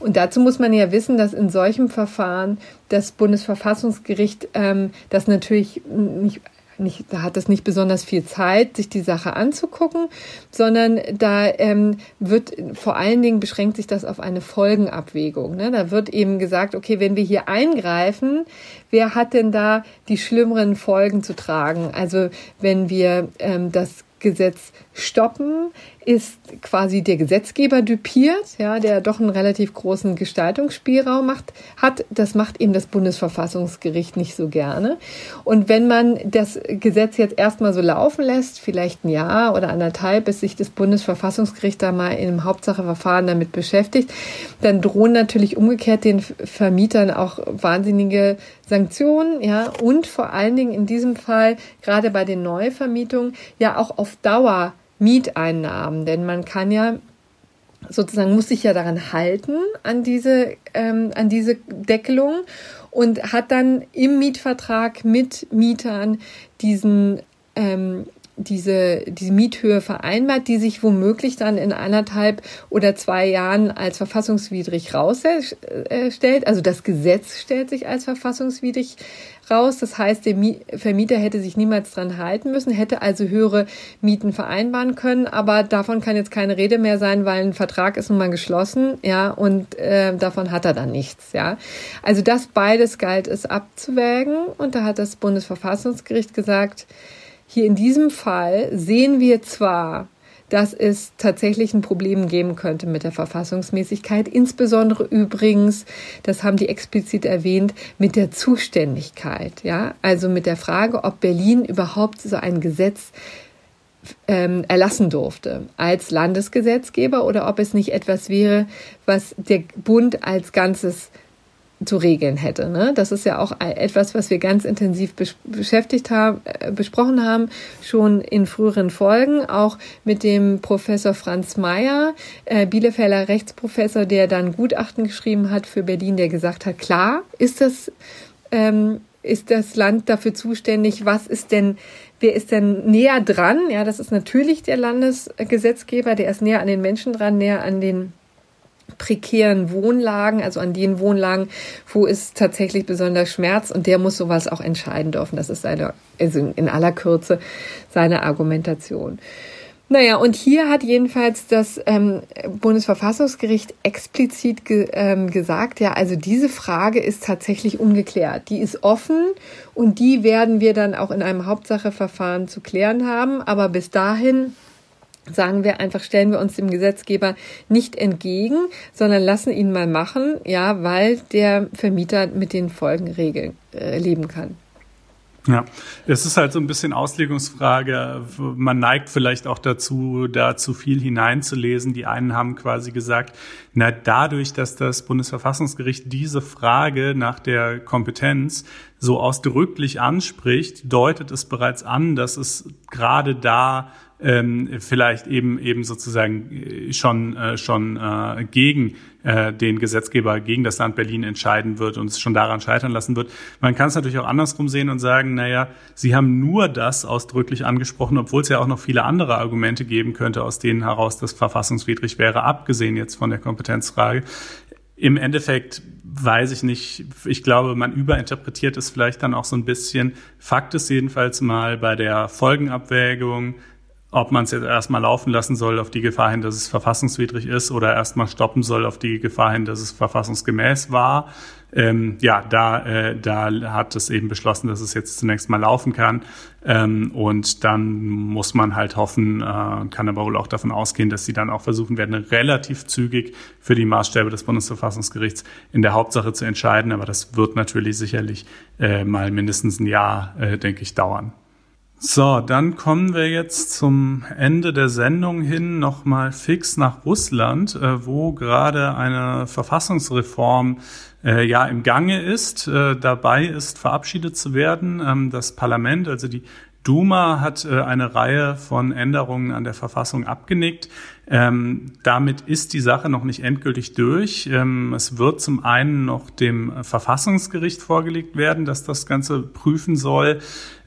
Und dazu muss man ja wissen, dass in solchem Verfahren das Bundesverfassungsgericht ähm, das natürlich nicht nicht, da hat es nicht besonders viel Zeit, sich die Sache anzugucken, sondern da ähm, wird vor allen Dingen beschränkt sich das auf eine Folgenabwägung. Ne? Da wird eben gesagt, okay, wenn wir hier eingreifen, wer hat denn da die schlimmeren Folgen zu tragen? Also wenn wir ähm, das Gesetz stoppen, ist quasi der Gesetzgeber düpiert, ja, der doch einen relativ großen Gestaltungsspielraum macht, hat. Das macht eben das Bundesverfassungsgericht nicht so gerne. Und wenn man das Gesetz jetzt erstmal so laufen lässt, vielleicht ein Jahr oder anderthalb, bis sich das Bundesverfassungsgericht da mal einem Hauptsacheverfahren damit beschäftigt, dann drohen natürlich umgekehrt den Vermietern auch wahnsinnige Sanktionen, ja, und vor allen Dingen in diesem Fall, gerade bei den Neuvermietungen, ja auch auf Dauer Mieteinnahmen, denn man kann ja sozusagen muss sich ja daran halten an diese ähm, an diese Deckelung und hat dann im Mietvertrag mit Mietern diesen ähm, diese, diese Miethöhe vereinbart, die sich womöglich dann in anderthalb oder zwei Jahren als verfassungswidrig rausstellt. Also das Gesetz stellt sich als verfassungswidrig raus. Das heißt, der Vermieter hätte sich niemals dran halten müssen, hätte also höhere Mieten vereinbaren können. Aber davon kann jetzt keine Rede mehr sein, weil ein Vertrag ist nun mal geschlossen, ja, und äh, davon hat er dann nichts, ja. Also das beides galt es abzuwägen und da hat das Bundesverfassungsgericht gesagt, hier in diesem Fall sehen wir zwar, dass es tatsächlich ein Problem geben könnte mit der Verfassungsmäßigkeit, insbesondere übrigens, das haben die explizit erwähnt, mit der Zuständigkeit, ja, also mit der Frage, ob Berlin überhaupt so ein Gesetz ähm, erlassen durfte als Landesgesetzgeber oder ob es nicht etwas wäre, was der Bund als Ganzes zu regeln hätte. Ne? Das ist ja auch etwas, was wir ganz intensiv bes beschäftigt haben, äh, besprochen haben, schon in früheren Folgen, auch mit dem Professor Franz Mayer, äh, Bielefelder Rechtsprofessor, der dann Gutachten geschrieben hat für Berlin, der gesagt hat, klar ist das ähm, ist das Land dafür zuständig? Was ist denn, wer ist denn näher dran? Ja, das ist natürlich der Landesgesetzgeber, der ist näher an den Menschen dran, näher an den prekären Wohnlagen, also an den Wohnlagen, wo es tatsächlich besonders Schmerz und der muss sowas auch entscheiden dürfen. Das ist seine, also in aller Kürze seine Argumentation. Naja, und hier hat jedenfalls das ähm, Bundesverfassungsgericht explizit ge, ähm, gesagt, ja, also diese Frage ist tatsächlich ungeklärt. Die ist offen und die werden wir dann auch in einem Hauptsacheverfahren zu klären haben. Aber bis dahin sagen wir einfach, stellen wir uns dem Gesetzgeber nicht entgegen, sondern lassen ihn mal machen, ja, weil der Vermieter mit den Folgen regeln, äh, leben kann. Ja, es ist halt so ein bisschen Auslegungsfrage. Man neigt vielleicht auch dazu, da zu viel hineinzulesen. Die einen haben quasi gesagt, na, dadurch, dass das Bundesverfassungsgericht diese Frage nach der Kompetenz so ausdrücklich anspricht, deutet es bereits an, dass es gerade da ähm, vielleicht eben eben sozusagen äh, schon äh, schon äh, gegen äh, den Gesetzgeber gegen das Land Berlin entscheiden wird und es schon daran scheitern lassen wird. Man kann es natürlich auch andersrum sehen und sagen, naja, Sie haben nur das ausdrücklich angesprochen, obwohl es ja auch noch viele andere Argumente geben könnte, aus denen heraus das verfassungswidrig wäre, abgesehen jetzt von der Kompetenzfrage. Im Endeffekt weiß ich nicht. Ich glaube, man überinterpretiert es vielleicht dann auch so ein bisschen. Fakt ist jedenfalls mal bei der Folgenabwägung, ob man es jetzt erstmal laufen lassen soll auf die Gefahr hin, dass es verfassungswidrig ist oder erstmal stoppen soll auf die Gefahr hin, dass es verfassungsgemäß war. Ähm, ja, da, äh, da hat es eben beschlossen, dass es jetzt zunächst mal laufen kann. Ähm, und dann muss man halt hoffen, äh, kann aber wohl auch davon ausgehen, dass sie dann auch versuchen werden, relativ zügig für die Maßstäbe des Bundesverfassungsgerichts in der Hauptsache zu entscheiden. Aber das wird natürlich sicherlich äh, mal mindestens ein Jahr, äh, denke ich, dauern. So, dann kommen wir jetzt zum Ende der Sendung hin nochmal fix nach Russland, äh, wo gerade eine Verfassungsreform äh, ja im Gange ist, äh, dabei ist verabschiedet zu werden. Ähm, das Parlament, also die Duma hat äh, eine Reihe von Änderungen an der Verfassung abgenickt. Ähm, damit ist die Sache noch nicht endgültig durch. Ähm, es wird zum einen noch dem Verfassungsgericht vorgelegt werden, dass das Ganze prüfen soll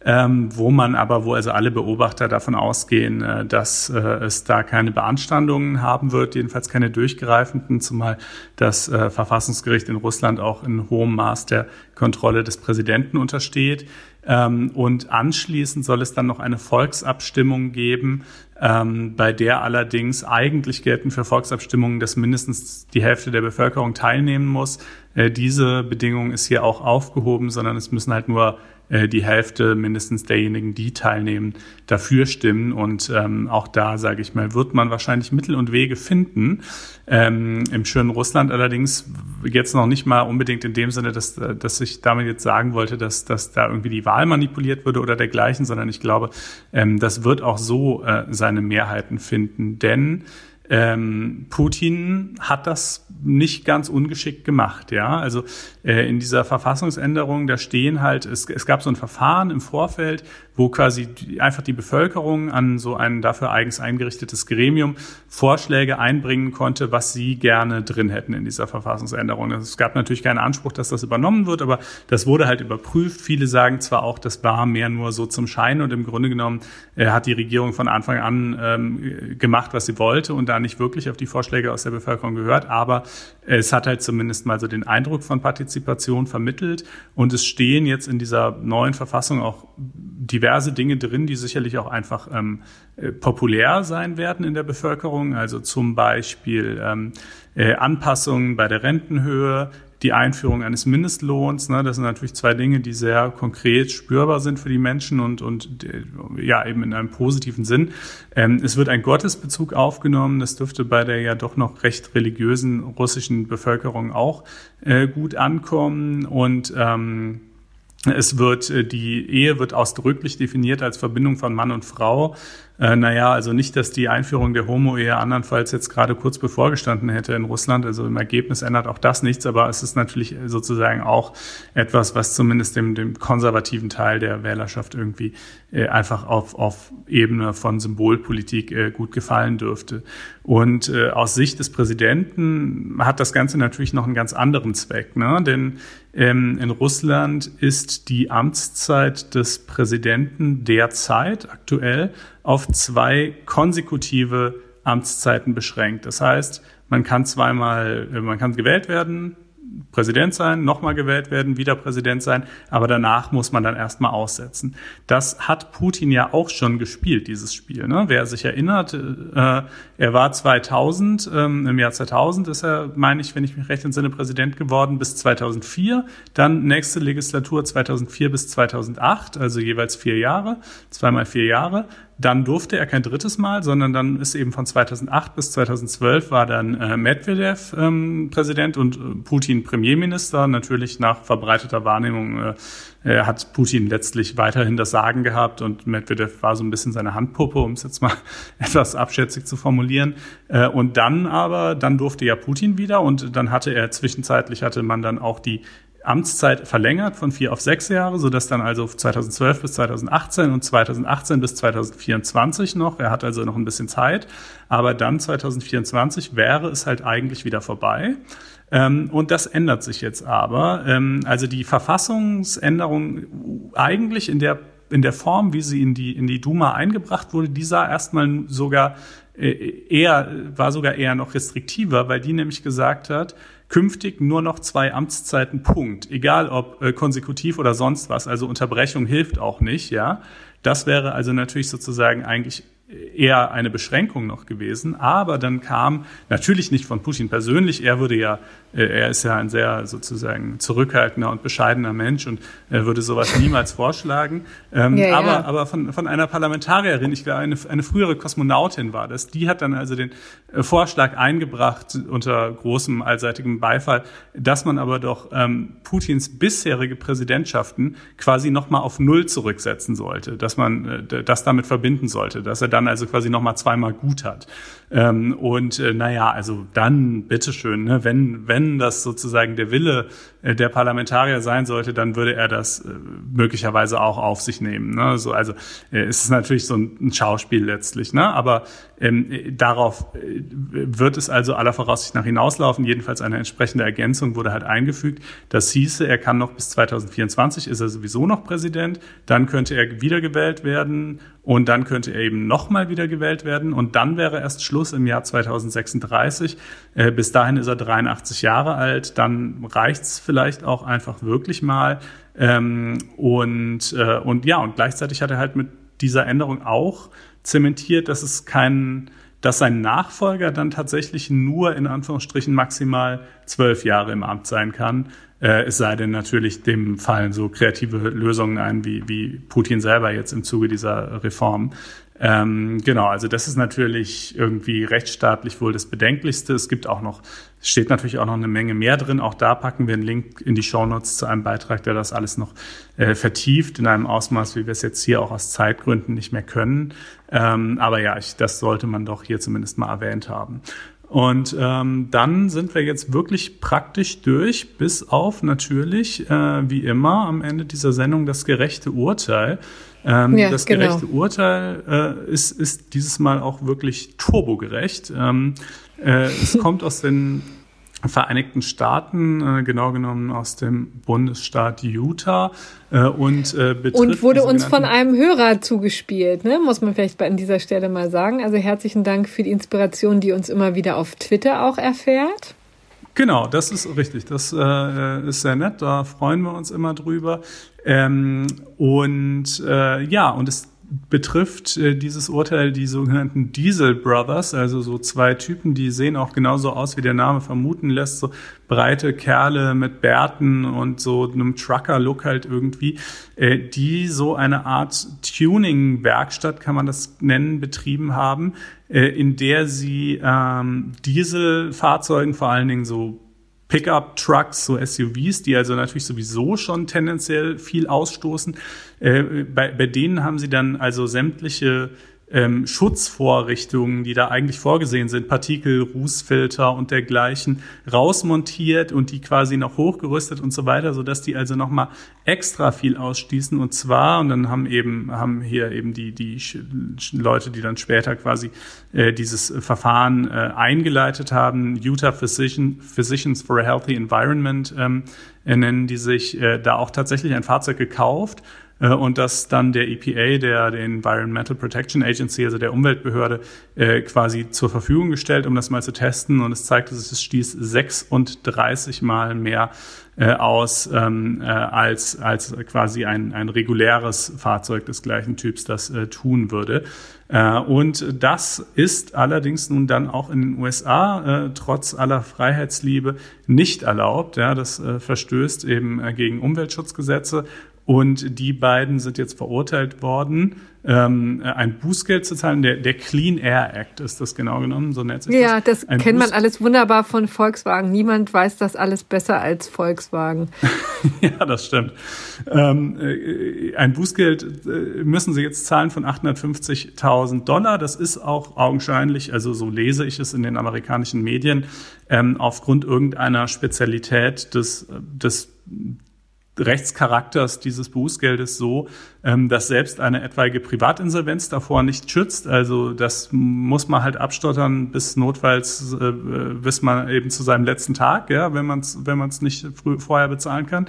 ähm, wo man aber, wo also alle Beobachter davon ausgehen, äh, dass äh, es da keine Beanstandungen haben wird, jedenfalls keine durchgreifenden, zumal das äh, Verfassungsgericht in Russland auch in hohem Maß der Kontrolle des Präsidenten untersteht. Ähm, und anschließend soll es dann noch eine Volksabstimmung geben, ähm, bei der allerdings eigentlich gelten für Volksabstimmungen, dass mindestens die Hälfte der Bevölkerung teilnehmen muss. Äh, diese Bedingung ist hier auch aufgehoben, sondern es müssen halt nur äh, die Hälfte mindestens derjenigen, die teilnehmen, dafür stimmen. Und ähm, auch da, sage ich mal, wird man wahrscheinlich Mittel und Wege finden. Ähm, Im schönen Russland allerdings jetzt noch nicht mal unbedingt in dem Sinne, dass, dass ich damit jetzt sagen wollte, dass, dass da irgendwie die Wahl manipuliert würde oder dergleichen, sondern ich glaube, ähm, das wird auch so äh, seine Mehrheiten finden. Denn ähm, Putin hat das nicht ganz ungeschickt gemacht, ja. Also äh, in dieser Verfassungsänderung, da stehen halt, es, es gab so ein Verfahren im Vorfeld, wo quasi die, einfach die Bevölkerung an so ein dafür eigens eingerichtetes Gremium Vorschläge einbringen konnte, was sie gerne drin hätten in dieser Verfassungsänderung. Also es gab natürlich keinen Anspruch, dass das übernommen wird, aber das wurde halt überprüft. Viele sagen zwar auch, das war mehr nur so zum Schein und im Grunde genommen äh, hat die Regierung von Anfang an ähm, gemacht, was sie wollte und da nicht wirklich auf die Vorschläge aus der Bevölkerung gehört, aber es hat halt zumindest mal so den Eindruck von Partizipation vermittelt und es stehen jetzt in dieser neuen Verfassung auch diverse Dinge drin, die sicherlich auch einfach ähm, äh, populär sein werden in der Bevölkerung. Also zum Beispiel ähm, äh, Anpassungen bei der Rentenhöhe, die Einführung eines Mindestlohns. Ne, das sind natürlich zwei Dinge, die sehr konkret spürbar sind für die Menschen und, und äh, ja eben in einem positiven Sinn. Ähm, es wird ein Gottesbezug aufgenommen. Das dürfte bei der ja doch noch recht religiösen russischen Bevölkerung auch äh, gut ankommen und ähm, es wird, äh, die Ehe wird ausdrücklich definiert als Verbindung von Mann und Frau. Äh, naja, also nicht, dass die Einführung der Homo-Ehe andernfalls jetzt gerade kurz bevorgestanden hätte in Russland. Also im Ergebnis ändert auch das nichts, aber es ist natürlich sozusagen auch etwas, was zumindest dem, dem konservativen Teil der Wählerschaft irgendwie äh, einfach auf, auf Ebene von Symbolpolitik äh, gut gefallen dürfte. Und äh, aus Sicht des Präsidenten hat das Ganze natürlich noch einen ganz anderen Zweck, ne? denn ähm, in Russland ist die Amtszeit des Präsidenten derzeit aktuell auf zwei konsekutive Amtszeiten beschränkt. Das heißt, man kann zweimal, äh, man kann gewählt werden, Präsident sein, nochmal gewählt werden, wieder Präsident sein, aber danach muss man dann erstmal aussetzen. Das hat Putin ja auch schon gespielt, dieses Spiel. Ne? Wer sich erinnert, äh, er war 2000, ähm, im Jahr 2000 ist er, meine ich, wenn ich mich recht entsinne, Präsident geworden bis 2004, dann nächste Legislatur 2004 bis 2008, also jeweils vier Jahre, zweimal vier Jahre. Dann durfte er kein drittes Mal, sondern dann ist eben von 2008 bis 2012 war dann äh, Medvedev ähm, Präsident und äh, Putin Premierminister. Natürlich nach verbreiteter Wahrnehmung äh, hat Putin letztlich weiterhin das Sagen gehabt und Medvedev war so ein bisschen seine Handpuppe, um es jetzt mal <laughs> etwas abschätzig zu formulieren. Äh, und dann aber, dann durfte ja Putin wieder und dann hatte er zwischenzeitlich hatte man dann auch die Amtszeit verlängert von vier auf sechs Jahre, so dass dann also 2012 bis 2018 und 2018 bis 2024 noch, er hat also noch ein bisschen Zeit, aber dann 2024 wäre es halt eigentlich wieder vorbei. Ähm, und das ändert sich jetzt aber. Ähm, also die Verfassungsänderung eigentlich in der in der Form, wie sie in die in die Duma eingebracht wurde, die sah erstmal sogar äh, eher war sogar eher noch restriktiver, weil die nämlich gesagt hat, künftig nur noch zwei Amtszeiten, Punkt. Egal ob äh, konsekutiv oder sonst was. Also Unterbrechung hilft auch nicht, ja. Das wäre also natürlich sozusagen eigentlich eher eine Beschränkung noch gewesen. Aber dann kam natürlich nicht von Putin persönlich. Er würde ja, äh, er ist ja ein sehr sozusagen zurückhaltender und bescheidener Mensch und er würde sowas <laughs> niemals vorschlagen. Ähm, ja, aber, ja. aber von, von einer Parlamentarierin, ich glaube, eine, eine frühere Kosmonautin war das, die hat dann also den äh, Vorschlag eingebracht unter großem allseitigem Beifall, dass man aber doch ähm, Putins bisherige Präsidentschaften quasi nochmal auf Null zurücksetzen sollte, dass man äh, das damit verbinden sollte, dass er dann also quasi nochmal zweimal gut hat. Ähm, und äh, naja, also dann bitteschön, ne, wenn, wenn das sozusagen der Wille äh, der Parlamentarier sein sollte, dann würde er das äh, möglicherweise auch auf sich nehmen. Ne? So, also äh, es ist natürlich so ein, ein Schauspiel letztlich, ne? aber ähm, darauf äh, wird es also aller Voraussicht nach hinauslaufen. Jedenfalls eine entsprechende Ergänzung wurde halt eingefügt. Das hieße, er kann noch bis 2024 ist er sowieso noch Präsident, dann könnte er wiedergewählt werden und dann könnte er eben nochmal wiedergewählt werden und dann wäre erst Schluss im Jahr 2036. Äh, bis dahin ist er 83 Jahre alt, dann reicht's vielleicht auch einfach wirklich mal. Ähm, und, äh, und ja, und gleichzeitig hat er halt mit dieser Änderung auch zementiert, dass es keinen dass sein Nachfolger dann tatsächlich nur in Anführungsstrichen maximal zwölf Jahre im Amt sein kann. Äh, es sei denn natürlich, dem fallen so kreative Lösungen ein, wie, wie Putin selber jetzt im Zuge dieser Reform. Ähm, genau, also das ist natürlich irgendwie rechtsstaatlich wohl das Bedenklichste. Es gibt auch noch, steht natürlich auch noch eine Menge mehr drin. Auch da packen wir einen Link in die Shownotes zu einem Beitrag, der das alles noch äh, vertieft in einem Ausmaß, wie wir es jetzt hier auch aus Zeitgründen nicht mehr können. Ähm, aber ja, ich, das sollte man doch hier zumindest mal erwähnt haben. Und ähm, dann sind wir jetzt wirklich praktisch durch, bis auf natürlich, äh, wie immer, am Ende dieser Sendung das gerechte Urteil. Ähm, ja, das genau. gerechte Urteil äh, ist, ist dieses Mal auch wirklich turbogerecht. Ähm, äh, es kommt aus den Vereinigten Staaten, äh, genau genommen aus dem Bundesstaat Utah äh, und äh, und wurde uns von einem Hörer zugespielt, ne? muss man vielleicht an dieser Stelle mal sagen. Also herzlichen Dank für die Inspiration, die uns immer wieder auf Twitter auch erfährt. Genau, das ist richtig. Das äh, ist sehr nett. Da freuen wir uns immer drüber. Ähm, und äh, ja, und es betrifft äh, dieses Urteil die sogenannten Diesel Brothers, also so zwei Typen, die sehen auch genauso aus, wie der Name vermuten lässt, so breite Kerle mit Bärten und so einem Trucker-Look halt irgendwie, äh, die so eine Art Tuning-Werkstatt, kann man das nennen, betrieben haben, äh, in der sie ähm, Dieselfahrzeugen, vor allen Dingen so Pickup-Trucks, so SUVs, die also natürlich sowieso schon tendenziell viel ausstoßen. Äh, bei, bei denen haben sie dann also sämtliche ähm, Schutzvorrichtungen, die da eigentlich vorgesehen sind, Partikel, Rußfilter und dergleichen, rausmontiert und die quasi noch hochgerüstet und so weiter, so dass die also nochmal extra viel ausstießen. Und zwar, und dann haben eben, haben hier eben die, die Leute, die dann später quasi äh, dieses Verfahren äh, eingeleitet haben, Utah Physician, Physicians for a Healthy Environment, ähm, nennen die sich, äh, da auch tatsächlich ein Fahrzeug gekauft äh, und dass dann der EPA, der, der Environmental Protection Agency, also der Umweltbehörde, äh, quasi zur Verfügung gestellt, um das mal zu testen. Und es zeigte sich, es stieß 36 Mal mehr äh, aus ähm, äh, als, als quasi ein, ein reguläres Fahrzeug des gleichen Typs das äh, tun würde. Äh, und das ist allerdings nun dann auch in den USA äh, trotz aller Freiheitsliebe nicht erlaubt. Ja, das äh, verstößt eben äh, gegen Umweltschutzgesetze und die beiden sind jetzt verurteilt worden, ähm, ein Bußgeld zu zahlen. Der, der Clean Air Act ist das genau genommen, so nennt sich ja, das. Ja, das kennt man alles wunderbar von Volkswagen. Niemand weiß das alles besser als Volkswagen. <laughs> ja, das stimmt. Ähm, äh, ein Bußgeld äh, müssen sie jetzt zahlen von 850.000 Dollar. Das ist auch augenscheinlich, also so lese ich es in den amerikanischen Medien, ähm, aufgrund irgendeiner Spezialität des, des Rechtscharakters dieses Bußgeldes so, ähm, dass selbst eine etwaige Privatinsolvenz davor nicht schützt. Also das muss man halt abstottern bis notfalls äh, bis man eben zu seinem letzten Tag, ja, wenn man es wenn man's nicht früh, vorher bezahlen kann.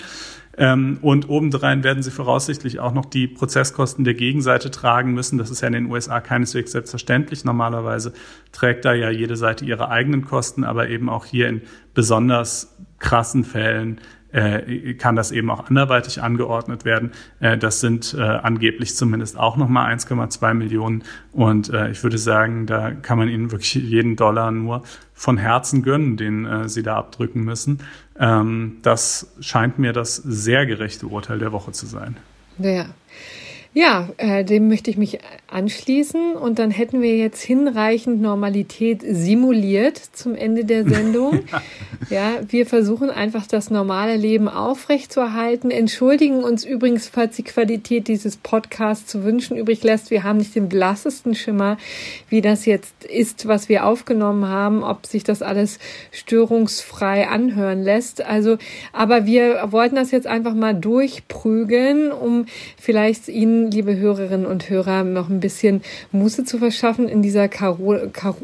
Ähm, und obendrein werden sie voraussichtlich auch noch die Prozesskosten der Gegenseite tragen müssen. Das ist ja in den USA keineswegs selbstverständlich. Normalerweise trägt da ja jede Seite ihre eigenen Kosten, aber eben auch hier in besonders krassen Fällen äh, kann das eben auch anderweitig angeordnet werden. Äh, das sind äh, angeblich zumindest auch nochmal 1,2 Millionen. Und äh, ich würde sagen, da kann man ihnen wirklich jeden Dollar nur von Herzen gönnen, den äh, sie da abdrücken müssen. Ähm, das scheint mir das sehr gerechte Urteil der Woche zu sein. Ja. Ja, äh, dem möchte ich mich anschließen und dann hätten wir jetzt hinreichend Normalität simuliert zum Ende der Sendung. <laughs> ja, wir versuchen einfach das normale Leben aufrechtzuerhalten, entschuldigen uns übrigens, falls die Qualität dieses Podcasts zu wünschen übrig lässt. Wir haben nicht den blassesten Schimmer, wie das jetzt ist, was wir aufgenommen haben, ob sich das alles störungsfrei anhören lässt. Also, aber wir wollten das jetzt einfach mal durchprügeln, um vielleicht Ihnen liebe Hörerinnen und Hörer, noch ein bisschen Muße zu verschaffen in dieser Karo Karo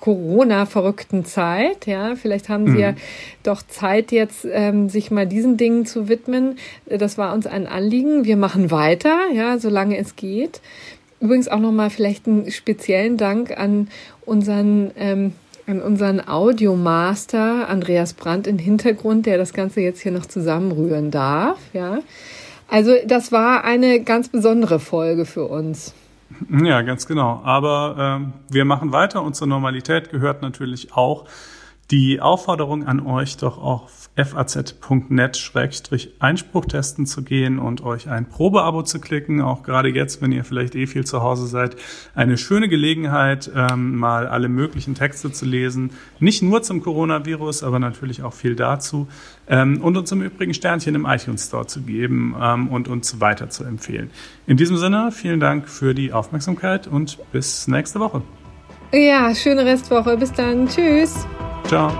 Corona-verrückten Zeit. Ja, vielleicht haben Sie mhm. ja doch Zeit, jetzt ähm, sich mal diesen Dingen zu widmen. Das war uns ein Anliegen. Wir machen weiter, ja, solange es geht. Übrigens auch nochmal vielleicht einen speziellen Dank an unseren ähm, an unseren Audiomaster Andreas Brandt im Hintergrund, der das Ganze jetzt hier noch zusammenrühren darf. Ja, also das war eine ganz besondere Folge für uns. Ja, ganz genau. Aber ähm, wir machen weiter und zur Normalität gehört natürlich auch die Aufforderung an euch, doch auf faz.net-einspruch testen zu gehen und euch ein Probeabo zu klicken. Auch gerade jetzt, wenn ihr vielleicht eh viel zu Hause seid, eine schöne Gelegenheit, ähm, mal alle möglichen Texte zu lesen. Nicht nur zum Coronavirus, aber natürlich auch viel dazu. Ähm, und uns im Übrigen Sternchen im iTunes Store zu geben ähm, und uns weiter zu empfehlen. In diesem Sinne, vielen Dank für die Aufmerksamkeit und bis nächste Woche. Ja, schöne Restwoche. Bis dann. Tschüss. Ciao.